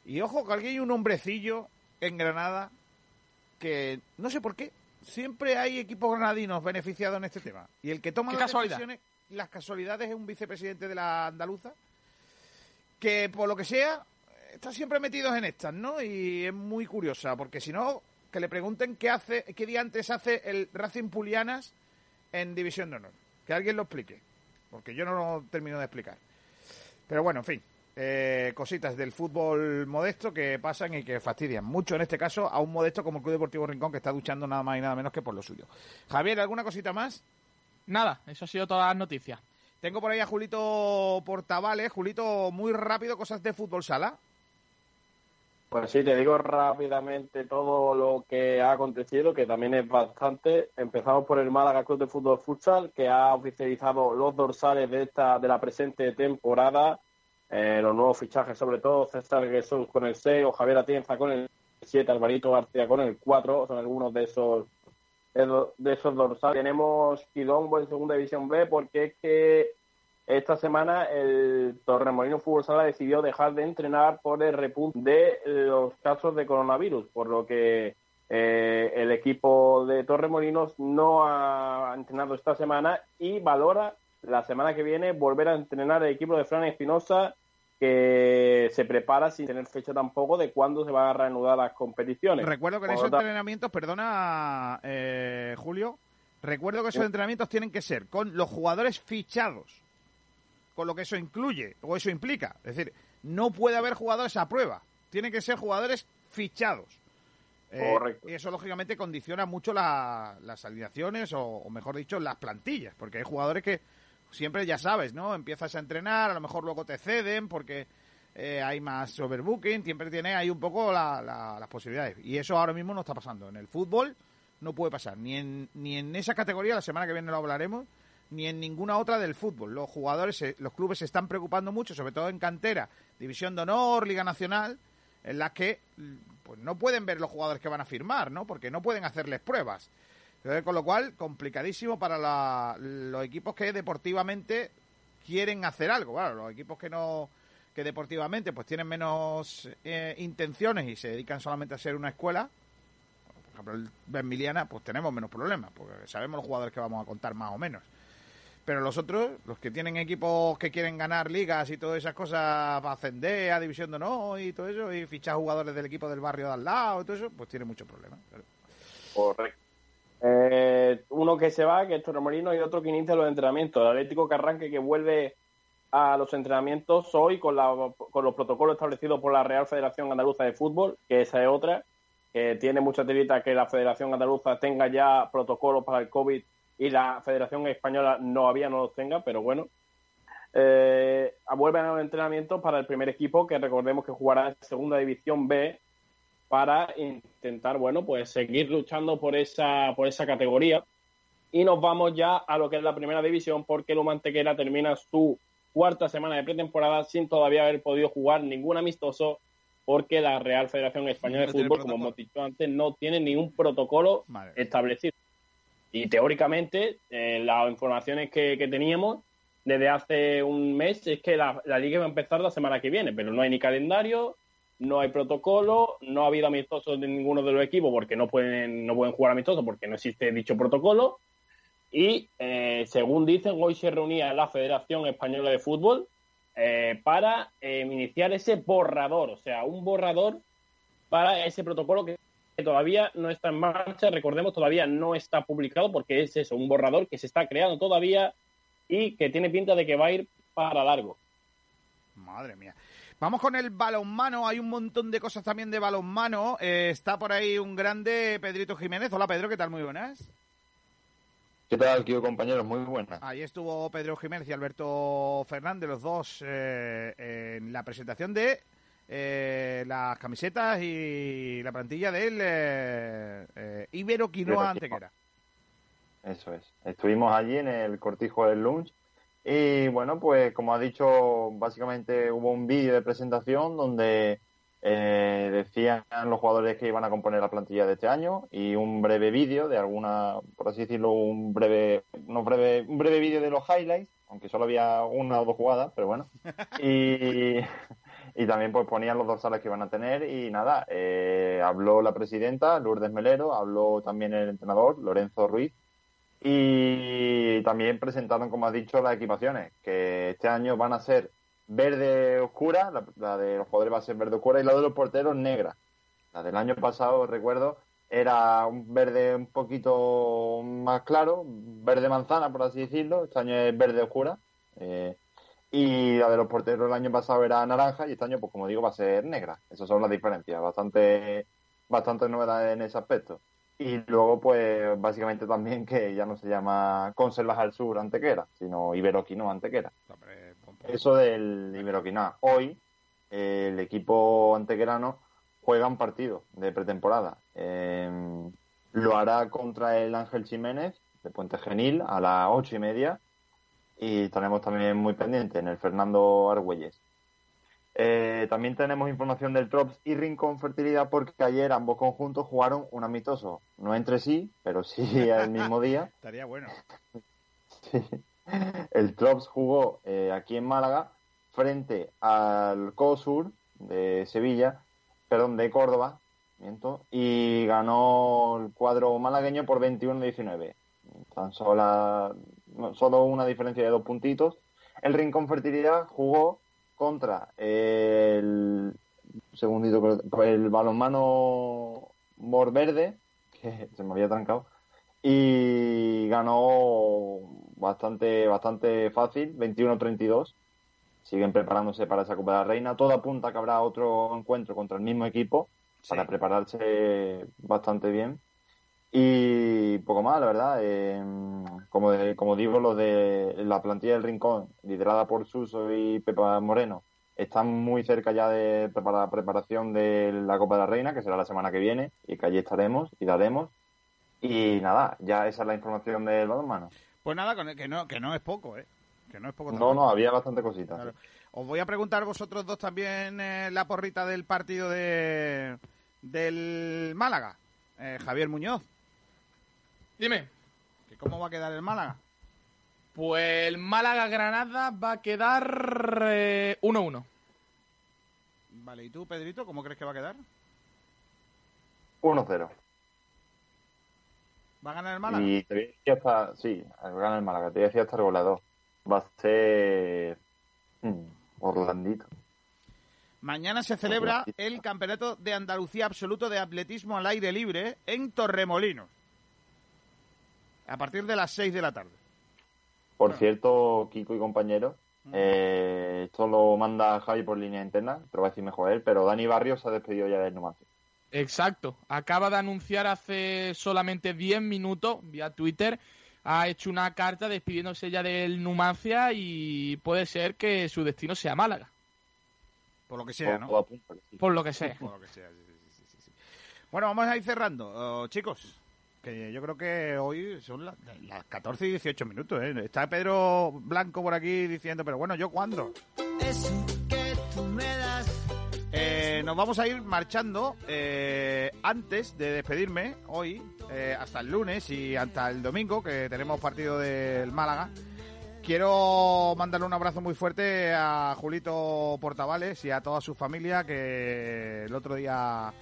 Y ojo, que aquí hay un hombrecillo en Granada que, no sé por qué, siempre hay equipos granadinos beneficiados en este tema. Y el que toma las decisiones, las casualidades es un vicepresidente de la andaluza, que por lo que sea, está siempre metidos en estas, ¿no? Y es muy curiosa, porque si no, que le pregunten qué hace, qué día antes hace el Racing Pulianas en División de Honor. Que alguien lo explique, porque yo no lo termino de explicar. Pero bueno, en fin, eh, cositas del fútbol modesto que pasan y que fastidian mucho, en este caso, a un modesto como el Club Deportivo Rincón que está luchando nada más y nada menos que por lo suyo. Javier, ¿alguna cosita más? Nada, eso ha sido todas las noticias. Tengo por ahí a Julito Portavales. Julito, muy rápido, cosas de fútbol sala. Pues sí, te digo rápidamente todo lo que ha acontecido, que también es bastante. Empezamos por el Málaga Club de Fútbol Futsal, que ha oficializado los dorsales de esta de la presente temporada. Eh, los nuevos fichajes, sobre todo César Jesús con el 6 o Javier Atienza con el 7, Alvarito García con el 4, son algunos de esos de esos dorsales. Tenemos Quilombo en Segunda División B porque es que esta semana el Torremolino Fútbol Sala decidió dejar de entrenar por el repunte de los casos de coronavirus, por lo que eh, el equipo de Torremolinos no ha entrenado esta semana y valora la semana que viene volver a entrenar el equipo de Fran Espinosa que se prepara sin tener fecha tampoco de cuándo se van a reanudar las competiciones. Recuerdo que en esos entrenamientos, perdona, eh, Julio, recuerdo que esos entrenamientos tienen que ser con los jugadores fichados, con lo que eso incluye o eso implica. Es decir, no puede haber jugadores a prueba, tienen que ser jugadores fichados. Eh, Correcto. Y eso, lógicamente, condiciona mucho la- las alineaciones o, o, mejor dicho, las plantillas, porque hay jugadores que siempre, ya sabes, ¿no? Empiezas a entrenar, a lo mejor luego te ceden porque eh, hay más overbooking, siempre tiene ahí un poco la- la- las posibilidades. Y eso ahora mismo no está pasando. En el fútbol no puede pasar, ni en, ni en esa categoría, la semana que viene lo hablaremos, ni en ninguna otra del fútbol. Los jugadores, los clubes se están preocupando mucho, sobre todo en cantera, División de Honor, Liga Nacional, en las que pues no pueden ver los jugadores que van a firmar, ¿no? Porque no pueden hacerles pruebas. Con lo cual, complicadísimo para la- los equipos que deportivamente quieren hacer algo. Claro, los equipos que no que deportivamente pues tienen menos eh, intenciones y se dedican solamente a ser una escuela, por ejemplo el Benmiliana, pues tenemos menos problemas, porque sabemos los jugadores que vamos a contar más o menos. Pero los otros, los que tienen equipos que quieren ganar ligas y todas esas cosas para ascender a División de Honor y todo eso, y fichar jugadores del equipo del barrio de al lado y todo eso, pues tiene muchos problemas. claro. Correcto. Eh, uno que se va, que es Torremolinos, y otro que inicia los entrenamientos. El Atlético Carranque que vuelve a los entrenamientos hoy con, la, con los protocolos establecidos por la Real Federación Andaluza de Fútbol, que esa es otra, que tiene mucha tirita que la Federación Andaluza tenga ya protocolos para el COVID y la Federación Española no había, no los tenga, pero bueno. Eh, vuelven a los entrenamientos para el primer equipo, que recordemos que jugará en Segunda División B para intentar, bueno, pues seguir luchando por esa, por esa categoría. Y nos vamos ya a lo que es la primera división, porque el Mantequera termina su cuarta semana de pretemporada sin todavía haber podido jugar ningún amistoso, porque la Real Federación Española de No Fútbol, como hemos dicho antes, no tiene ningún protocolo establecido. Y teóricamente, eh, las informaciones que, teníamos desde hace un mes es que la, liga va a empezar la semana que viene, pero no hay ni calendario, no hay protocolo, no ha habido amistosos de ninguno de los equipos porque no pueden, no pueden jugar amistosos porque no existe dicho protocolo. Y eh, según dicen, hoy se reunía la Federación Española de Fútbol eh, para iniciar ese borrador, o sea, un borrador para ese protocolo que que todavía no está en marcha, recordemos, todavía no está publicado porque es eso, un borrador que se está creando todavía y que tiene pinta de que va a ir para largo. Madre mía. Vamos con el balonmano. Hay un montón de cosas también de balonmano. Eh, está por ahí un grande Pedrito Jiménez. Hola Pedro, ¿qué tal? Muy buenas. ¿Qué tal, tío, compañeros? Muy buenas. Ahí estuvo Pedro Jiménez y Alberto Fernández, los dos, eh, en la presentación de eh, las camisetas y la plantilla del eh, eh, Ibero Quinoa Antequera. Eso es. Estuvimos allí en el cortijo del lunch y bueno, pues como ha dicho, básicamente hubo un vídeo de presentación donde eh, decían los jugadores que iban a componer la plantilla de este año y un breve vídeo de alguna, por así decirlo, un breve, unos breve, un breve vídeo de los highlights, aunque solo había una o dos jugadas, pero bueno. Y, y también pues ponían los dorsales que iban a tener y nada, eh, habló la presidenta Lourdes Melero, habló también el entrenador Lorenzo Ruiz y también presentaron, como has dicho, las equipaciones, que este año van a ser verde oscura, la, de los jugadores va a ser verde oscura y la de los porteros negra. La del año pasado, recuerdo, era un verde un poquito más claro, verde manzana, por así decirlo. Este año es verde oscura. Eh, y la de los porteros el año pasado era naranja y este año, pues como digo, va a ser negra. Esas son las diferencias. Bastante, bastante novedades en ese aspecto. Y luego, pues básicamente también que ya no se llama Conservas al Sur Antequera, sino Iberoquino Antequera. Eso del Iberoquina. Hoy, eh, el equipo antequerano juega un partido de pretemporada. Eh, lo hará contra el Ángel Jiménez de Puente Genil a las ocho y media y estaremos también muy pendientes en el Fernando Argüelles. Eh, también tenemos información del Trops y Rincón Fertilidad porque ayer ambos conjuntos jugaron un amistoso, no entre sí, pero sí el mismo día. Estaría bueno. Sí. El Trops jugó eh, aquí en Málaga frente al COSUR de Sevilla, perdón, de Córdoba, y ganó el cuadro malagueño por 21-19. Tan sola, no, solo una diferencia de dos puntitos. El Rincón Fertilidad jugó contra el segundito el balonmano Morverde, que se me había trancado, y ganó bastante, bastante fácil, 21-32. Siguen preparándose para esa Copa de la Reina. Todo apunta que habrá otro encuentro contra el mismo equipo para prepararse bastante bien. Y poco más, la verdad. Eh, como, de- como digo, los de la plantilla del Rincón, liderada por Suso y Pepa Moreno, están muy cerca ya de la preparación de la Copa de la Reina, que será la semana que viene, y que allí estaremos y daremos. Y nada, ya esa es la información del balonmano. Pues nada, que no, que no es poco, ¿eh? Que no es poco. No, tampoco. no, había bastante cositas. Claro. Os voy a preguntar vosotros dos también eh, la porrita del partido de del Málaga. Eh, Javier Muñoz. Dime. ¿Que ¿Cómo va a quedar el Málaga? Pues el Málaga-Granada va a quedar eh, 1-1. Vale, ¿y tú, Pedrito, cómo crees que va a quedar? 1-0. ¿Va a ganar el Málaga? Y te voy a decir hasta, sí, gana el Málaga, te voy a decir hasta el goleador. Va a ser mm, Orlandito. Mañana se celebra el Campeonato de Andalucía Absoluto de Atletismo al Aire Libre en Torremolinos. A partir de las 6 de la tarde. Por cierto, Kiko y compañeros, eh, esto lo manda Javi por línea interna, te lo va a decir mejor él, pero Dani Barrios se ha despedido ya del Numancia. Exacto. Acaba de anunciar hace solamente 10 minutos vía Twitter. Ha hecho una carta despidiéndose ya del Numancia y puede ser que su destino sea Málaga. Por lo que sea, ¿no? Por lo que sea. Por lo que sea, sí, sí, sí, sí, sí. Bueno, vamos a ir cerrando. Oh, chicos, que yo creo que hoy son la- las 14 y 18 minutos. ¿eh? Está Pedro Blanco por aquí diciendo, pero bueno, ¿yo cuándo? Eso que tú me das. Eh, nos vamos a ir marchando eh, antes de despedirme hoy, eh, hasta el lunes y hasta el domingo, que tenemos partido del Málaga. Quiero mandarle un abrazo muy fuerte a Julito Portavales y a toda su familia, que el otro día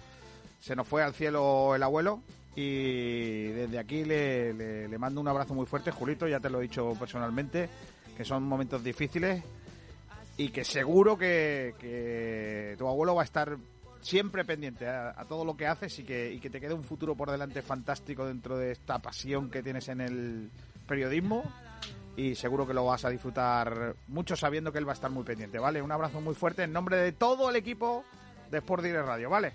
se nos fue al cielo el abuelo. Y desde aquí le, le- mando un abrazo muy fuerte, Julito, ya te lo he dicho personalmente, que son momentos difíciles y que seguro que, tu abuelo va a estar siempre pendiente a, a todo lo que haces y que, y que te quede un futuro por delante fantástico dentro de esta pasión que tienes en el periodismo y seguro que lo vas a disfrutar mucho sabiendo que él va a estar muy pendiente, ¿vale? Un abrazo muy fuerte en nombre de todo el equipo de Sport Direct Radio, ¿vale?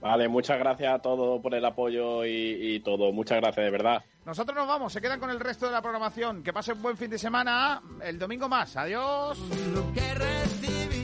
Vale, muchas gracias a todos por el apoyo y, y todo. Muchas gracias, de verdad. Nosotros nos vamos, se quedan con el resto de la programación. Que pasen un buen fin de semana. El domingo más. Adiós. Lo que recibí,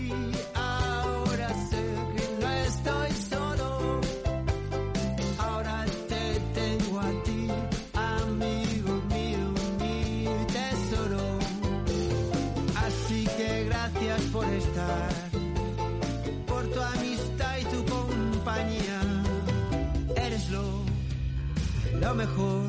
mejor